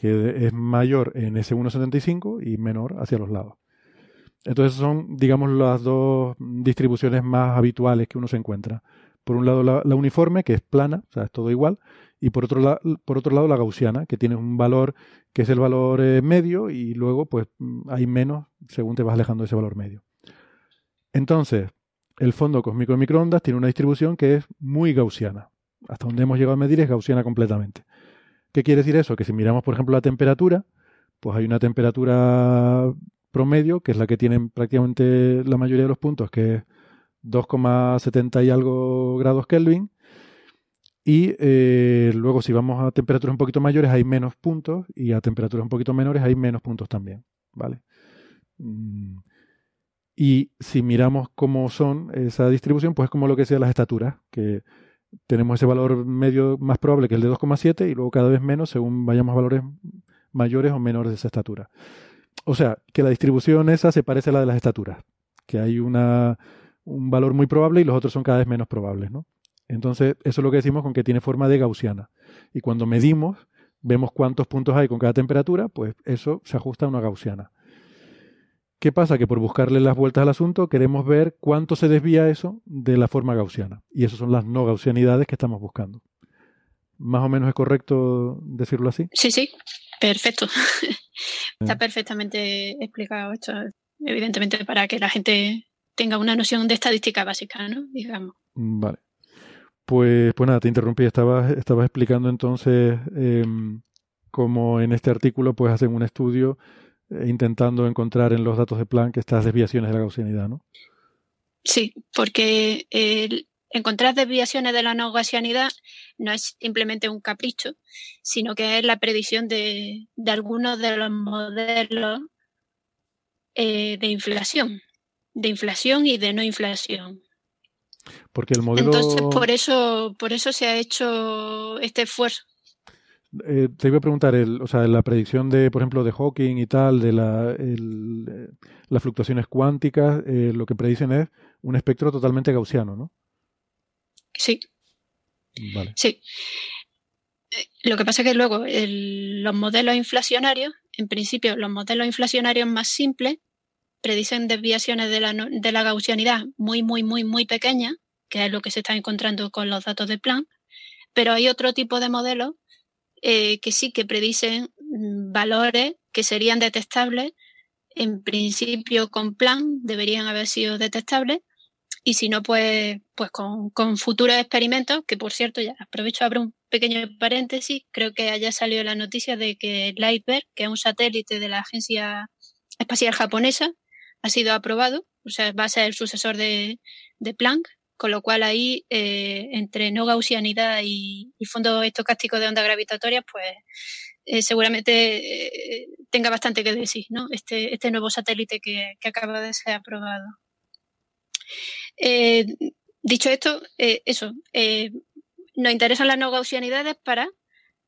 que es mayor en ese 1,75 y menor hacia los lados. Entonces son, digamos, las dos distribuciones más habituales que uno se encuentra. Por un lado la, uniforme, que es plana, o sea, es todo igual, y por otro, por otro lado la gaussiana, que tiene un valor que es el valor eh, medio y luego pues hay menos según te vas alejando de ese valor medio. Entonces, el fondo cósmico de microondas tiene una distribución que es muy gaussiana. Hasta donde hemos llegado a medir es gaussiana completamente. ¿Qué quiere decir eso? Que si miramos, por ejemplo, la temperatura, pues hay una temperatura promedio, que es la que tienen prácticamente la mayoría de los puntos, que es 2,70 y algo grados Kelvin. Y eh, luego si vamos a temperaturas un poquito mayores hay menos puntos y a temperaturas un poquito menores hay menos puntos también. ¿Vale? Mm. Y si miramos cómo son esa distribución, pues es como lo que sea las estaturas, que tenemos ese valor medio más probable que el de 2,7 y luego cada vez menos según vayamos a valores mayores o menores de esa estatura. O sea, que la distribución esa se parece a la de las estaturas, que hay una, un valor muy probable y los otros son cada vez menos probables, ¿no? Entonces, eso es lo que decimos con que tiene forma de gaussiana. Y cuando medimos, vemos cuántos puntos hay con cada temperatura, pues eso se ajusta a una gaussiana. ¿Qué pasa? Que por buscarle las vueltas al asunto queremos ver cuánto se desvía eso de la forma gaussiana. Y esas son las no gaussianidades que estamos buscando. ¿Más o menos es correcto decirlo así? Sí, sí, perfecto. Está perfectamente explicado esto, evidentemente para que la gente tenga una noción de estadística básica, ¿no? Digamos. Vale. Pues, pues nada, te interrumpí. Estabas, estabas explicando entonces em, cómo en este artículo pues hacen un estudio intentando encontrar en los datos de Planck estas desviaciones de la gaussianidad, ¿no? Sí, porque encontrar desviaciones de la no gaussianidad no es simplemente un capricho, sino que es la predicción de, algunos de los modelos eh, de inflación, de inflación y de no inflación. Porque el modelo. Entonces, por eso, por eso se ha hecho este esfuerzo. Eh, te iba a preguntar, el, o sea, la predicción de, por ejemplo, de Hawking y tal, de la, eh, las fluctuaciones cuánticas, eh, lo que predicen es un espectro totalmente gaussiano, ¿no? Sí. Vale. Sí. Lo que pasa es que luego los modelos inflacionarios, en principio, los modelos inflacionarios más simples predicen desviaciones de la, de la gaussianidad muy, muy, muy, muy pequeñas, que es lo que se está encontrando con los datos de Planck, pero hay otro tipo de modelos eh, que sí que predicen mm, valores que serían detectables. En principio, con Planck deberían haber sido detectables y si no, pues, pues con, con futuros experimentos, que por cierto, ya aprovecho abro un pequeño paréntesis, creo que haya salido la noticia de que Lightberg, que es un satélite de la Agencia Espacial Japonesa, ha sido aprobado, o sea, va a ser el sucesor de, de Planck, con lo cual ahí, eh, entre no gaussianidad y, fondo estocástico de onda gravitatoria, pues eh, seguramente eh, tenga bastante que decir, ¿no? Este, este nuevo satélite que, que acaba de ser aprobado. dicho esto, eso, nos interesan las no gaussianidades para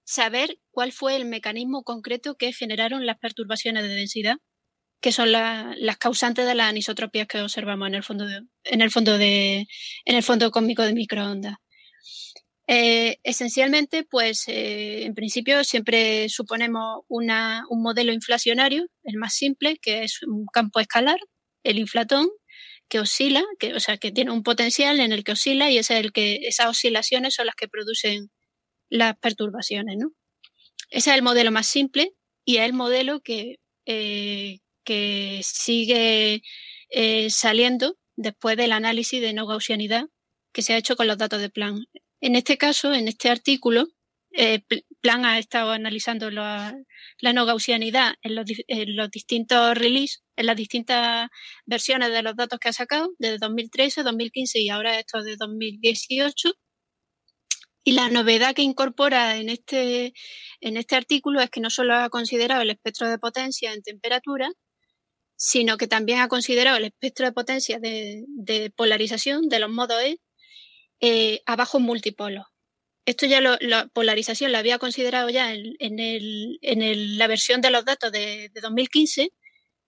saber cuál fue el mecanismo concreto que generaron las perturbaciones de densidad que son las causantes de las anisotropias que observamos en el fondo de, en el fondo de, en el fondo cósmico de microondas. Eh, esencialmente, pues eh, en principio siempre suponemos una, un modelo inflacionario, el más simple, que es un campo escalar, el inflatón, que oscila, que, o sea, que tiene un potencial en el que oscila y es el que esas oscilaciones son las que producen las perturbaciones, ¿no? Ese es el modelo más simple y es el modelo que, eh, que sigue eh, saliendo después del análisis de no gaussianidad que se ha hecho con los datos de Plan. En este caso, en este artículo, eh, Plan ha estado analizando la, no gaussianidad en los, en los distintos releases, en las distintas versiones de los datos que ha sacado, desde 2013, 2015 y ahora esto de 2018. Y la novedad que incorpora en este, en este artículo es que no solo ha considerado el espectro de potencia en temperatura, sino que también ha considerado el espectro de potencia de, polarización de los modos E eh, multipolos. Esto ya la polarización la había considerado ya en, la versión de los datos de, 2015,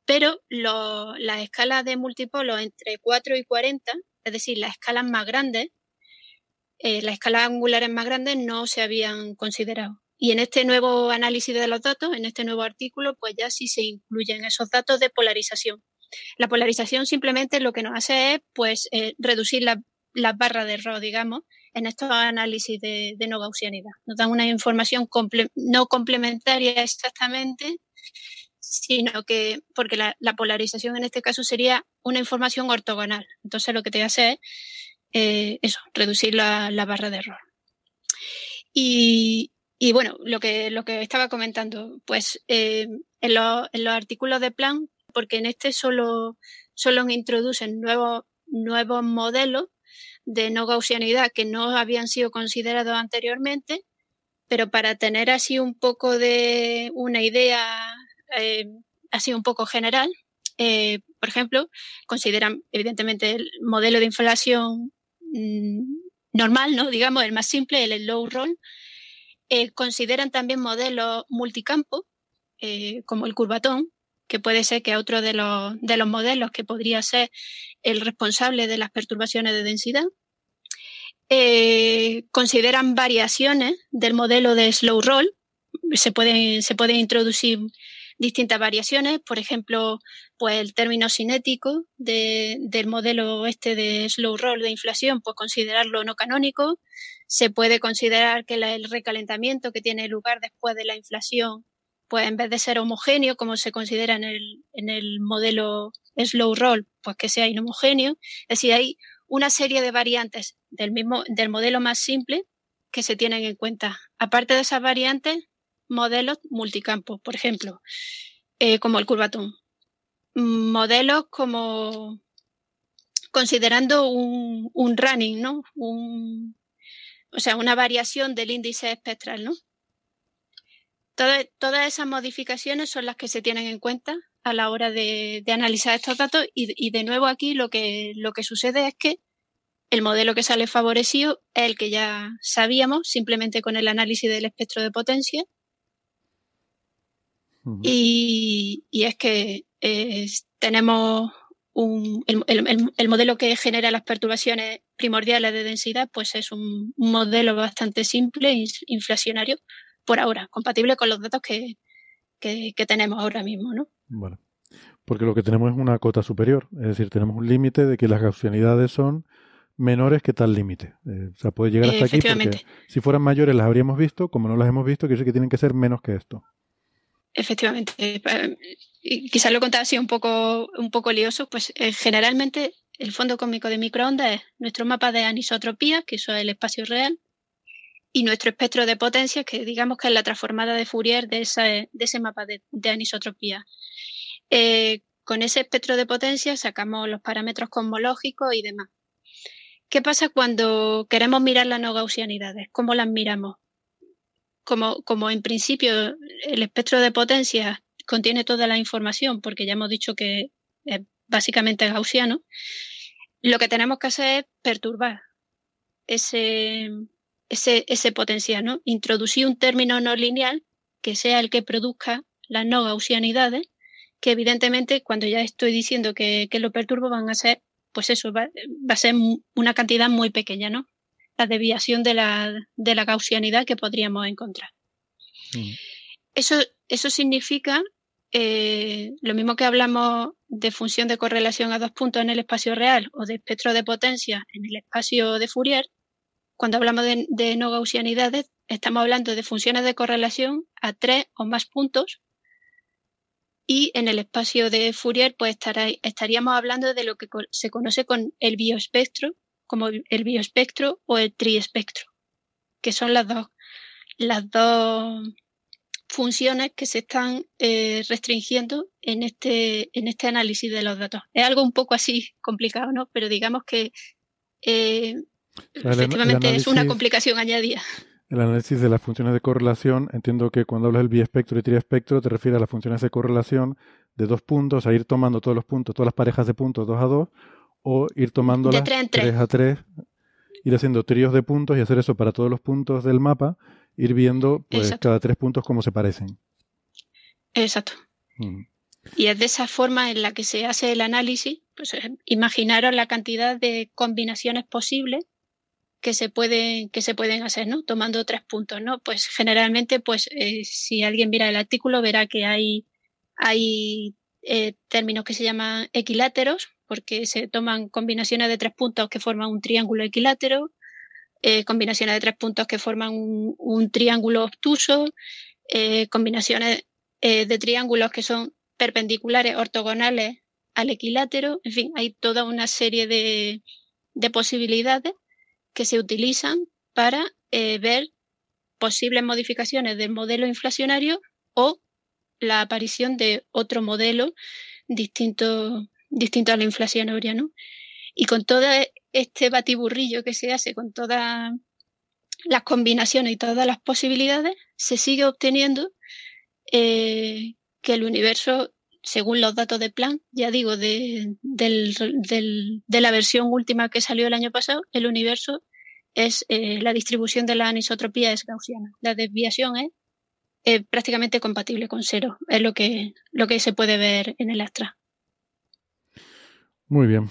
pero las escalas de multipolos entre 4 y 40, es decir, las escalas más grandes, eh, las escalas angulares más grandes no se habían considerado. Y en este nuevo análisis de los datos, en este nuevo artículo, pues ya sí se incluyen esos datos de polarización. La polarización simplemente lo que nos hace es pues eh, reducir las barras de error, digamos, en estos análisis de, no gaussianidad. Nos dan una información no complementaria exactamente, sino que, porque la, polarización en este caso sería una información ortogonal. Entonces lo que te hace es eh, eso, reducir la, la barra de error. Y, y bueno, lo que, estaba comentando, pues eh, en, los artículos de plan, porque en este solo, solo introducen nuevos, nuevos modelos de no gaussianidad que no habían sido considerados anteriormente, pero para tener así un poco de una idea eh, así un poco general, eh, por ejemplo, consideran evidentemente el modelo de inflación mm, normal, ¿no? Digamos, el más simple, el low roll, eh, consideran también modelos multicampo, eh, como el curvatón, que puede ser que otro de los, de los modelos que podría ser el responsable de las perturbaciones de densidad. eh, consideran variaciones del modelo de slow roll. Se pueden, se pueden introducir distintas variaciones, por ejemplo, pues el término cinético del modelo este de slow roll de inflación, pues considerarlo no canónico. Se puede considerar que el recalentamiento que tiene lugar después de la inflación, pues en vez de ser homogéneo, como se considera en el, en el modelo slow roll, pues que sea inhomogéneo. Es decir, hay una serie de variantes del mismo, del modelo más simple que se tienen en cuenta. Aparte de esas variantes, modelos multicampos, por ejemplo, eh, como el curvatón. Modelos como considerando un, un running, ¿no? Un, o sea, una variación del índice espectral, ¿no? todas esas modificaciones son las que se tienen en cuenta a la hora de, analizar estos datos y, y, de nuevo aquí lo que, lo que sucede es que el modelo que sale favorecido es el que ya sabíamos simplemente con el análisis del espectro de potencia y, es que eh, tenemos un, el, modelo que genera las perturbaciones primordiales de densidad, pues es un, modelo bastante simple, inflacionario, por ahora, compatible con los datos que, tenemos ahora mismo, ¿no? Bueno, porque lo que tenemos es una cota superior, es decir, tenemos un límite de que las gaussianidades son menores que tal límite. Eh, o sea, puede llegar hasta aquí porque si fueran mayores las habríamos visto, como no las hemos visto, quiere decir que tienen que ser menos que esto. Efectivamente. Eh, quizás lo contaba así un poco, un poco lioso, pues eh, generalmente el fondo cósmico de microondas es nuestro mapa de anisotropía, que eso es el espacio real, y nuestro espectro de potencia, que digamos que es la transformada de Fourier de, ese, de ese mapa de, anisotropía. Eh, con ese espectro de potencia sacamos los parámetros cosmológicos y demás. ¿Qué pasa cuando queremos mirar las no gaussianidades? ¿Cómo las miramos? Como, como en principio el espectro de potencia contiene toda la información, porque ya hemos dicho que es básicamente gaussiano, lo que tenemos que hacer es perturbar ese, ese, ese potencial, ¿no? Introducir un término no lineal que sea el que produzca las no gaussianidades, que evidentemente cuando ya estoy diciendo que, que lo perturbo van a ser, pues eso, va, va a ser una cantidad muy pequeña, ¿no? La desviación de la, de la gaussianidad que podríamos encontrar. Mm. Eso, eso significa eh, lo mismo que hablamos de función de correlación a dos puntos en el espacio real o de espectro de potencia en el espacio de Fourier, cuando hablamos de, no gaussianidades, estamos hablando de funciones de correlación a tres o más puntos y en el espacio de Fourier pues estaríamos hablando de lo que se conoce con el bioespectro, como el bioespectro o el triespectro, que son las dos, las dos funciones que se están eh, restringiendo en este, en este análisis de los datos. Es algo un poco así complicado, ¿no? Pero digamos que eh, efectivamente es una complicación añadida. El análisis de las funciones de correlación, entiendo que cuando hablas del biespectro y triespectro te refieres a las funciones de correlación de dos puntos, a ir tomando todos los puntos, todas las parejas de puntos dos a dos, o ir tomándolas 3 a 3, ir haciendo tríos de puntos y hacer eso para todos los puntos del mapa, ir viendo pues cada tres puntos cómo se parecen. Exacto. Mm. Y es de esa forma en la que se hace el análisis, pues eh, imaginaros la cantidad de combinaciones posibles que se pueden, que se pueden hacer, ¿no? Tomando tres puntos, ¿no? Pues generalmente, pues, eh, si alguien mira el artículo, verá que hay, hay eh, términos que se llaman equiláteros, porque se toman combinaciones de tres puntos que forman un triángulo equilátero, eh, combinaciones de tres puntos que forman un, triángulo obtuso, eh, combinaciones eh, de triángulos que son perpendiculares ortogonales al equilátero, en fin, hay toda una serie de, de posibilidades que se utilizan para ver posibles modificaciones del modelo inflacionario o la aparición de otro modelo distinto distinto a la inflación ¿no? Y con todo este batiburrillo que se hace, con todas las combinaciones y todas las posibilidades, se sigue obteniendo eh, que el universo, según los datos de plan, ya digo, de, la versión última que salió el año pasado, el universo es eh, la distribución de la anisotropía es gaussiana. La desviación es prácticamente compatible con cero. Es lo que, lo que se puede ver en el Astra. Muy bien.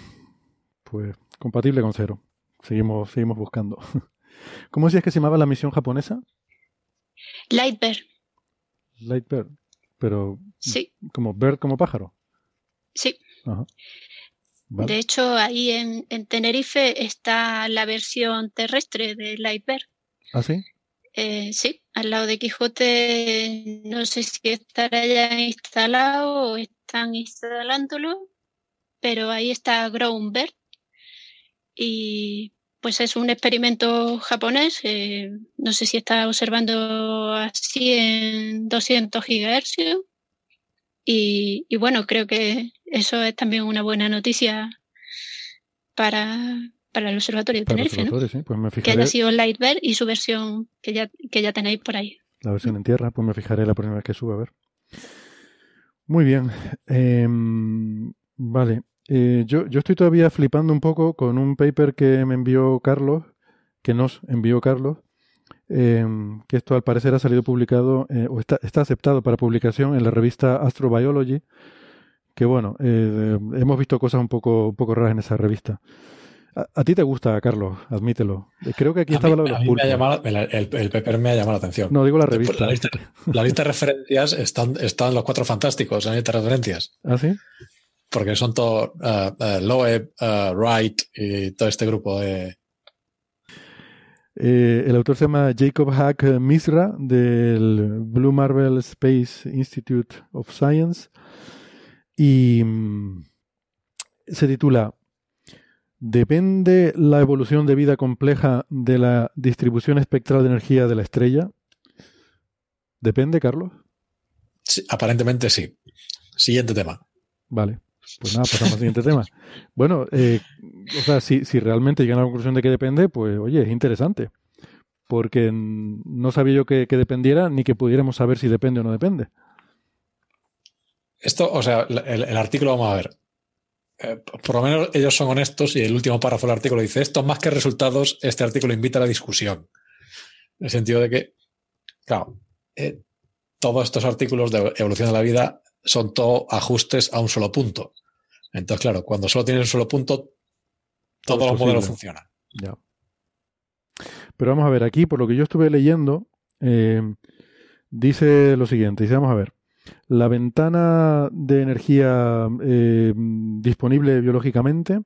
Pues compatible con cero. seguimos, seguimos buscando. ¿Cómo decías que se llamaba la misión japonesa? Lightbird. Lightbird, pero sí. como bird como pájaro. Sí. De hecho, ahí en, Tenerife está la versión terrestre de Lightbird. ¿Ah, sí? Eh, sí, al lado de Quijote, no sé si estará ya instalado o están instalándolo, pero ahí está Groundbird. Y pues es un experimento japonés, eh, no sé si está observando así en 200 GHz. Y, y, bueno, creo que eso es también una buena noticia para, para el Observatorio de Tenerife, ¿no? Pues que haya sido Lightbird y su versión que ya, que ya tenéis por ahí. La versión en tierra, pues me fijaré la próxima vez que suba, a ver. Muy bien. Em, vale. Eh, yo, yo estoy todavía flipando un poco con un paper que me envió Carlos, que nos envió Carlos, em, que esto al parecer ha salido publicado eh, o está, está, aceptado para publicación en la revista Astrobiology, que bueno, eh, hemos visto cosas un poco, un poco raras en esa revista. A, ti te gusta, Carlos, admítelo. Creo que aquí estaba lo de los el, el, paper me ha llamado la atención. No, digo la revista. La lista, la lista de referencias están, están los cuatro fantásticos la lista de referencias. ¿Ah, sí? Porque son todos uh, uh, Loeb, uh, Wright y todo este grupo de... Eh, el autor se llama Jacob Hack Misra del Blue Marble Space Institute of Science y mm, se titula ¿Depende la evolución de vida compleja de la distribución espectral de energía de la estrella? ¿Depende, Carlos? aparentemente sí. Siguiente tema. Vale. Pues nada, pasamos al siguiente tema. Bueno, eh, o sea, si, si realmente llegan a la conclusión de que depende, pues oye, es interesante. Porque no sabía yo que, dependiera ni que pudiéramos saber si depende o no depende. Esto, o sea, el, artículo, vamos a ver. Eh, por lo menos ellos son honestos y el último párrafo del artículo dice: Esto más que resultados, este artículo invita a la discusión. En el sentido de que, claro, eh, todos estos artículos de evolución de la vida son todo ajustes a un solo punto. Entonces, claro, cuando solo tienes un solo punto, todos los modelos funcionan. Ya. Pero vamos a ver, aquí, por lo que yo estuve leyendo, eh, dice lo siguiente, dice, vamos a ver, la ventana de energía eh, disponible biológicamente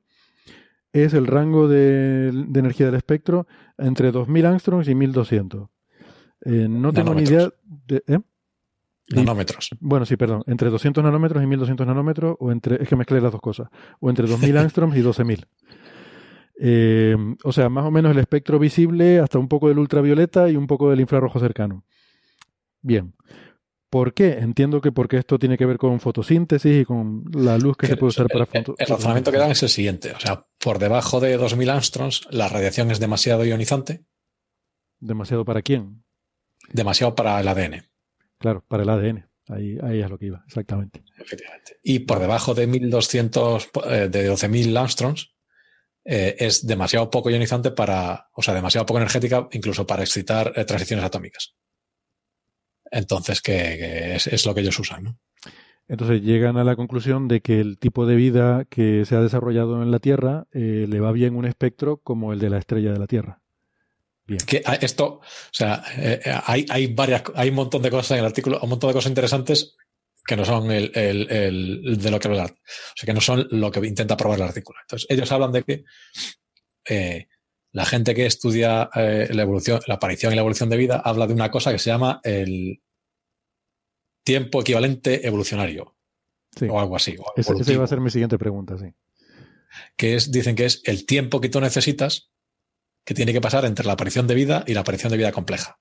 es el rango de, energía del espectro entre 2000 angstroms y 1200. Eh, no tengo ni idea de... Nanómetros. bueno, sí, perdón. Entre 200 nanómetros y 1200 nanómetros, o entre. Es que mezclé las dos cosas. O entre 2000 angstroms y 12000. Eh, o sea, más o menos el espectro visible hasta un poco del ultravioleta y un poco del infrarrojo cercano. Bien. ¿Por qué? Entiendo que porque esto tiene que ver con fotosíntesis y con la luz que, se puede usar para fotosíntesis. El, razonamiento que dan es el siguiente. O sea, por debajo de 2000 angstroms, la radiación es demasiado ionizante. ¿Demasiado para quién? Demasiado para el ADN. Claro, para el ADN. Ahí, ahí es lo que iba, exactamente. Efectivamente. Y por debajo de 1200, eh, de 12.000 angstroms, eh, es demasiado poco ionizante para, o sea, demasiado poco energética incluso para excitar eh, transiciones atómicas. Entonces, que, es, lo que ellos usan, ¿no? Entonces llegan a la conclusión de que el tipo de vida que se ha desarrollado en la Tierra le va bien un espectro como el de la estrella de la Tierra. Que esto, o sea, eh, eh, hay, hay varias, hay un montón de cosas en el artículo, un montón de cosas interesantes que no son el, el, de lo que o sea, que no son lo que intenta probar el artículo. Entonces, ellos hablan de que eh, la gente que estudia la evolución, la aparición y la evolución de vida habla de una cosa que se llama el tiempo equivalente evolucionario. O algo así. esa iba a ser mi siguiente pregunta, sí. Que es, dicen que es el tiempo que tú necesitas que tiene que pasar entre la aparición de vida y la aparición de vida compleja.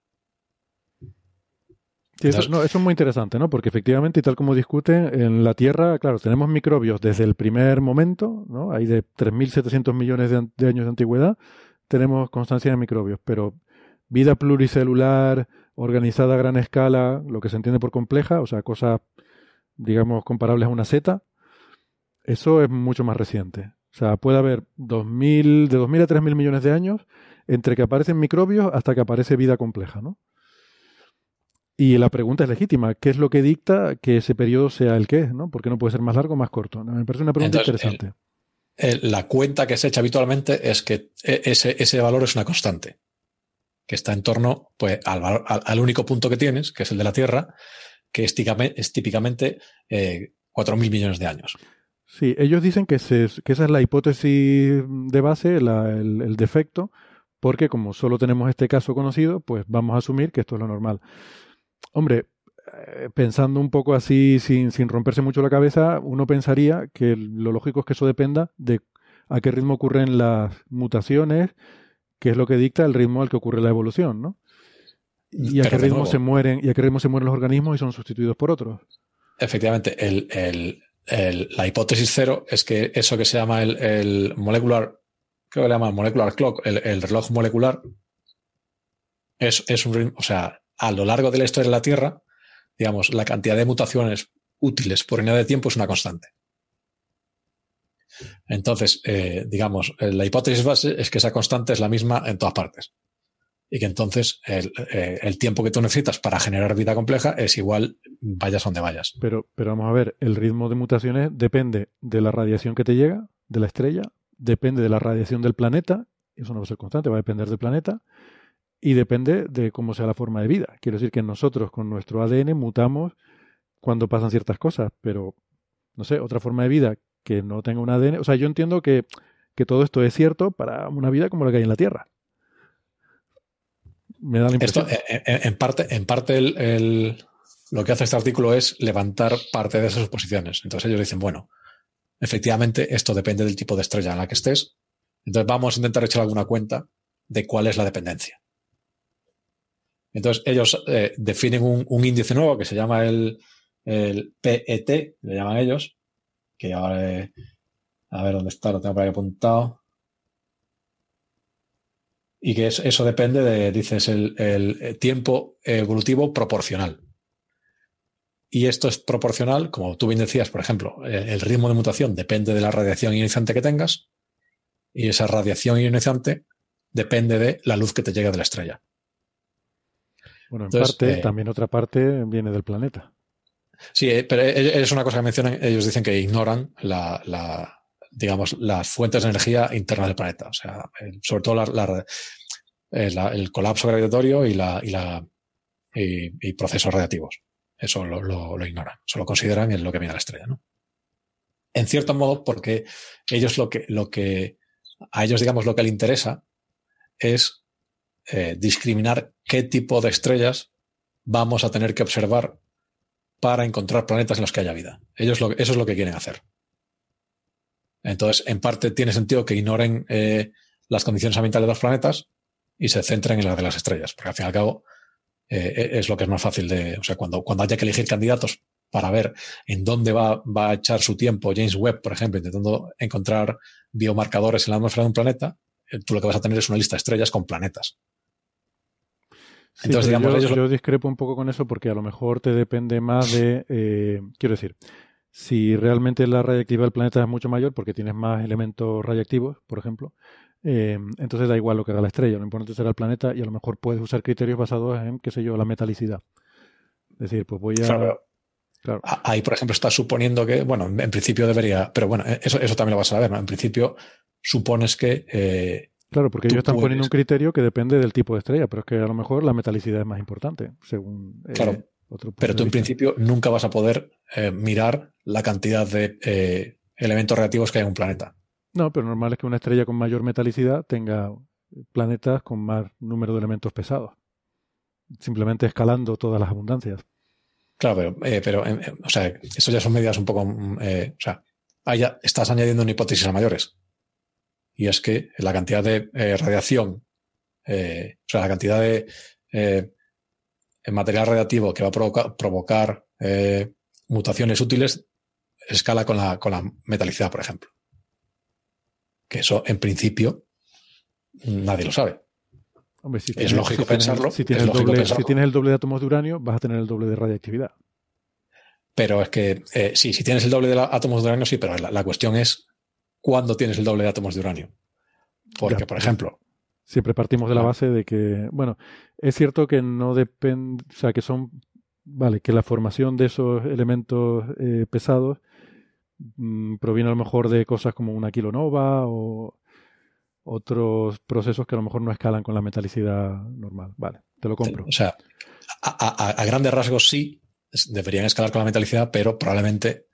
eso, es muy interesante, ¿no? Porque efectivamente, y tal como discuten, en la Tierra, claro, tenemos microbios desde el primer momento, ¿no? Hay de 3.700 millones de, de, años de antigüedad, tenemos constancia de microbios, pero vida pluricelular, organizada a gran escala, lo que se entiende por compleja, o sea, cosas, digamos, comparables a una zeta, eso es mucho más reciente. O sea, puede haber 2000, de 2.000 a 3.000 millones de años entre que aparecen microbios hasta que aparece vida compleja, ¿no? Y la pregunta es legítima, ¿qué es lo que dicta que ese periodo sea el que es, ¿no? Porque no puede ser más largo o más corto. Me parece una pregunta interesante. la cuenta que se echa habitualmente es que e, ese, ese valor es una constante, que está en torno pues, al, al, único punto que tienes, que es el de la Tierra, que es típicamente, es típicamente eh, 4.000 millones de años. Sí, ellos dicen que, esa es la hipótesis de base, el, defecto, porque como solo tenemos este caso conocido, pues vamos a asumir que esto es lo normal. Hombre, eh, pensando un poco así, sin, sin romperse mucho la cabeza, uno pensaría que lo lógico es que eso dependa de a qué ritmo ocurren las mutaciones, que es lo que dicta el ritmo al que ocurre la evolución, ¿no? Y a qué ritmo se mueren, y a qué ritmo se mueren los organismos y son sustituidos por otros. Efectivamente, el, la hipótesis cero es que eso que se llama el, molecular, creo que le llaman molecular clock, el, reloj molecular, es, es un ritmo, o sea, a lo largo de la historia de la Tierra, digamos, la cantidad de mutaciones útiles por unidad de tiempo es una constante. Entonces, eh, digamos, la hipótesis base es que esa constante es la misma en todas partes y que entonces eh, el, tiempo que tú necesitas para generar vida compleja es igual vayas donde vayas. Pero, pero vamos a ver, el ritmo de mutaciones depende de la radiación que te llega, de la estrella, depende de la radiación del planeta, eso no va a ser constante, va a depender del planeta, y depende de cómo sea la forma de vida. Quiero decir que nosotros con nuestro ADN mutamos cuando pasan ciertas cosas, pero no sé, otra forma de vida que no tenga un ADN. O sea, yo entiendo que, que todo esto es cierto para una vida como la que hay en la Tierra. Me da la impresión. Esto, eh, eh, en, parte, en parte el, lo que hace este artículo es levantar parte de esas suposiciones. Entonces ellos dicen, bueno, efectivamente esto depende del tipo de estrella en la que estés. Entonces vamos a intentar echar alguna cuenta de cuál es la dependencia. Entonces ellos eh, definen un, índice nuevo que se llama el, PET, le llaman ellos, que ahora, a ver dónde está, lo tengo por ahí apuntado. Y que eso depende de, dices, el, tiempo evolutivo proporcional. Y esto es proporcional, como tú bien decías, por ejemplo, eh, el ritmo de mutación depende de la radiación ionizante que tengas y esa radiación ionizante depende de la luz que te llega de la estrella. Bueno, en parte, eh, también otra parte viene del planeta. Sí, eh, pero es una cosa que mencionan, ellos dicen que ignoran la, digamos, las fuentes de energía internas del planeta. O sea, sobre todo eh, el colapso gravitatorio y, la, y, la, y, procesos radiactivos. Eso lo, lo, ignoran. Solo consideran en lo que viene a la estrella, ¿no? En cierto modo, porque ellos lo que, lo que, a ellos, digamos, lo que les interesa es eh, discriminar qué tipo de estrellas vamos a tener que observar para encontrar planetas en los que haya vida. Ellos lo, eso es lo que quieren hacer. Entonces, en parte tiene sentido que ignoren eh, las condiciones ambientales de los planetas y se centren en las de las estrellas, porque al fin y al cabo eh, e, es lo que es más fácil de, o sea, cuando, cuando haya que elegir candidatos para ver en dónde va, va a echar su tiempo James Webb, por ejemplo, intentando encontrar biomarcadores en la atmósfera de un planeta, eh, tú lo que vas a tener es una lista de estrellas con planetas. Entonces, digamos, yo, discrepo un poco con eso porque a lo mejor te depende más de, quiero decir, si realmente la radiactividad del planeta es mucho mayor, porque tienes más elementos radiactivos, por ejemplo, eh, entonces da igual lo que haga la estrella, lo importante será el planeta y a lo mejor puedes usar criterios basados en, qué sé yo, la metalicidad. Es decir, pues voy a... Claro. Ahí, por ejemplo, estás suponiendo que, bueno, en principio debería, pero bueno, eso, eso también lo vas a ver, ¿no? En principio supones que... Eh, claro, porque ellos están poniendo un criterio que depende del tipo de estrella, pero es que a lo mejor la metalicidad es más importante, según... Eh, claro. Pero tú en principio nunca vas a poder eh, mirar la cantidad de eh, elementos reactivos que hay en un planeta. No, pero normal es que una estrella con mayor metalicidad tenga planetas con más número de elementos pesados. Simplemente escalando todas las abundancias. Claro, pero, eh, o sea, eso ya son medidas un poco. o sea, ya estás añadiendo una hipótesis a mayores. Y es que la cantidad de radiación, o sea, la cantidad de material radiactivo que va a provocar, eh, mutaciones útiles escala con la, con la metalicidad, por ejemplo. Que eso, en principio, nadie lo sabe. es lógico pensarlo. si, tienes el doble, de átomos de uranio, vas a tener el doble de radiactividad. Pero es que, eh, sí, si tienes el doble de átomos de uranio, sí, pero la, cuestión es cuándo tienes el doble de átomos de uranio. Porque, por ejemplo, Siempre partimos de la base de que, bueno, es cierto que no depende, o sea, que son, vale, que la formación de esos elementos eh, pesados mm, proviene a lo mejor de cosas como una kilonova o otros procesos que a lo mejor no escalan con la metalicidad normal. Vale, te lo compro. O sea, a, grandes rasgos sí, deberían escalar con la metalicidad, pero probablemente,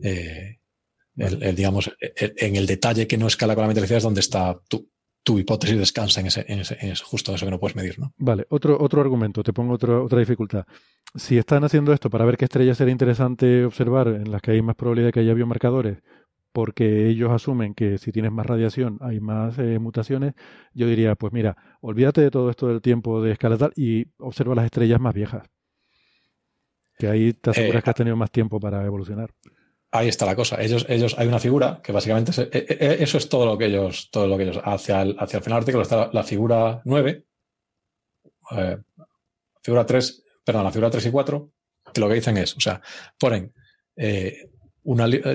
eh, el, digamos, en el detalle que no escala con la metalicidad es donde está tu, tu hipótesis descansa en ese, en ese, en justo eso que no puedes medir, ¿no? Vale, otro, otro argumento, te pongo otra dificultad. Si están haciendo esto para ver qué estrellas sería interesante observar en las que hay más probabilidad de que haya biomarcadores, porque ellos asumen que si tienes más radiación hay más eh, mutaciones, yo diría, pues mira, olvídate de todo esto del tiempo de escala tal y observa las estrellas más viejas. Que ahí te aseguras que has tenido más tiempo para evolucionar. Ahí está la cosa. Ellos, ellos, hay una figura que básicamente eh, eh, eso es todo lo que ellos, todo lo que ellos, hacia el, hacia el final del artículo está la, figura 9, figura 3, perdón, la figura 3 y 4, que lo que dicen es, o sea, ponen eh,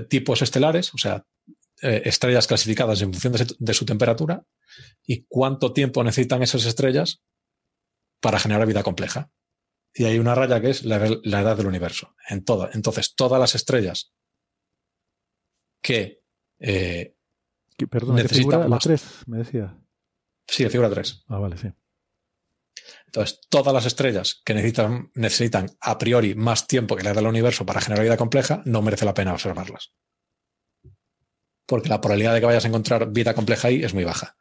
tipos estelares, o sea, eh, estrellas clasificadas en función de, su temperatura y cuánto tiempo necesitan esas estrellas para generar vida compleja. Y hay una raya que es la, edad del universo. En toda. Entonces, todas las estrellas que. Eh, perdón, necesitan la 3, me decía. Sí, de figura 3. Ah, vale, sí. Entonces, todas las estrellas que necesitan, necesitan a priori más tiempo que le da el universo para generar vida compleja, no merece la pena observarlas. Porque la probabilidad de que vayas a encontrar vida compleja ahí es muy baja.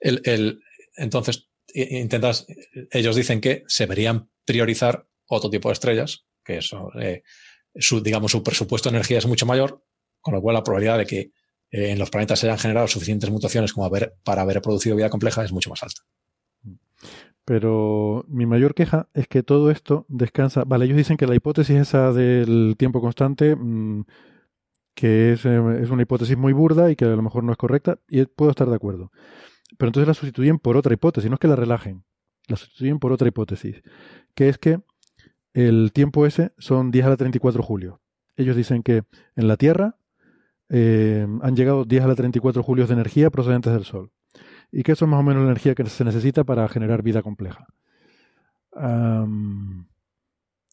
El, entonces, intentas, ellos dicen que se deberían priorizar otro tipo de estrellas, que eso, eh, su, digamos, su presupuesto de energía es mucho mayor, con lo cual la probabilidad de que eh, en los planetas se hayan generado suficientes mutaciones como para haber producido vida compleja es mucho más alta. Pero mi mayor queja es que todo esto descansa. Vale, ellos dicen que la hipótesis esa del tiempo constante, mm, que es, eh, es, una hipótesis muy burda y que a lo mejor no es correcta, y puedo estar de acuerdo. Pero entonces la sustituyen por otra hipótesis, no es que la relajen, la sustituyen por otra hipótesis, que es que el tiempo ese son 10 a la 34 julio. Ellos dicen que en la Tierra eh, han llegado 10 a la 34 julios de energía procedentes del Sol y que eso es más o menos la energía que se necesita para generar vida compleja.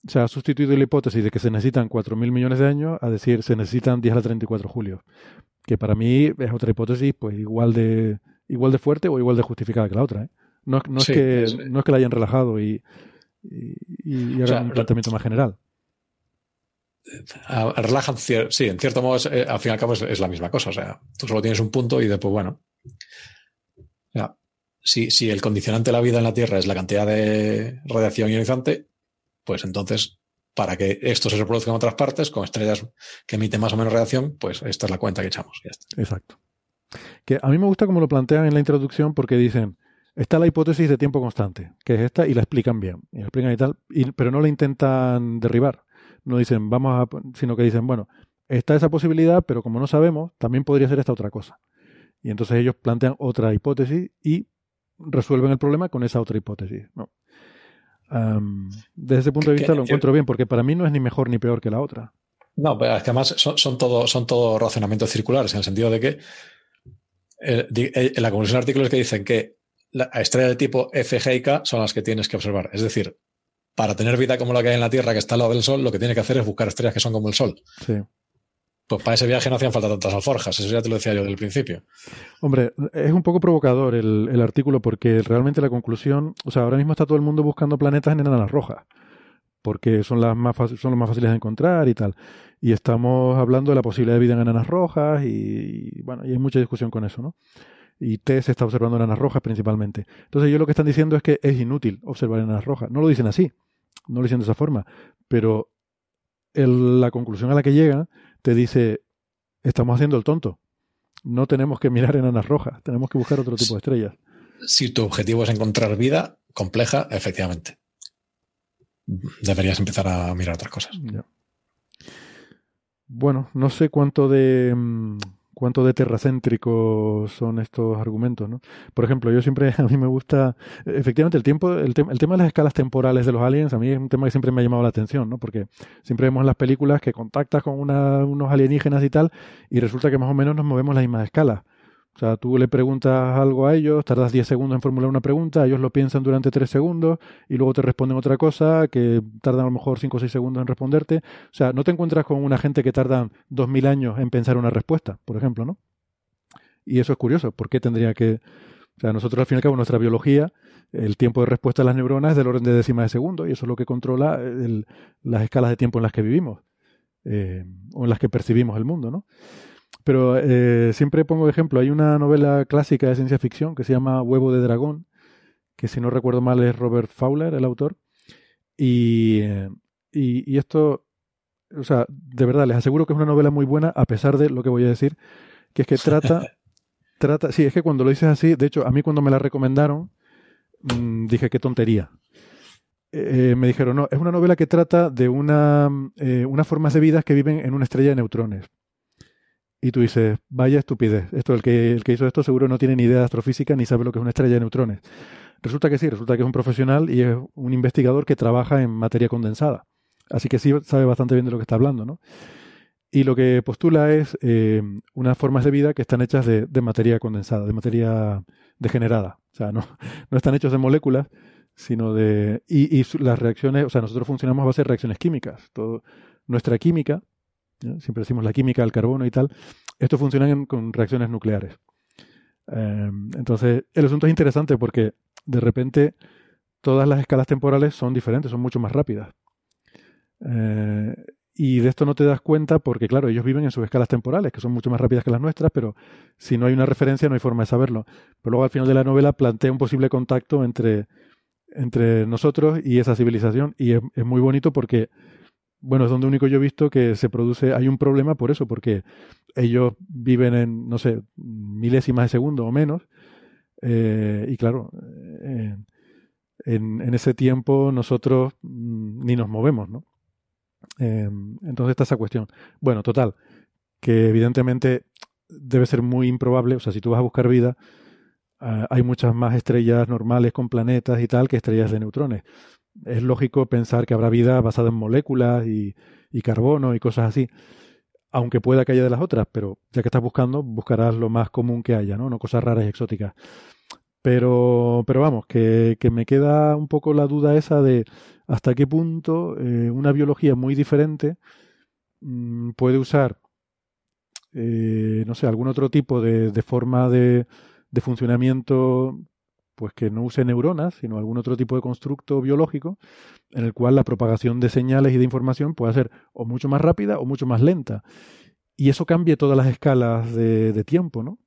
se ha sustituido la hipótesis de que se necesitan 4.000 millones de años a decir se necesitan 10 a la 34 julio, que para mí es otra hipótesis pues igual de igual de fuerte o igual de justificada que la otra. ¿eh? No, es que, no es que la hayan relajado y, y, hagan un planteamiento más general. Relajan, sí, en cierto modo, eh, al fin y al cabo es, la misma cosa. O sea, tú solo tienes un punto y después, bueno, si, si el condicionante de la vida en la Tierra es la cantidad de radiación ionizante, pues entonces, para que esto se reproduzca en otras partes, con estrellas que emiten más o menos radiación, pues esta es la cuenta que echamos. Exacto. Que a mí me gusta como lo plantean en la introducción porque dicen, está la hipótesis de tiempo constante, que es esta, y la explican bien, explican y tal, pero no la intentan derribar. No dicen, vamos a, sino que dicen, bueno, está esa posibilidad, pero como no sabemos, también podría ser esta otra cosa. Y entonces ellos plantean otra hipótesis y resuelven el problema con esa otra hipótesis. ¿no? desde ese punto de vista lo encuentro bien, porque para mí no es ni mejor ni peor que la otra. No, pero es que además son, son todo, son todo razonamientos circulares, en el sentido de que eh, eh, en la conclusión del artículo es que dicen que la estrella de tipo F, G y K son las que tienes que observar. Es decir, para tener vida como la que hay en la Tierra, que está al lado del Sol, lo que tiene que hacer es buscar estrellas que son como el Sol. Sí. Pues para ese viaje no hacían falta tantas alforjas, eso ya te lo decía yo del principio. Hombre, es un poco provocador el, artículo porque realmente la conclusión, o sea, ahora mismo está todo el mundo buscando planetas en enanas rojas, porque son, las más son los más fáciles de encontrar y tal. Y estamos hablando de la posibilidad de vida en enanas rojas y, bueno, y hay mucha discusión con eso, ¿no? Y T se está observando enanas rojas principalmente. Entonces ellos lo que están diciendo es que es inútil observar enanas rojas. No lo dicen así, no lo dicen de esa forma, pero la conclusión a la que llegan te dice, estamos haciendo el tonto. No tenemos que mirar enanas rojas, tenemos que buscar otro tipo de estrellas. Si tu objetivo es encontrar vida compleja, efectivamente. Deberías empezar a mirar otras cosas. Bueno, no sé cuánto de mm, cuánto de terracéntricos son estos argumentos, ¿no? Por ejemplo, yo siempre, a mí me gusta, efectivamente, el tiempo, el, tema de las escalas temporales de los aliens, a mí es un tema que siempre me ha llamado la atención, ¿no? Porque siempre vemos en las películas que contactas con unos alienígenas y tal, y resulta que más o menos nos movemos las mismas escalas. O sea, tú le preguntas algo a ellos, tardas 10 segundos en formular una pregunta, ellos lo piensan durante 3 segundos y luego te responden otra cosa que tardan a lo mejor 5 o 6 segundos en responderte. O sea, no te encuentras con una gente que tarda 2.000 años en pensar una respuesta, por ejemplo, ¿no? Y eso es curioso, ¿por qué tendría que...? O sea, nosotros al fin y al cabo, nuestra biología, el tiempo de respuesta de las neuronas es del orden de décimas de segundo y eso es lo que controla las escalas de tiempo en las que vivimos eh, o en las que percibimos el mundo, ¿no? Pero eh, siempre pongo ejemplo, hay una novela clásica de ciencia ficción que se llama Huevo de Dragón, que si no recuerdo mal es Robert Fowler, el autor. Y, y, esto, o sea, de verdad, les aseguro que es una novela muy buena, a pesar de lo que voy a decir, que es que trata, trata, sí, es que cuando lo dices así, de hecho, a mí cuando me la recomendaron, mm, dije qué tontería. Eh, me dijeron, no, es una novela que trata de una, eh, unas formas de vida que viven en una estrella de neutrones. Y tú dices, vaya estupidez, esto el que, el que hizo esto seguro no tiene ni idea de astrofísica ni sabe lo que es una estrella de neutrones. Resulta que sí, resulta que es un profesional y es un investigador que trabaja en materia condensada. Así que sí sabe bastante bien de lo que está hablando, ¿no? Y lo que postula es eh, unas formas de vida que están hechas de, materia condensada, de materia degenerada. O sea, no, no están hechos de moléculas, sino de... Y, y, las reacciones, o sea, nosotros funcionamos a base de reacciones químicas. Todo, nuestra química siempre decimos la química del carbono y tal, esto funciona con reacciones nucleares. Em, entonces, el asunto es interesante porque de repente todas las escalas temporales son diferentes, son mucho más rápidas. Eh, y de esto no te das cuenta porque, claro, ellos viven en sus escalas temporales, que son mucho más rápidas que las nuestras, pero si no hay una referencia no hay forma de saberlo. Pero luego al final de la novela plantea un posible contacto entre, entre nosotros y esa civilización y es muy bonito porque bueno, es donde único yo he visto que se produce, hay un problema por eso, porque ellos viven en, no sé, milésimas de segundo o menos, eh, y claro, eh, en, ese tiempo nosotros mm, ni nos movemos, ¿no? Eh, entonces está esa cuestión. Bueno, total, que evidentemente debe ser muy improbable, o sea, si tú vas a buscar vida, ah, hay muchas más estrellas normales con planetas y tal que estrellas de neutrones es lógico pensar que habrá vida basada en moléculas y, carbono y cosas así, aunque pueda que haya de las otras, pero ya que estás buscando, buscarás lo más común que haya, ¿no? No cosas raras y exóticas. Pero, pero vamos, que, me queda un poco la duda esa de hasta qué punto eh, una biología muy diferente mm, puede usar, eh, no sé, algún otro tipo de, de forma de, de funcionamiento pues que no use neuronas, sino algún otro tipo de constructo biológico en el cual la propagación de señales y de información pueda ser o mucho más rápida o mucho más lenta. Y eso cambie todas las escalas de, tiempo, ¿no?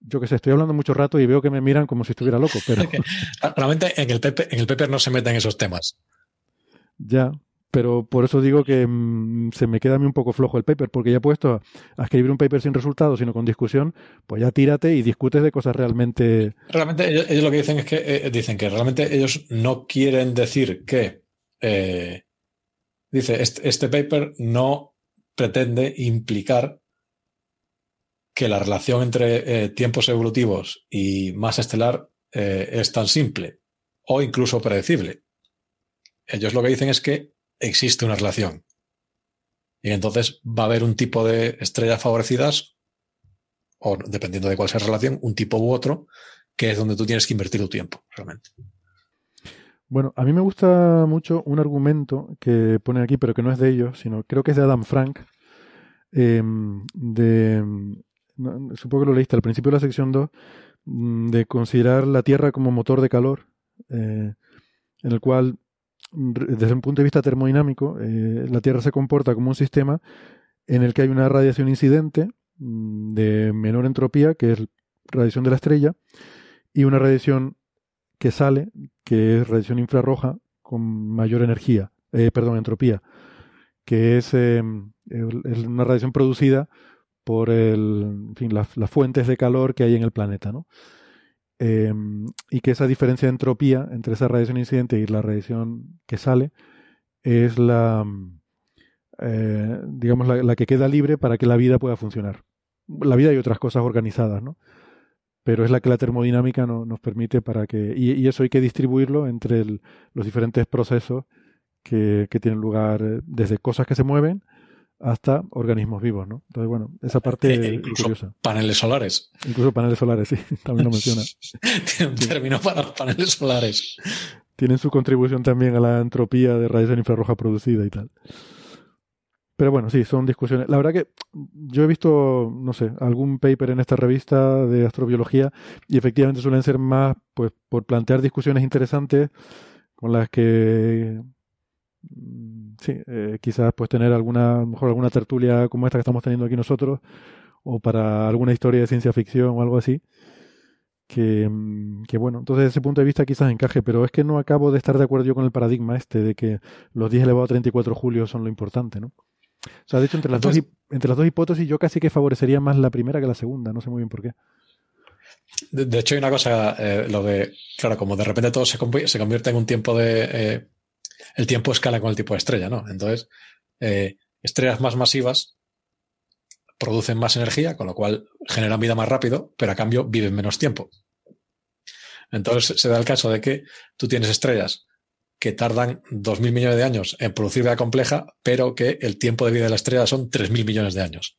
Yo que sé, estoy hablando mucho rato y veo que me miran como si estuviera loco, pero... Realmente en el, paper, en el paper no se meten esos temas. Ya, pero por eso digo que mm, se me queda a mí un poco flojo el paper, porque ya he puesto a, escribir un paper sin resultados, sino con discusión, pues ya tírate y discutes de cosas realmente. Realmente ellos, lo que dicen es que eh, dicen que realmente ellos no quieren decir que eh, dice este, paper no pretende implicar que la relación entre eh, tiempos evolutivos y masa estelar es tan simple o incluso predecible. Ellos lo que dicen es que existe una relación. Y entonces va a haber un tipo de estrellas favorecidas, o dependiendo de cuál sea la relación, un tipo u otro, que es donde tú tienes que invertir tu tiempo, realmente. Bueno, a mí me gusta mucho un argumento que ponen aquí, pero que no es de ellos, sino creo que es de Adam Frank, em, de, supongo que lo leíste al principio de la sección 2, mm, de considerar la Tierra como motor de calor, eh, en el cual desde un punto de vista termodinámico, eh, la Tierra se comporta como un sistema en el que hay una radiación incidente mm, de menor entropía, que es radiación de la estrella, y una radiación que sale, que es radiación infrarroja con mayor energía, eh, perdón, entropía, que es, em, una radiación producida por el, fin, las fuentes de calor que hay en el planeta, ¿no? Em, y que esa diferencia de entropía entre esa radiación incidente y la radiación que sale es la, eh, digamos, la, que queda libre para que la vida pueda funcionar. La vida y otras cosas organizadas, ¿no? Pero es la que la termodinámica no, nos permite para que... Y, eso hay que distribuirlo entre los diferentes procesos que, que, tienen lugar, eh, desde cosas que se mueven hasta organismos vivos, ¿no? Entonces, bueno, esa parte incluso curiosa. Paneles solares. Incluso paneles solares, sí, también lo menciona. Tiene un término para los paneles solares. Tienen su contribución también a la entropía de radiación infrarroja producida y tal. Pero bueno, sí, son discusiones. La verdad que yo he visto, no sé, algún paper en esta revista de astrobiología y efectivamente suelen ser más, pues, por plantear discusiones interesantes con las que mm, sí, eh, quizás pues tener alguna, mejor alguna tertulia como esta que estamos teniendo aquí nosotros, o para alguna historia de ciencia ficción o algo así. Que, mm, que, bueno, entonces desde ese punto de vista quizás encaje, pero es que no acabo de estar de acuerdo yo con el paradigma este de que los 10 elevado a 34 julio son lo importante, ¿no? O sea, de hecho, entre las, dos, entre las dos hipótesis yo casi que favorecería más la primera que la segunda, no sé muy bien por qué. De, hecho, hay una cosa, eh, lo de, claro, como de repente todo se, se convierte en un tiempo de... Eh, el tiempo escala con el tipo de estrella, ¿no? Entonces, eh, estrellas más masivas producen más energía, con lo cual generan vida más rápido, pero a cambio viven menos tiempo. Entonces se da el caso de que tú tienes estrellas que tardan 2.000 millones de años en producir vida compleja, pero que el tiempo de vida de la estrella son 3.000 millones de años.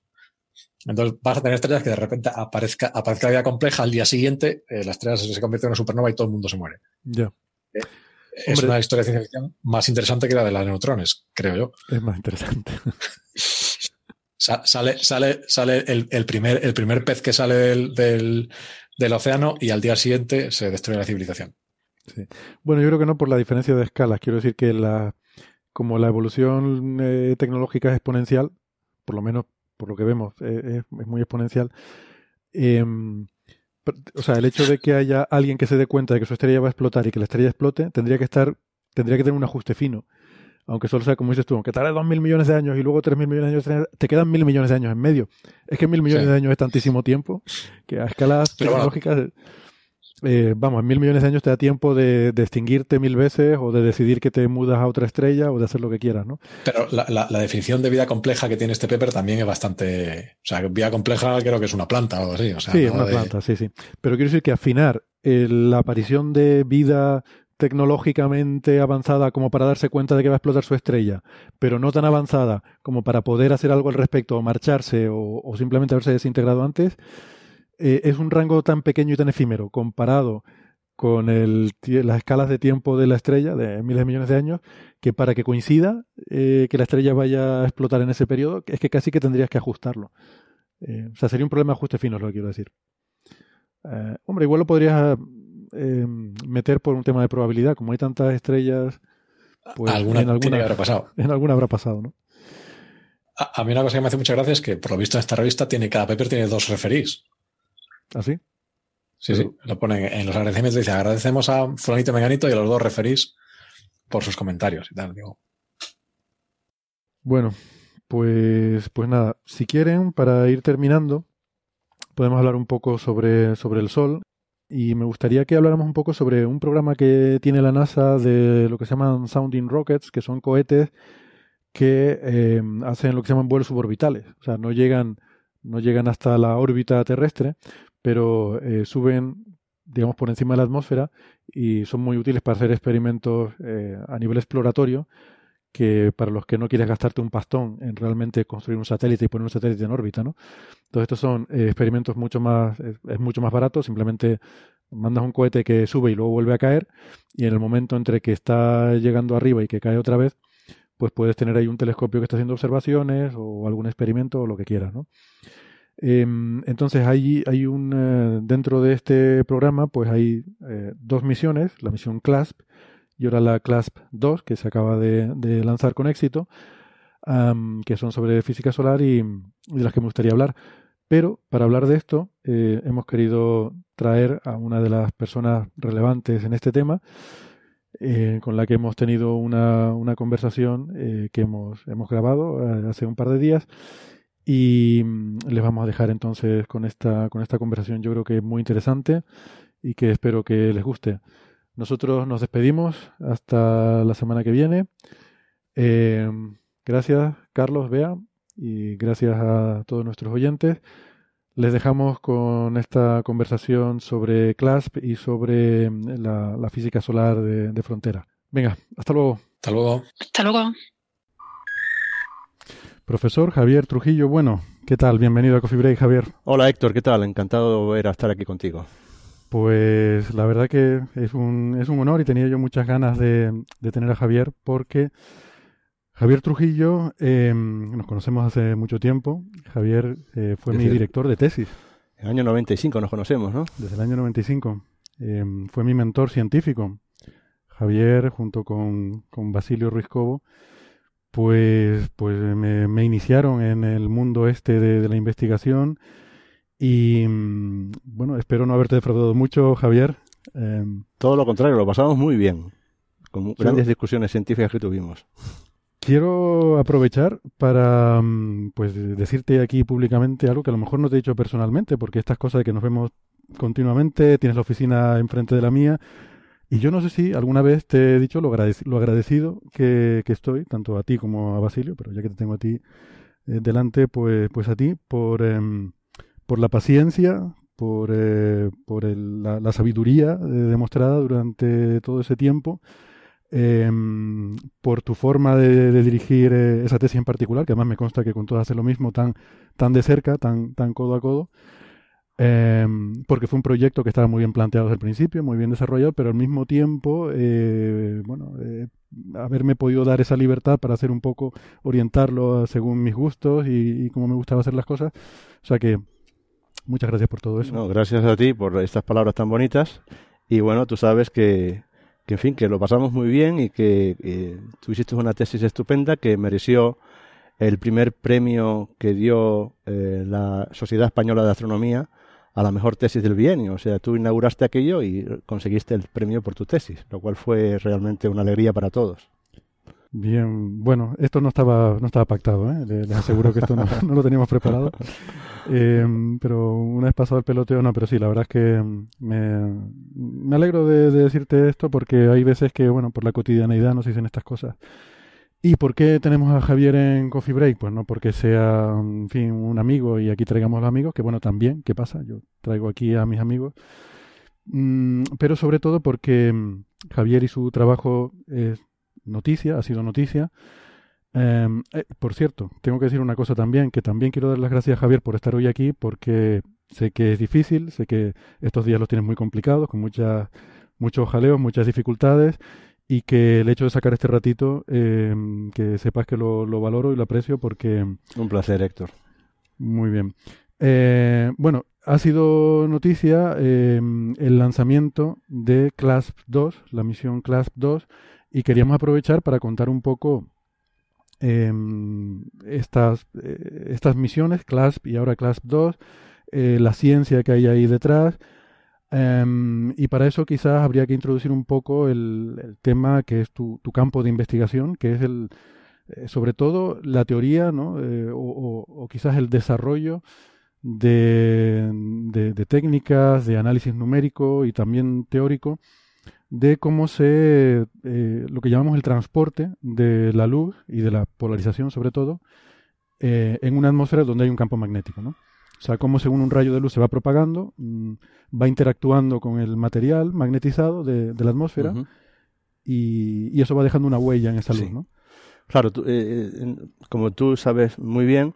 Entonces vas a tener estrellas que de repente aparezca, aparezca la vida compleja, al día siguiente eh, la estrella se, convierte en una supernova y todo el mundo se muere. Ya. Eh, es una historia de ciencia ficción más interesante que la de los neutrones, creo yo. Es más interesante. sale sale, sale el, primer, el primer pez que sale del, del océano y al día siguiente se destruye la civilización. Bueno, yo creo que no por la diferencia de escalas. Quiero decir que la, como la evolución eh, tecnológica es exponencial, por lo menos por lo que vemos, eh, es, muy exponencial. Em, o sea, el hecho de que haya alguien que se dé cuenta de que su estrella va a explotar y que la estrella explote, tendría que estar, tendría que tener un ajuste fino. Aunque solo sea como dices tú, aunque tarde dos mil millones de años y luego tres mil millones de años, te quedan mil millones de años en medio. Es que mil millones de años es tantísimo tiempo que a escalas tecnológicas eh, vamos, en mil millones de años te da tiempo de, extinguirte mil veces o de decidir que te mudas a otra estrella o de hacer lo que quieras, ¿no? Pero la, definición de vida compleja que tiene este paper también es bastante... O sea, vida compleja creo que es una planta o algo así. sí, es una planta, sí, sí. Pero quiero decir que afinar eh, la aparición de vida tecnológicamente avanzada como para darse cuenta de que va a explotar su estrella, pero no tan avanzada como para poder hacer algo al respecto o marcharse o, o simplemente haberse desintegrado antes, eh, es un rango tan pequeño y tan efímero comparado con el, las escalas de tiempo de la estrella, de miles de millones de años, que para que coincida eh, que la estrella vaya a explotar en ese periodo, es que casi que tendrías que ajustarlo. Eh, o sea, sería un problema de ajuste fino, es lo que quiero decir. hombre, igual lo podrías meter por un tema de probabilidad, como hay tantas estrellas, pues ¿Alguna en alguna habrá pasado. En alguna habrá pasado, ¿no? A, a, mí una cosa que me hace mucha gracia es que, por lo visto en esta revista, tiene cada paper tiene dos referís. ¿Así? sí, sí. Lo ponen en los agradecimientos. Dice, agradecemos a Fulanito Menganito y a los dos referís por sus comentarios y tal. Digo. Bueno, pues, pues nada. Si quieren, para ir terminando, podemos hablar un poco sobre, sobre el Sol. Y me gustaría que habláramos un poco sobre un programa que tiene la NASA de lo que se llaman Sounding Rockets, que son cohetes que eh, hacen lo que se llaman vuelos suborbitales. O sea, no llegan, no llegan hasta la órbita terrestre, pero eh, suben, digamos, por encima de la atmósfera y son muy útiles para hacer experimentos eh, a nivel exploratorio que para los que no quieres gastarte un pastón en realmente construir un satélite y poner un satélite en órbita, ¿no? Entonces estos son eh, experimentos mucho más, es, mucho más barato, simplemente mandas un cohete que sube y luego vuelve a caer y en el momento entre que está llegando arriba y que cae otra vez, pues puedes tener ahí un telescopio que está haciendo observaciones o algún experimento o lo que quieras, ¿no? Em, entonces hay, hay un eh, dentro de este programa pues hay eh, dos misiones, la misión CLASP y ahora la CLASP 2 que se acaba de, lanzar con éxito, que son sobre física solar y, de las que me gustaría hablar. Pero para hablar de esto eh, hemos querido traer a una de las personas relevantes en este tema, con la que hemos tenido una, una conversación que hemos, hemos grabado hace un par de días y mm, les vamos a dejar entonces con esta, con esta conversación, yo creo que es muy interesante y que espero que les guste. Nosotros nos despedimos hasta la semana que viene. Eh, gracias, Carlos, Bea, y gracias a todos nuestros oyentes. Les dejamos con esta conversación sobre CLASP y sobre mm, la, física solar de, de frontera. Venga, hasta luego. Hasta luego. Hasta luego. Profesor Javier Trujillo, bueno, ¿qué tal? Bienvenido a Coffee Break, Javier. Hola Héctor, ¿qué tal? Encantado de volver a estar aquí contigo. Pues la verdad que es un, es un honor y tenía yo muchas ganas de, tener a Javier porque Javier Trujillo, em, nos conocemos hace mucho tiempo. Javier eh, fue mi director de tesis. En el año 95 nos conocemos, ¿no? Desde el año 95. Em, fue mi mentor científico. Javier, junto con, con Basilio Ruiz Cobo, pues, pues me, iniciaron en el mundo este de, la investigación y mm, bueno, espero no haberte defraudado mucho, Javier. Em, Todo lo contrario, lo pasamos muy bien, con grandes discusiones científicas que tuvimos. Quiero aprovechar para mm, pues decirte aquí públicamente algo que a lo mejor no te he dicho personalmente, porque estas cosas de que nos vemos continuamente, tienes la oficina enfrente de la mía, y yo no sé si alguna vez te he dicho lo, lo agradecido que, estoy, tanto a ti como a Basilio, pero ya que te tengo a ti eh, delante, pues, pues a ti, por, em, por la paciencia, por, eh, la, sabiduría eh, demostrada durante todo ese tiempo, em, por tu forma de, dirigir esa tesis en particular, que además me consta que con todas haces lo mismo tan, tan de cerca, tan codo a codo. Em, porque fue un proyecto que estaba muy bien planteado desde el principio, muy bien desarrollado, pero al mismo tiempo, eh, bueno, eh, haberme podido dar esa libertad para hacer un poco, orientarlo según mis gustos y, y cómo me gustaba hacer las cosas. O sea que, muchas gracias por todo eso. No, gracias a ti por estas palabras tan bonitas. Y bueno, tú sabes que, que en fin, que lo pasamos muy bien y que eh, tú hiciste una tesis estupenda que mereció el primer premio que dio la Sociedad Española de Astronomía a la mejor tesis del bienio. O sea, tú inauguraste aquello y conseguiste el premio por tu tesis, lo cual fue realmente una alegría para todos. Bien, bueno, esto no estaba, no estaba pactado, ¿eh? les, aseguro que esto no, lo teníamos preparado. Em, pero una vez pasado el peloteo, no, pero sí, la verdad es que me, me alegro de, de, decirte esto porque hay veces que, bueno, por la cotidianeidad nos dicen estas cosas. ¿Y por qué tenemos a Javier en Coffee Break? Pues no porque sea, en fin, un amigo y aquí traigamos a los amigos, que bueno, también, ¿qué pasa? Yo traigo aquí a mis amigos. Mm, pero sobre todo porque mm, Javier y su trabajo es noticia, ha sido noticia. Em, eh, por cierto, tengo que decir una cosa también, que también quiero dar las gracias a Javier por estar hoy aquí, porque sé que es difícil, sé que estos días los tienes muy complicados, con muchas, muchos jaleos, muchas dificultades, y que el hecho de sacar este ratito, em, que sepas que lo, valoro y lo aprecio porque... Un placer, Héctor. Muy bien. Eh, bueno, ha sido noticia em, el lanzamiento de CLASP 2, la misión CLASP 2, y queríamos aprovechar para contar un poco em, estas, eh, estas misiones, CLASP y ahora CLASP 2, eh, la ciencia que hay ahí detrás, Em, y para eso quizás habría que introducir un poco el, tema que es tu, campo de investigación, que es el, eh, sobre todo la teoría, ¿no? Eh, o, quizás el desarrollo de, de, técnicas de análisis numérico y también teórico de cómo se, eh, lo que llamamos el transporte de la luz y de la polarización sobre todo, en una atmósfera donde hay un campo magnético, ¿no? O sea, cómo según un rayo de luz se va propagando, mm, va interactuando con el material magnetizado de, la atmósfera y, eso va dejando una huella en esa luz, ¿no? Claro, eh, eh, como tú sabes muy bien,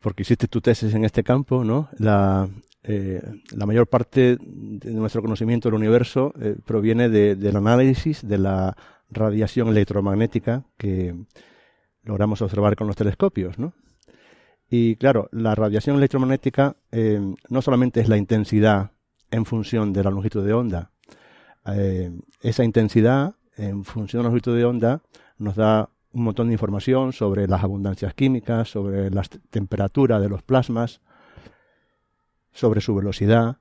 porque hiciste tu tesis en este campo, ¿no? La, eh, la mayor parte de nuestro conocimiento del universo proviene del análisis de la radiación electromagnética que logramos observar con los telescopios, ¿no? Y claro, la radiación electromagnética eh, no solamente es la intensidad en función de la longitud de onda, eh, esa intensidad en función de la longitud de onda nos da un montón de información sobre las abundancias químicas, sobre la temperatura de los plasmas, sobre su velocidad.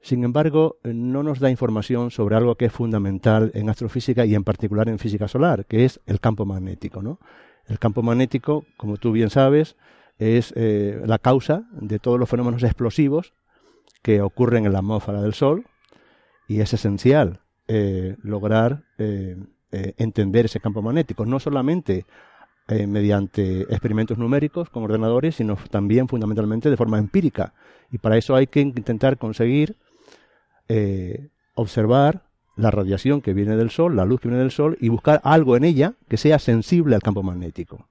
Sin embargo, no nos da información sobre algo que es fundamental en astrofísica y en particular en física solar, que es el campo magnético. ¿no? El campo magnético, como tú bien sabes, es eh, la causa de todos los fenómenos explosivos que ocurren en la atmósfera del Sol y es esencial eh, lograr eh, entender ese campo magnético, no solamente mediante experimentos numéricos con ordenadores, sino también fundamentalmente de forma empírica. Y para eso hay que intentar conseguir observar la radiación que viene del Sol, la luz que viene del Sol, y buscar algo en ella que sea sensible al campo magnético.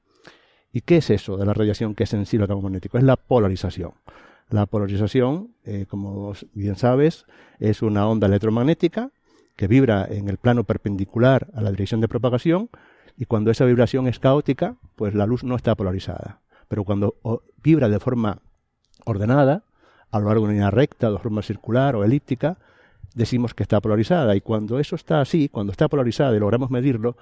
¿Y qué es eso de la radiación que es sensible al campo magnético? Es la polarización. La polarización, eh, como bien sabes, es una onda electromagnética que vibra en el plano perpendicular a la dirección de propagación y cuando esa vibración es caótica, pues la luz no está polarizada. Pero cuando vibra de forma ordenada, a lo largo de una línea recta, de forma circular o elíptica, decimos que está polarizada. Y cuando eso está así, cuando está polarizada y logramos medirlo,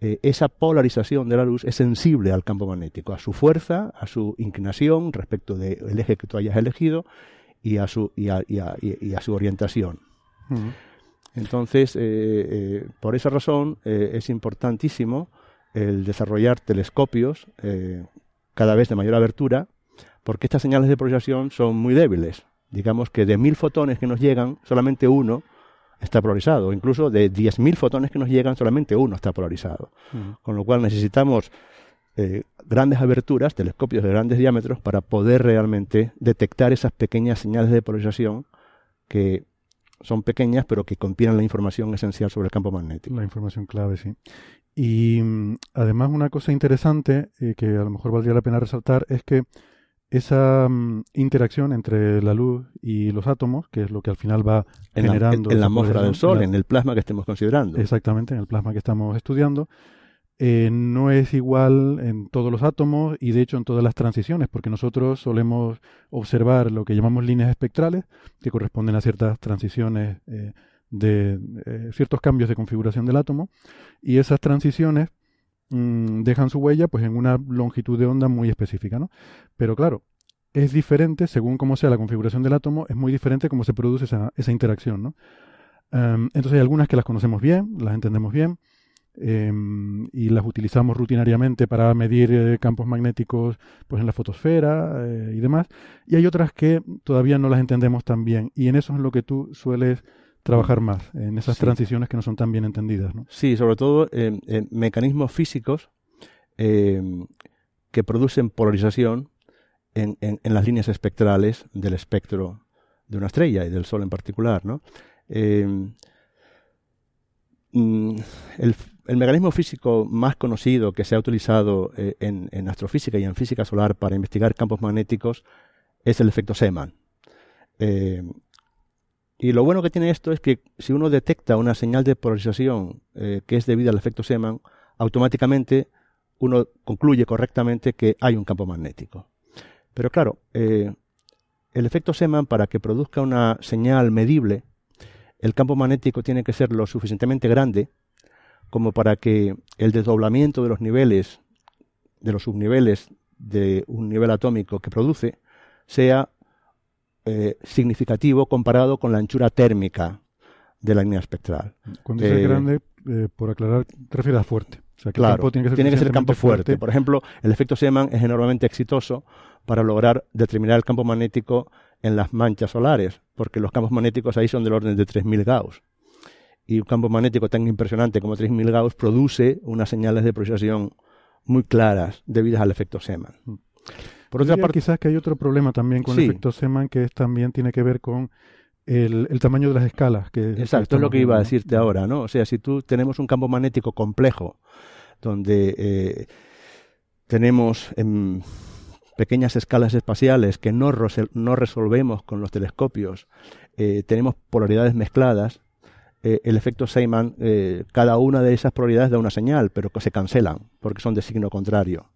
eh, esa polarización de la luz es sensible al campo magnético, a su fuerza, a su inclinación respecto del eje que tú hayas elegido y a su, y a, su orientación. Entonces, eh, eh, por esa razón es importantísimo el desarrollar telescopios cada vez de mayor abertura, porque estas señales de polarización son muy débiles. Digamos que de mil fotones que nos llegan, solamente uno está polarizado. Incluso de 10.000 fotones que nos llegan, solamente uno está polarizado. Con lo cual necesitamos eh, grandes aberturas, telescopios de grandes diámetros, para poder realmente detectar esas pequeñas señales de polarización que son pequeñas, pero que contienen la información esencial sobre el campo magnético. La información clave, sí. Y mm, además una cosa interesante eh, que a lo mejor valdría la pena resaltar es que esa mm, interacción entre la luz y los átomos, que es lo que al final va generando... en, la atmósfera del Sol, en, el plasma que estemos considerando. Exactamente, en el plasma que estamos estudiando. Eh, no es igual en todos los átomos y de hecho en todas las transiciones, porque nosotros solemos observar lo que llamamos líneas espectrales, que corresponden a ciertas transiciones eh, de eh, ciertos cambios de configuración del átomo, y esas transiciones Mm, dejan su huella pues en una longitud de onda muy específica, ¿no? Pero claro, es diferente, según cómo sea la configuración del átomo, es muy diferente cómo se produce esa, esa interacción, ¿no? Em, entonces hay algunas que las conocemos bien, las entendemos bien, em, y las utilizamos rutinariamente para medir eh, campos magnéticos pues en la fotosfera eh, y demás, y hay otras que todavía no las entendemos tan bien, y en eso es lo que tú sueles trabajar más en esas transiciones que no son tan bien entendidas. ¿no? Sí, sobre todo en, mecanismos físicos em, que producen polarización en, las líneas espectrales del espectro de una estrella y del Sol en particular. ¿no? Em, mm, el, mecanismo físico más conocido que se ha utilizado eh, en, astrofísica y en física solar para investigar campos magnéticos es el efecto Seemann. Em, y lo bueno que tiene esto es que si uno detecta una señal de polarización eh, que es debida al efecto Seemann, automáticamente uno concluye correctamente que hay un campo magnético. Pero claro, eh, el efecto Seemann, para que produzca una señal medible, el campo magnético tiene que ser lo suficientemente grande como para que el desdoblamiento de los niveles, de los subniveles de un nivel atómico que produce, sea eh, significativo comparado con la anchura térmica de la línea espectral. Cuando dice eh, grande, eh, por aclarar, te refieres a fuerte. claro, tiene que ser, campo fuerte. Por ejemplo, el efecto Seemann es enormemente exitoso para lograr determinar el campo magnético en las manchas solares, porque los campos magnéticos ahí son del orden de 3.000 Gauss. Y un campo magnético tan impresionante como 3.000 Gauss produce unas señales de polarización muy claras debidas al efecto Seemann. Mm. Por otra parte, quizás que hay otro problema también con el efecto Seman que es, también tiene que ver con el, tamaño de las escalas. Que, Exacto, es lo que iba a decirte ahora, ¿no? O sea, si tú tenemos un campo magnético complejo donde eh, tenemos en pequeñas escalas espaciales que no, no resolvemos con los telescopios, eh, tenemos polaridades mezcladas, eh, el efecto Seyman, cada una de esas polaridades da una señal, pero que se cancelan porque son de signo contrario.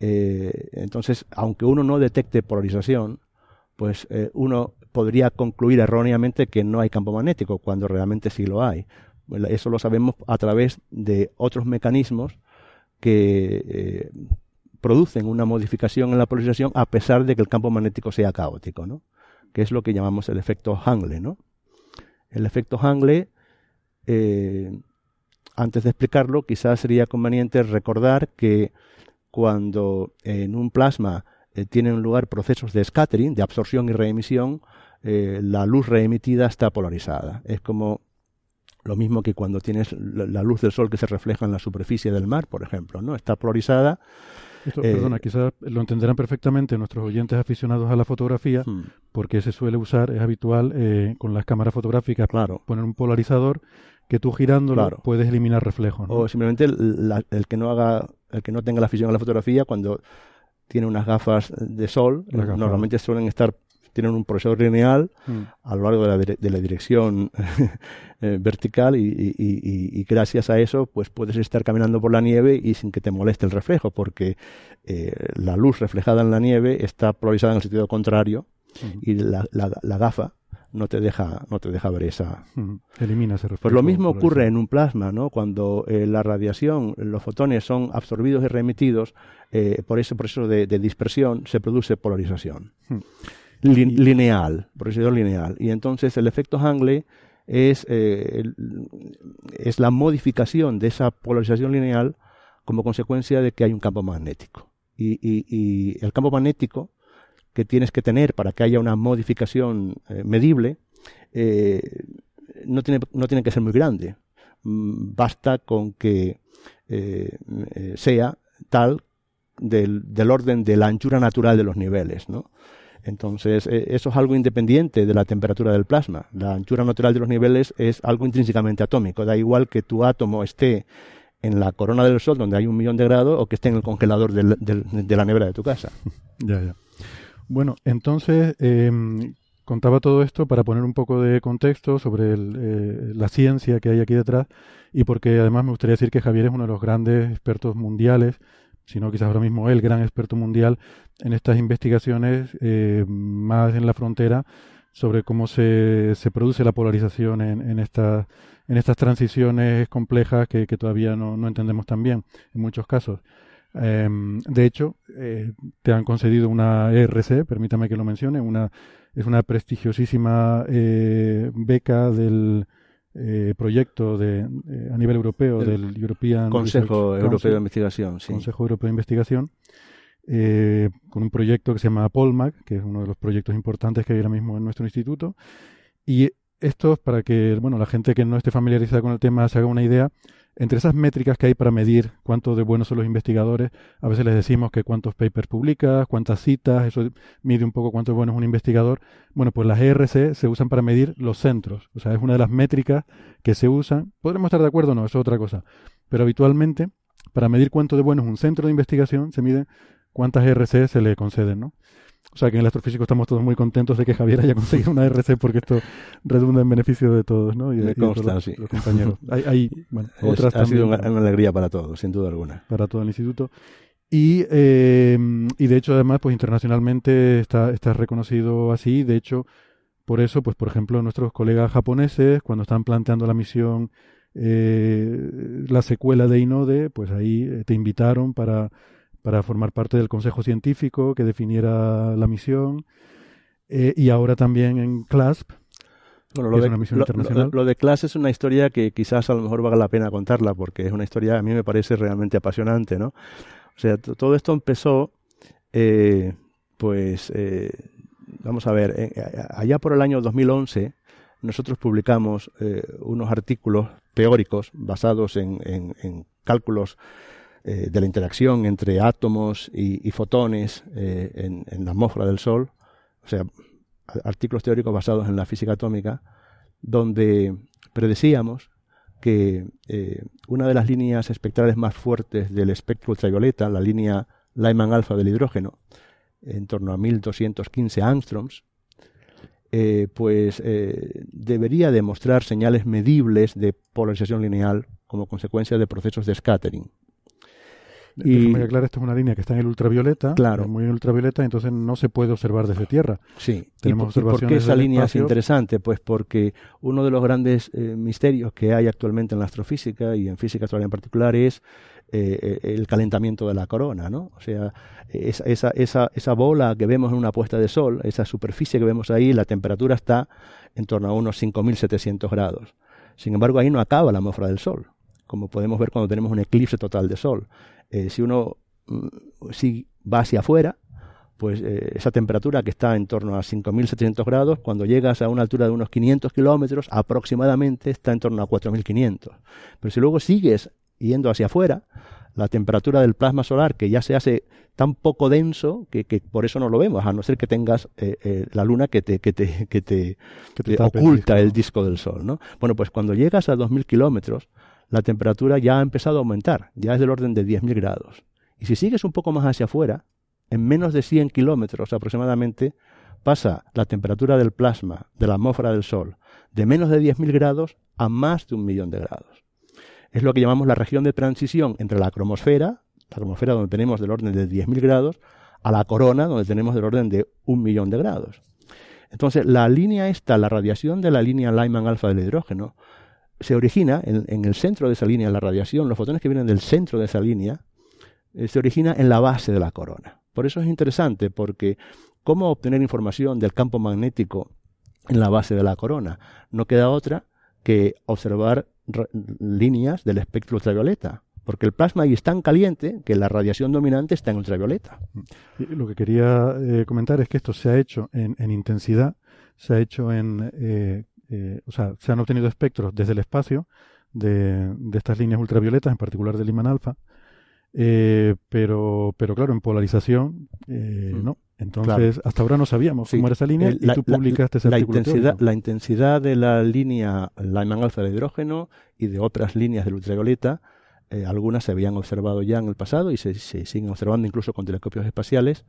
Eh, entonces, aunque uno no detecte polarización, pues eh, uno podría concluir erróneamente que no hay campo magnético, cuando realmente sí lo hay. Eso lo sabemos a través de otros mecanismos que eh, producen una modificación en la polarización a pesar de que el campo magnético sea caótico, ¿no? que es lo que llamamos el efecto Hangle. ¿no? El efecto Hangle, antes de explicarlo, quizás sería conveniente recordar que cuando en un plasma eh, tienen lugar procesos de scattering, de absorción y reemisión, eh, la luz reemitida está polarizada. Es como lo mismo que cuando tienes la, luz del sol que se refleja en la superficie del mar, por ejemplo, ¿no? Está polarizada. Esto, perdona, eh, quizás lo entenderán perfectamente nuestros oyentes aficionados a la fotografía, hmm. porque se suele usar, es habitual con las cámaras fotográficas, claro. poner un polarizador que tú girándolo puedes eliminar reflejos. O simplemente el, que no haga el que no tenga la afición a la fotografía, cuando tiene unas gafas de sol, normalmente suelen estar tienen un procesador lineal mm. a lo largo de la, de la dirección eh, vertical y, gracias a eso pues puedes estar caminando por la nieve y sin que te moleste el reflejo porque eh, la luz reflejada en la nieve está polarizada en el sentido contrario y la, la, gafa no te deja no te deja ver esa. Elimina ese reflejo pues lo mismo ocurre en un plasma no cuando eh, la radiación los fotones son absorbidos y remitidos por ese proceso de, dispersión se produce polarización. Lineal, procedimiento lineal. Y entonces el efecto Hangley es, eh, es la modificación de esa polarización lineal como consecuencia de que hay un campo magnético. Y, y, el campo magnético que tienes que tener para que haya una modificación eh, medible eh, no, tiene, no tiene que ser muy grande. Mm, basta con que sea tal del, del, orden de la anchura natural de los niveles. ¿no? Entonces, eh, eso es algo independiente de la temperatura del plasma. La anchura natural de los niveles es algo intrínsecamente atómico. Da igual que tu átomo esté en la corona del Sol, donde hay un millón de grados, o que esté en el congelador de la nevera de tu casa. ya, ya. Bueno, entonces, em, contaba todo esto para poner un poco de contexto sobre eh, la ciencia que hay aquí detrás y porque además me gustaría decir que Javier es uno de los grandes expertos mundiales sino quizás ahora mismo el gran experto mundial en estas investigaciones eh, más en la frontera sobre cómo se, se produce la polarización en, en, estas en estas transiciones complejas que, todavía no, no, entendemos tan bien en muchos casos. Em, de hecho, eh, te han concedido una ERC, permítame que lo mencione, una, es una prestigiosísima eh, beca del, eh, proyecto de, a nivel europeo del European Consejo Europeo de Investigación, Consejo Europeo de Investigación, con un proyecto que se llama Polmac, que es uno de los proyectos importantes que hay ahora mismo en nuestro instituto. Y esto, para que bueno, la gente que no esté familiarizada con el tema se haga una idea, entre esas métricas que hay para medir cuánto de buenos son los investigadores, a veces les decimos que cuántos papers publicas, cuántas citas, eso mide un poco cuánto bueno es un investigador. Bueno, pues las ERC se usan para medir los centros, o sea, es una de las métricas que se usan. Podremos estar de acuerdo o no, eso es otra cosa. Pero habitualmente, para medir cuánto de bueno es un centro de investigación, se mide cuántas ERC se le conceden, ¿no? O sea que en el astrofísico estamos todos muy contentos de que Javier haya conseguido una RC porque esto redunda en beneficio de todos, ¿no? Y de, todos los, compañeros. hay, bueno, otras ha sido una, alegría para todos, sin duda alguna. Para todo el instituto. Y, eh, y de hecho, además, pues internacionalmente está, está reconocido así. De hecho, por eso, pues por ejemplo, nuestros colegas japoneses, cuando están planteando la misión, eh, la secuela de Inode, pues ahí eh, te invitaron para para formar parte del consejo científico que definiera la misión. Eh, y ahora también en CLASP, bueno, lo, de, una misión internacional. Lo, de CLASP es una historia que quizás a lo mejor valga la pena contarla, porque es una historia a mí me parece realmente apasionante, ¿no? O sea, todo esto empezó, eh, pues, eh, vamos a ver, allá por el año 2011, nosotros publicamos unos artículos teóricos basados en, en cálculos eh, de la interacción entre átomos y, fotones eh, en, la atmósfera del Sol, o sea, artículos teóricos basados en la física atómica, donde predecíamos que eh, una de las líneas espectrales más fuertes del espectro ultravioleta, la línea Lyman alfa del hidrógeno, en torno a 1215 angstroms, pues debería demostrar señales medibles de polarización lineal como consecuencia de procesos de scattering. Y claro, esta es una línea que está en el ultravioleta, claro. muy en ultravioleta, entonces no se puede observar desde Tierra. Sí. Tenemos ¿Y, por qué esa línea es interesante? Pues porque uno de los grandes eh, misterios que hay actualmente en la astrofísica y en física astral en particular es eh, el calentamiento de la corona, ¿no? O sea, esa, esa, esa, esa bola que vemos en una puesta de sol, esa superficie que vemos ahí, la temperatura está en torno a unos 5.700 grados. Sin embargo, ahí no acaba la atmósfera del Sol, como podemos ver cuando tenemos un eclipse total de Sol. Eh, si uno mm, si va hacia afuera, pues eh, esa temperatura que está en torno a 5.700 grados, cuando llegas a una altura de unos 500 kilómetros, aproximadamente está en torno a 4.500. Pero si luego sigues yendo hacia afuera, la temperatura del plasma solar, que ya se hace tan poco denso que, por eso no lo vemos, a no ser que tengas eh, la luna que te, que te, que te, oculta el disco. del Sol. ¿no? Bueno, pues cuando llegas a 2.000 kilómetros, la temperatura ya ha empezado a aumentar, ya es del orden de 10.000 grados. Y si sigues un poco más hacia afuera, en menos de 100 kilómetros aproximadamente, pasa la temperatura del plasma de la atmósfera del Sol de menos de 10.000 grados a más de un millón de grados. Es lo que llamamos la región de transición entre la cromosfera, la cromosfera donde tenemos del orden de 10.000 grados, a la corona donde tenemos del orden de un millón de grados. Entonces, la línea esta, la radiación de la línea Lyman alfa del hidrógeno, se origina en, el centro de esa línea, la radiación, los fotones que vienen del centro de esa línea, eh, se origina en la base de la corona. Por eso es interesante, porque cómo obtener información del campo magnético en la base de la corona. No queda otra que observar líneas del espectro ultravioleta, porque el plasma ahí es tan caliente que la radiación dominante está en ultravioleta. lo que quería eh, comentar es que esto se ha hecho en, intensidad, se ha hecho en, eh, eh, o sea, se han obtenido espectros desde el espacio de, de estas líneas ultravioletas, en particular del imán alfa, pero, pero claro, en polarización mm. no. Entonces, hasta ahora no sabíamos cómo era esa línea y tú publicaste ese la intensidad, la intensidad de la línea Lyman alfa de hidrógeno y de otras líneas del ultravioleta, eh, algunas se habían observado ya en el pasado y se, siguen observando incluso con telescopios espaciales.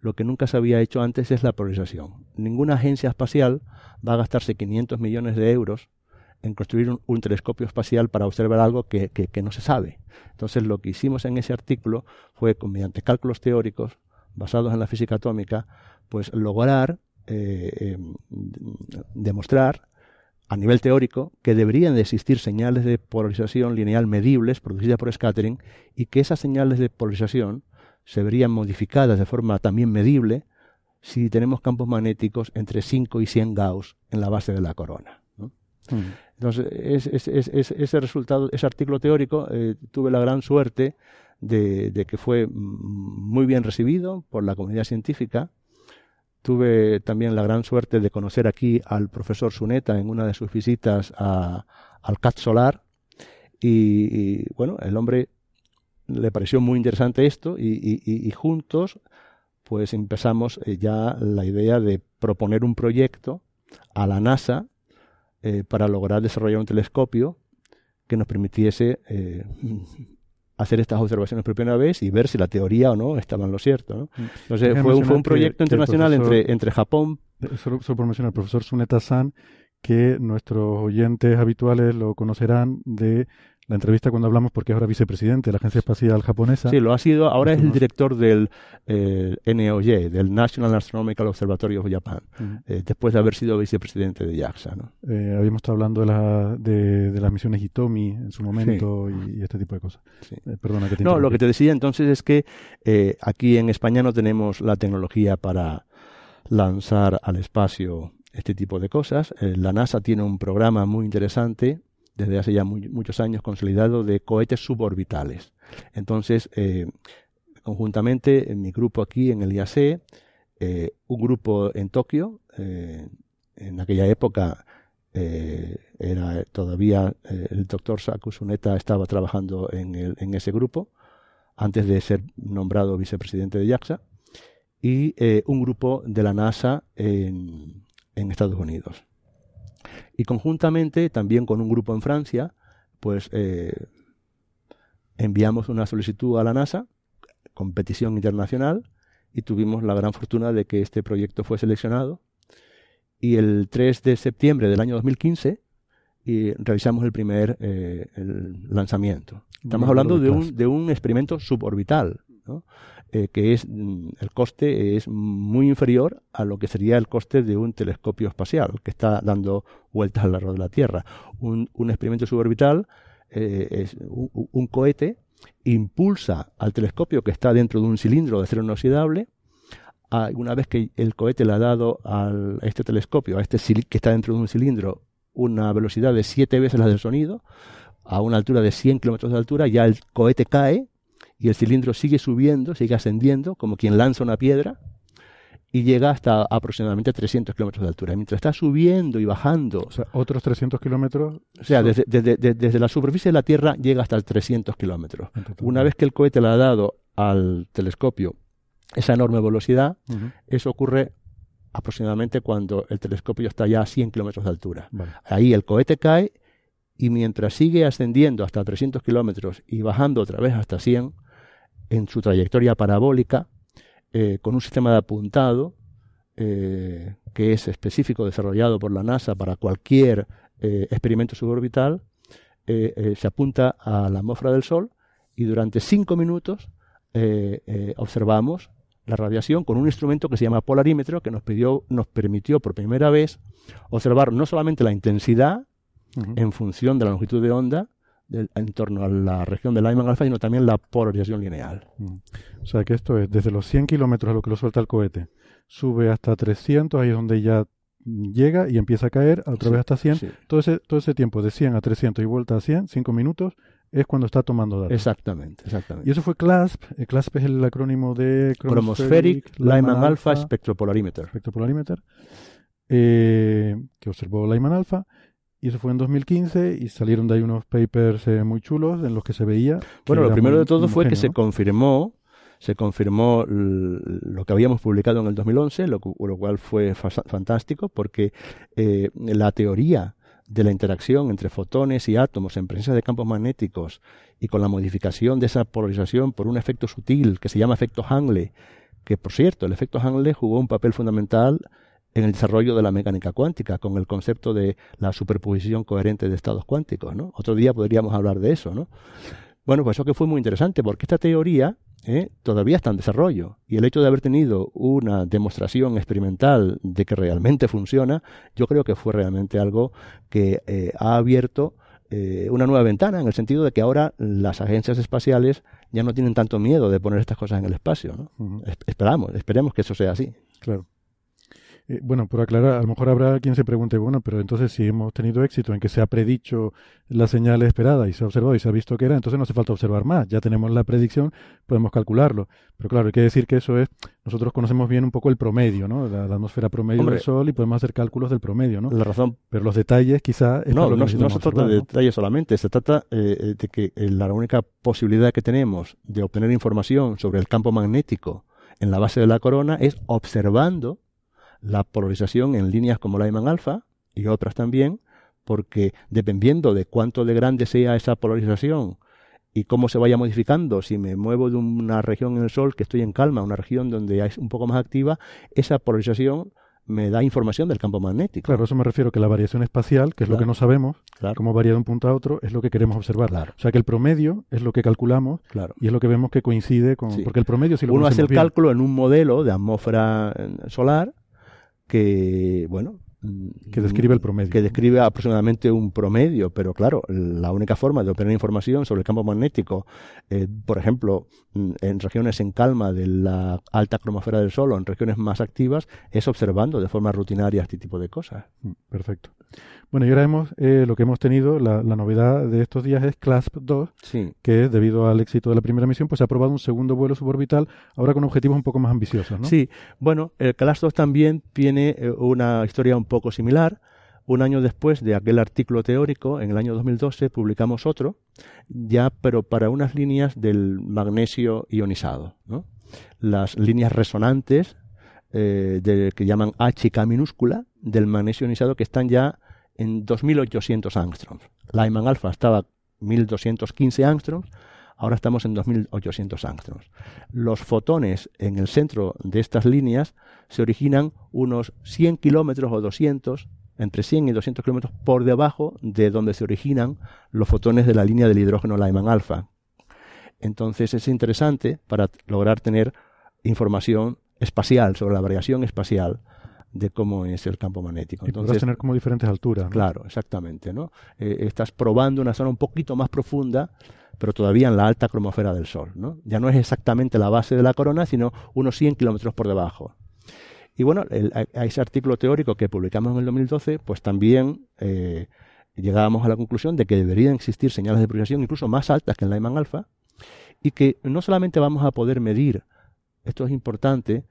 Lo que nunca se había hecho antes es la polarización. Ninguna agencia espacial va a gastarse 500 millones de euros en construir un, telescopio espacial para observar algo que, que, no se sabe. Entonces, lo que hicimos en ese artículo fue, mediante cálculos teóricos, basados en la física atómica, pues lograr eh, em, demostrar a nivel teórico que deberían de existir señales de polarización lineal medibles producidas por scattering y que esas señales de polarización se verían modificadas de forma también medible si tenemos campos magnéticos entre 5 y 100 Gauss en la base de la corona. Hmm. Entonces, ese resultado, ese artículo teórico, eh, tuve la gran suerte de, que fue muy bien recibido por la comunidad científica. Tuve también la gran suerte de conocer aquí al profesor Suneta en una de sus visitas al CAT Solar. Y, bueno, el hombre le pareció muy interesante esto y, juntos pues empezamos eh, ya la idea de proponer un proyecto a la NASA eh, para lograr desarrollar un telescopio que nos permitiese eh, hacer estas observaciones por primera vez y ver si la teoría o no estaba en lo cierto. ¿no? Mm. Entonces fue, un proyecto internacional entre, entre Japón. Solo, solo por mencionar, el profesor Suneta-san, que nuestros oyentes habituales lo conocerán de la entrevista cuando hablamos porque es ahora vicepresidente de la Agencia Espacial Japonesa. Sí, lo ha sido, ahora es el director del eh, NOJ, del National Astronomical Observatory of Japan, eh, después de haber sido vicepresidente de JAXA. ¿no? Eh, habíamos estado hablando de, la, de, las misiones Hitomi en su momento y, este tipo de cosas. perdona que te No, lo que te decía entonces es que aquí en España no tenemos la tecnología para lanzar al espacio este tipo de cosas. la NASA tiene un programa muy interesante desde hace ya muchos años consolidado de cohetes suborbitales. Entonces, eh, conjuntamente, en mi grupo aquí en el IAC, eh, un grupo en Tokio, eh, en aquella época era todavía el doctor Saku Suneta estaba trabajando en, en, ese grupo, antes de ser nombrado vicepresidente de JAXA, y un grupo de la NASA en Estados Unidos. Y conjuntamente, también con un grupo en Francia, pues eh, enviamos una solicitud a la NASA, competición internacional, y tuvimos la gran fortuna de que este proyecto fue seleccionado. Y el 3 de septiembre del año 2015 y realizamos el primer eh, lanzamiento. Estamos hablando de un, de un experimento suborbital. ¿no? Eh, que es mm, el coste es muy inferior a lo que sería el coste de un telescopio espacial que está dando vueltas alrededor de la Tierra. Un, experimento suborbital eh, es un, cohete impulsa al telescopio que está dentro de un cilindro de acero inoxidable. una vez que el cohete le ha dado a este telescopio, a este que está dentro de un cilindro, una velocidad de siete veces la del sonido, a una altura de 100 kilómetros de altura, ya el cohete cae y el cilindro sigue subiendo, sigue ascendiendo, como quien lanza una piedra, y llega hasta aproximadamente 300 kilómetros de altura. Mientras está subiendo y bajando. O sea, otros 300 kilómetros. O sea, desde, desde, la superficie de la Tierra llega hasta 300 kilómetros. Una vez que el cohete le ha dado al telescopio esa enorme velocidad, eso ocurre aproximadamente cuando el telescopio está ya a 100 kilómetros de altura. Ahí el cohete cae y mientras sigue ascendiendo hasta 300 kilómetros y bajando otra vez hasta 100, en su trayectoria parabólica, eh, con un sistema de apuntado eh, que es específico desarrollado por la NASA para cualquier eh, experimento suborbital, se apunta a la atmósfera del Sol y durante cinco minutos observamos la radiación con un instrumento que se llama polarímetro que nos, pidió, nos permitió por primera vez observar no solamente la intensidad en función de la longitud de onda en torno a la región del Lyman alfa, sino también la polarización lineal. O sea que esto es desde los 100 kilómetros a lo que lo suelta el cohete, sube hasta 300, ahí es donde ya llega y empieza a caer, otra vez hasta 100. Todo, ese, todo ese tiempo de 100 a 300 y vuelta a 100, 5 minutos, es cuando está tomando datos. Exactamente, exactamente. Y eso fue CLASP. El CLASP es el acrónimo de Chromospheric, Lyman, Alpha Spectropolarimeter. Spectropolarimeter. Eh, que observó Lyman Alpha. Y eso fue en 2015 y salieron de ahí unos papers eh, muy chulos en los que se veía. Bueno, lo primero de todo fue que se confirmó se confirmó lo que habíamos publicado en el 2011, lo, lo cual fue fantástico porque eh, la teoría de la interacción entre fotones y átomos en presencia de campos magnéticos y con la modificación de esa polarización por un efecto sutil que se llama efecto Hangle, que por cierto, el efecto Hangle jugó un papel fundamental en el desarrollo de la mecánica cuántica, con el concepto de la superposición coherente de estados cuánticos, ¿no? Otro día podríamos hablar de eso, ¿no? Bueno, pues eso que fue muy interesante, porque esta teoría ¿eh? todavía está en desarrollo. Y el hecho de haber tenido una demostración experimental de que realmente funciona, yo creo que fue realmente algo que eh, ha abierto eh, una nueva ventana, en el sentido de que ahora las agencias espaciales ya no tienen tanto miedo de poner estas cosas en el espacio. ¿no? Esperamos, esperemos que eso sea así. Claro. Eh, bueno, por aclarar, a lo mejor habrá quien se pregunte, bueno, pero entonces si hemos tenido éxito en que se ha predicho la señal esperada y se ha observado y se ha visto que era, entonces no hace falta observar más, ya tenemos la predicción, podemos calcularlo. Pero claro, hay que decir que eso es, nosotros conocemos bien un poco el promedio, ¿no? La, atmósfera promedio del Sol y podemos hacer cálculos del promedio, ¿no? La razón. Pero los detalles quizá... No, no, se trata de detalles solamente, se trata eh, eh, de que la única posibilidad que tenemos de obtener información sobre el campo magnético en la base de la corona es observando la polarización en líneas como Lyman alfa y otras también, porque dependiendo de cuánto de grande sea esa polarización y cómo se vaya modificando, si me muevo de una región en el Sol que estoy en calma, una región donde es un poco más activa, esa polarización me da información del campo magnético. Claro, eso me refiero que la variación espacial, que es lo que no sabemos, cómo varía de un punto a otro, es lo que queremos observar. O sea que el promedio es lo que calculamos y es lo que vemos que coincide con... Porque el promedio si lo Uno hace el cálculo en un modelo de atmósfera eh, solar que, bueno, que describe el promedio. Que describe aproximadamente un promedio, pero claro, la única forma de obtener información sobre el campo magnético, eh, por ejemplo, mm, en regiones en calma de la alta cromosfera del Sol o en regiones más activas, es observando de forma rutinaria este tipo de cosas. Mm, perfecto. Bueno, y ahora hemos, eh, lo que hemos tenido, la, novedad de estos días es CLASP 2, que debido al éxito de la primera misión, pues se ha aprobado un segundo vuelo suborbital, ahora con objetivos un poco más ambiciosos, ¿no? Sí, bueno, el CLASP 2 también tiene eh, una historia un poco similar. Un año después de aquel artículo teórico, en el año 2012, publicamos otro, ya pero para unas líneas del magnesio ionizado, ¿no? Las líneas resonantes eh, de, que llaman H minúscula del magnesio ionizado que están ya en 2800 angstroms. Lyman alfa estaba 1215 angstroms, ahora estamos en 2800 angstroms. Los fotones en el centro de estas líneas se originan unos 100 kilómetros o 200, entre 100 y 200 kilómetros por debajo de donde se originan los fotones de la línea del hidrógeno Lyman alfa. Entonces es interesante para lograr tener información espacial sobre la variación espacial de cómo es el campo magnético. Y Entonces, tener como diferentes alturas. Claro, exactamente. ¿no? Eh, estás probando una zona un poquito más profunda, pero todavía en la alta cromosfera del Sol. ¿no? Ya no es exactamente la base de la corona, sino unos 100 kilómetros por debajo. Y bueno, a, ese artículo teórico que publicamos en el 2012, pues también eh, llegábamos a la conclusión de que deberían existir señales de polarización incluso más altas que en Lyman alfa, y que no solamente vamos a poder medir, esto es importante,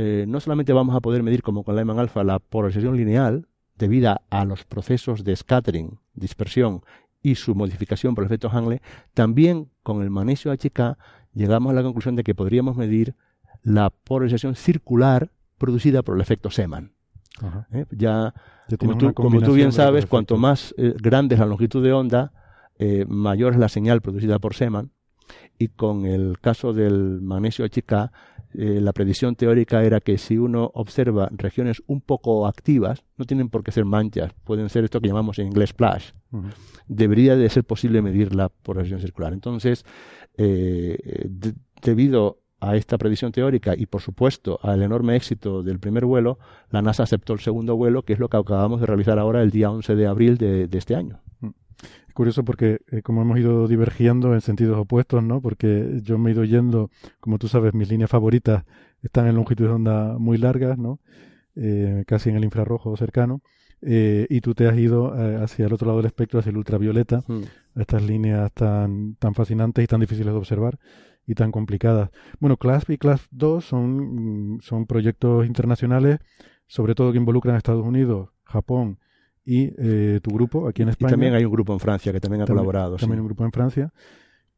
eh, no solamente vamos a poder medir como con Lyman alfa la polarización lineal debida a los procesos de scattering, dispersión y su modificación por el efecto Hangle, también con el magnesio HK llegamos a la conclusión de que podríamos medir la polarización circular producida por el efecto Seman. ¿eh? Ya, como, tú, bien sabes, cuanto más eh, grande es la longitud de onda, eh, mayor es la señal producida por Seman. Y con el caso del magnesio HK, la predicción teórica era que si uno observa regiones un poco activas, no tienen por qué ser manchas, pueden ser esto que llamamos en inglés splash, debería de ser posible medir la región circular. Entonces, debido a esta predicción teórica y, por supuesto, al enorme éxito del primer vuelo, la NASA aceptó el segundo vuelo, que es lo que acabamos de realizar ahora el día 11 de abril de, este año. Es curioso porque, eh, como hemos ido divergiendo en sentidos opuestos, ¿no? Porque yo me he ido yendo, como tú sabes, mis líneas favoritas están en longitudes de onda muy largas, ¿no? Eh, casi en el infrarrojo cercano. Eh, y tú te has ido hacia el otro lado del espectro, hacia el ultravioleta, mm. estas líneas tan, tan fascinantes y tan difíciles de observar y tan complicadas. Bueno, CLASP y CLASP 2 son, mm, son proyectos internacionales, sobre todo que involucran a Estados Unidos, Japón y eh, tu grupo aquí en España. Y también hay un grupo en Francia que también ha colaborado. También un grupo en Francia.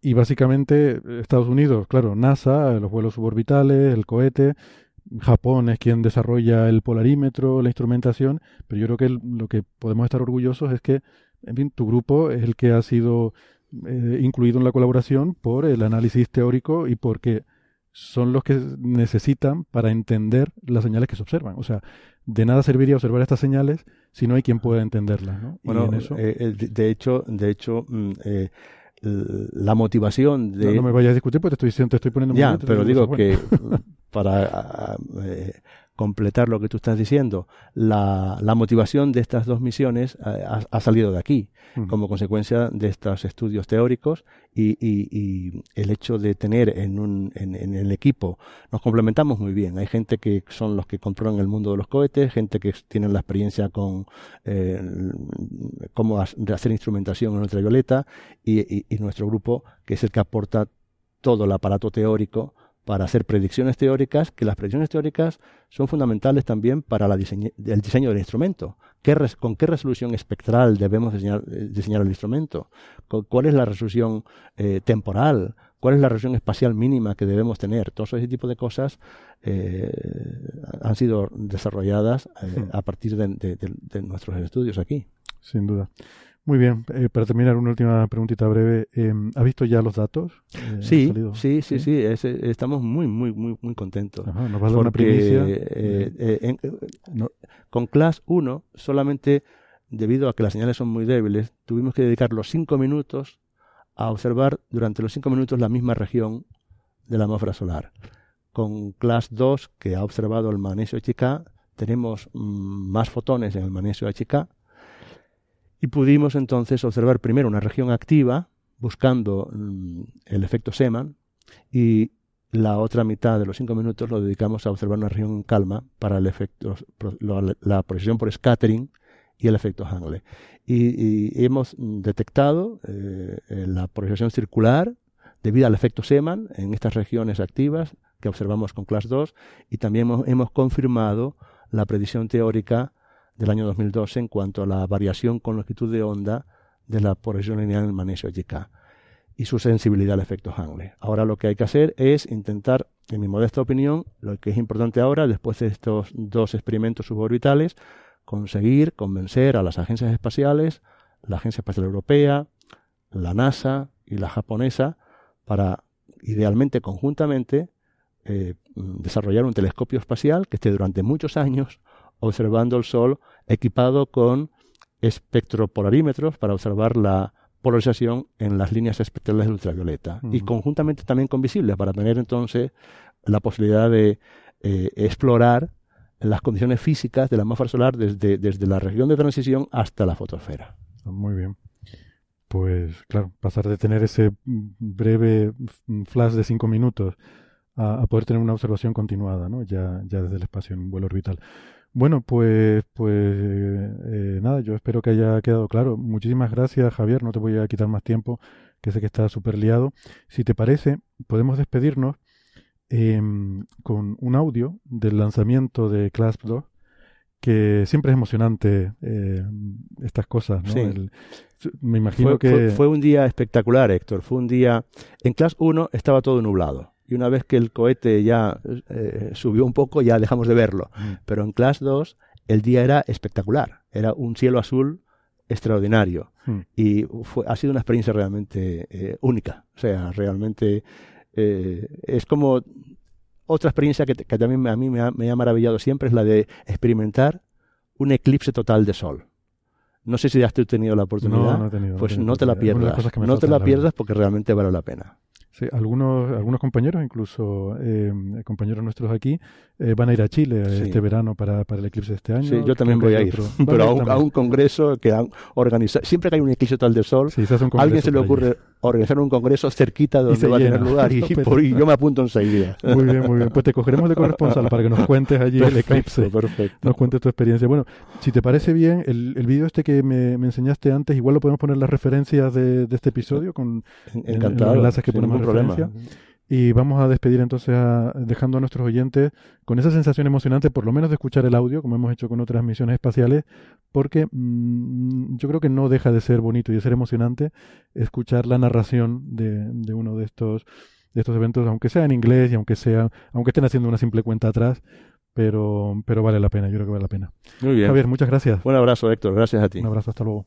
Y básicamente Estados Unidos, claro, NASA, los vuelos suborbitales, el cohete. Japón es quien desarrolla el polarímetro, la instrumentación, pero yo creo que lo que podemos estar orgullosos es que, en fin, tu grupo es el que ha sido eh, incluido en la colaboración por el análisis teórico y porque son los que necesitan para entender las señales que se observan. O sea, de nada serviría observar estas señales si no hay quien pueda entenderlas. ¿no? Bueno, eh, de hecho, de hecho mm, eh, la motivación de... No, me vayas a discutir porque te estoy, te estoy poniendo... Ya, pero digo que para completar lo que tú estás diciendo, la, la motivación de estas dos misiones eh, ha, salido de aquí, como consecuencia de estos estudios teóricos y, y, el hecho de tener en, un, en, el equipo, nos complementamos muy bien. Hay gente que son los que controlan el mundo de los cohetes, gente que tienen la experiencia con eh, cómo hacer instrumentación en ultravioleta y, y nuestro grupo, que es el que aporta todo el aparato teórico para hacer predicciones teóricas, que las predicciones teóricas son fundamentales también para el diseño del instrumento. ¿Con qué resolución espectral debemos diseñar, el instrumento? ¿Cuál es la resolución eh, temporal? ¿Cuál es la resolución espacial mínima que debemos tener? Todo ese tipo de cosas eh, han sido desarrolladas eh, hmm. a partir de nuestros estudios aquí. Sin duda. Muy bien, eh, para terminar, una última preguntita breve. Eh, ¿Has visto ya los datos? Eh, sí, sí, sí, sí, estamos muy, muy, muy, muy contentos. ¿Nos va a dar una primicia? Con Class 1, solamente debido a que las señales son muy débiles, tuvimos que dedicar los cinco minutos a observar durante los cinco minutos la misma región de la atmósfera solar. Con Class 2, que ha observado el magnesio HK, tenemos mm, más fotones en el magnesio HK y pudimos entonces observar primero una región activa, buscando mm, el efecto Seman, y la otra mitad de los cinco minutos lo dedicamos a observar una región en calma para el efecto, la proyección por scattering y el efecto Hangle. Y, hemos detectado eh, la proyección circular debido al efecto Seman en estas regiones activas que observamos con Class 2 y también hemos, hemos confirmado la predicción teórica del año 2012 en cuanto a la variación con longitud de onda de la porción lineal del magnesio HK y su sensibilidad al efecto Hangle. Ahora lo que hay que hacer es intentar, en mi modesta opinión, lo que es importante ahora, después de estos dos experimentos suborbitales, conseguir convencer a las agencias espaciales, la Agencia Espacial Europea, la NASA y la japonesa, para, idealmente conjuntamente, eh, desarrollar un telescopio espacial que esté durante muchos años observando el Sol equipado con espectropolarímetros para observar la polarización en las líneas espectrales de ultravioleta y conjuntamente también con visibles para tener entonces la posibilidad de eh, explorar las condiciones físicas de la atmósfera solar desde, desde la región de transición hasta la fotosfera. Muy bien. Pues claro, pasar de tener ese breve flash de cinco minutos a, poder tener una observación continuada, ¿no? Ya, ya desde el espacio en un vuelo orbital. Bueno, pues, pues eh, nada, yo espero que haya quedado claro. Muchísimas gracias, Javier. No te voy a quitar más tiempo, que sé que estás súper liado. Si te parece, podemos despedirnos em, con un audio del lanzamiento de Clasp 2, que siempre es emocionante eh, estas cosas. ¿no? me imagino que. Fue, un día espectacular, Héctor. Fue un día. En Class 1 estaba todo nublado y una vez que el cohete ya eh, subió un poco ya dejamos de verlo. Mm. Pero en Class 2 el día era espectacular, era un cielo azul extraordinario hmm. y fue, ha sido una experiencia realmente eh, única, o sea, realmente eh, es como otra experiencia que, también a mí me ha, me ha maravillado siempre es la de experimentar un eclipse total de sol. No sé si has tenido la oportunidad. No, no pues no te la pierdas. No te la pierdas porque realmente vale la pena. Algunos, algunos compañeros, incluso eh, compañeros nuestros aquí, eh, van a ir a Chile este verano para, para, el eclipse de este año. Sí, yo también voy a ir, pero a un, congreso que han organizado. Siempre que hay un eclipse total de sol, a alguien se le ocurre organizar un congreso cerquita donde va a tener lugar y, por, yo me apunto enseguida. Muy bien, muy bien. Pues te cogeremos de corresponsal para que nos cuentes allí el eclipse. Perfecto. Nos cuentes tu experiencia. Bueno, si te parece bien, el, el vídeo este que me, me, enseñaste antes, igual lo podemos poner las referencias de, de este episodio con Encantado, los enlaces que ponemos referencia. Y vamos a despedir entonces dejando a nuestros oyentes con esa sensación emocionante, por lo menos de escuchar el audio, como hemos hecho con otras misiones espaciales, porque mm, yo creo que no deja de ser bonito y de ser emocionante escuchar la narración de, de uno de estos, de estos eventos, aunque sea en inglés y aunque sea, aunque estén haciendo una simple cuenta atrás, pero, pero vale la pena, yo creo que vale la pena. Muy bien. Javier, muchas gracias. Un abrazo, Héctor, gracias a ti. Un abrazo, hasta luego.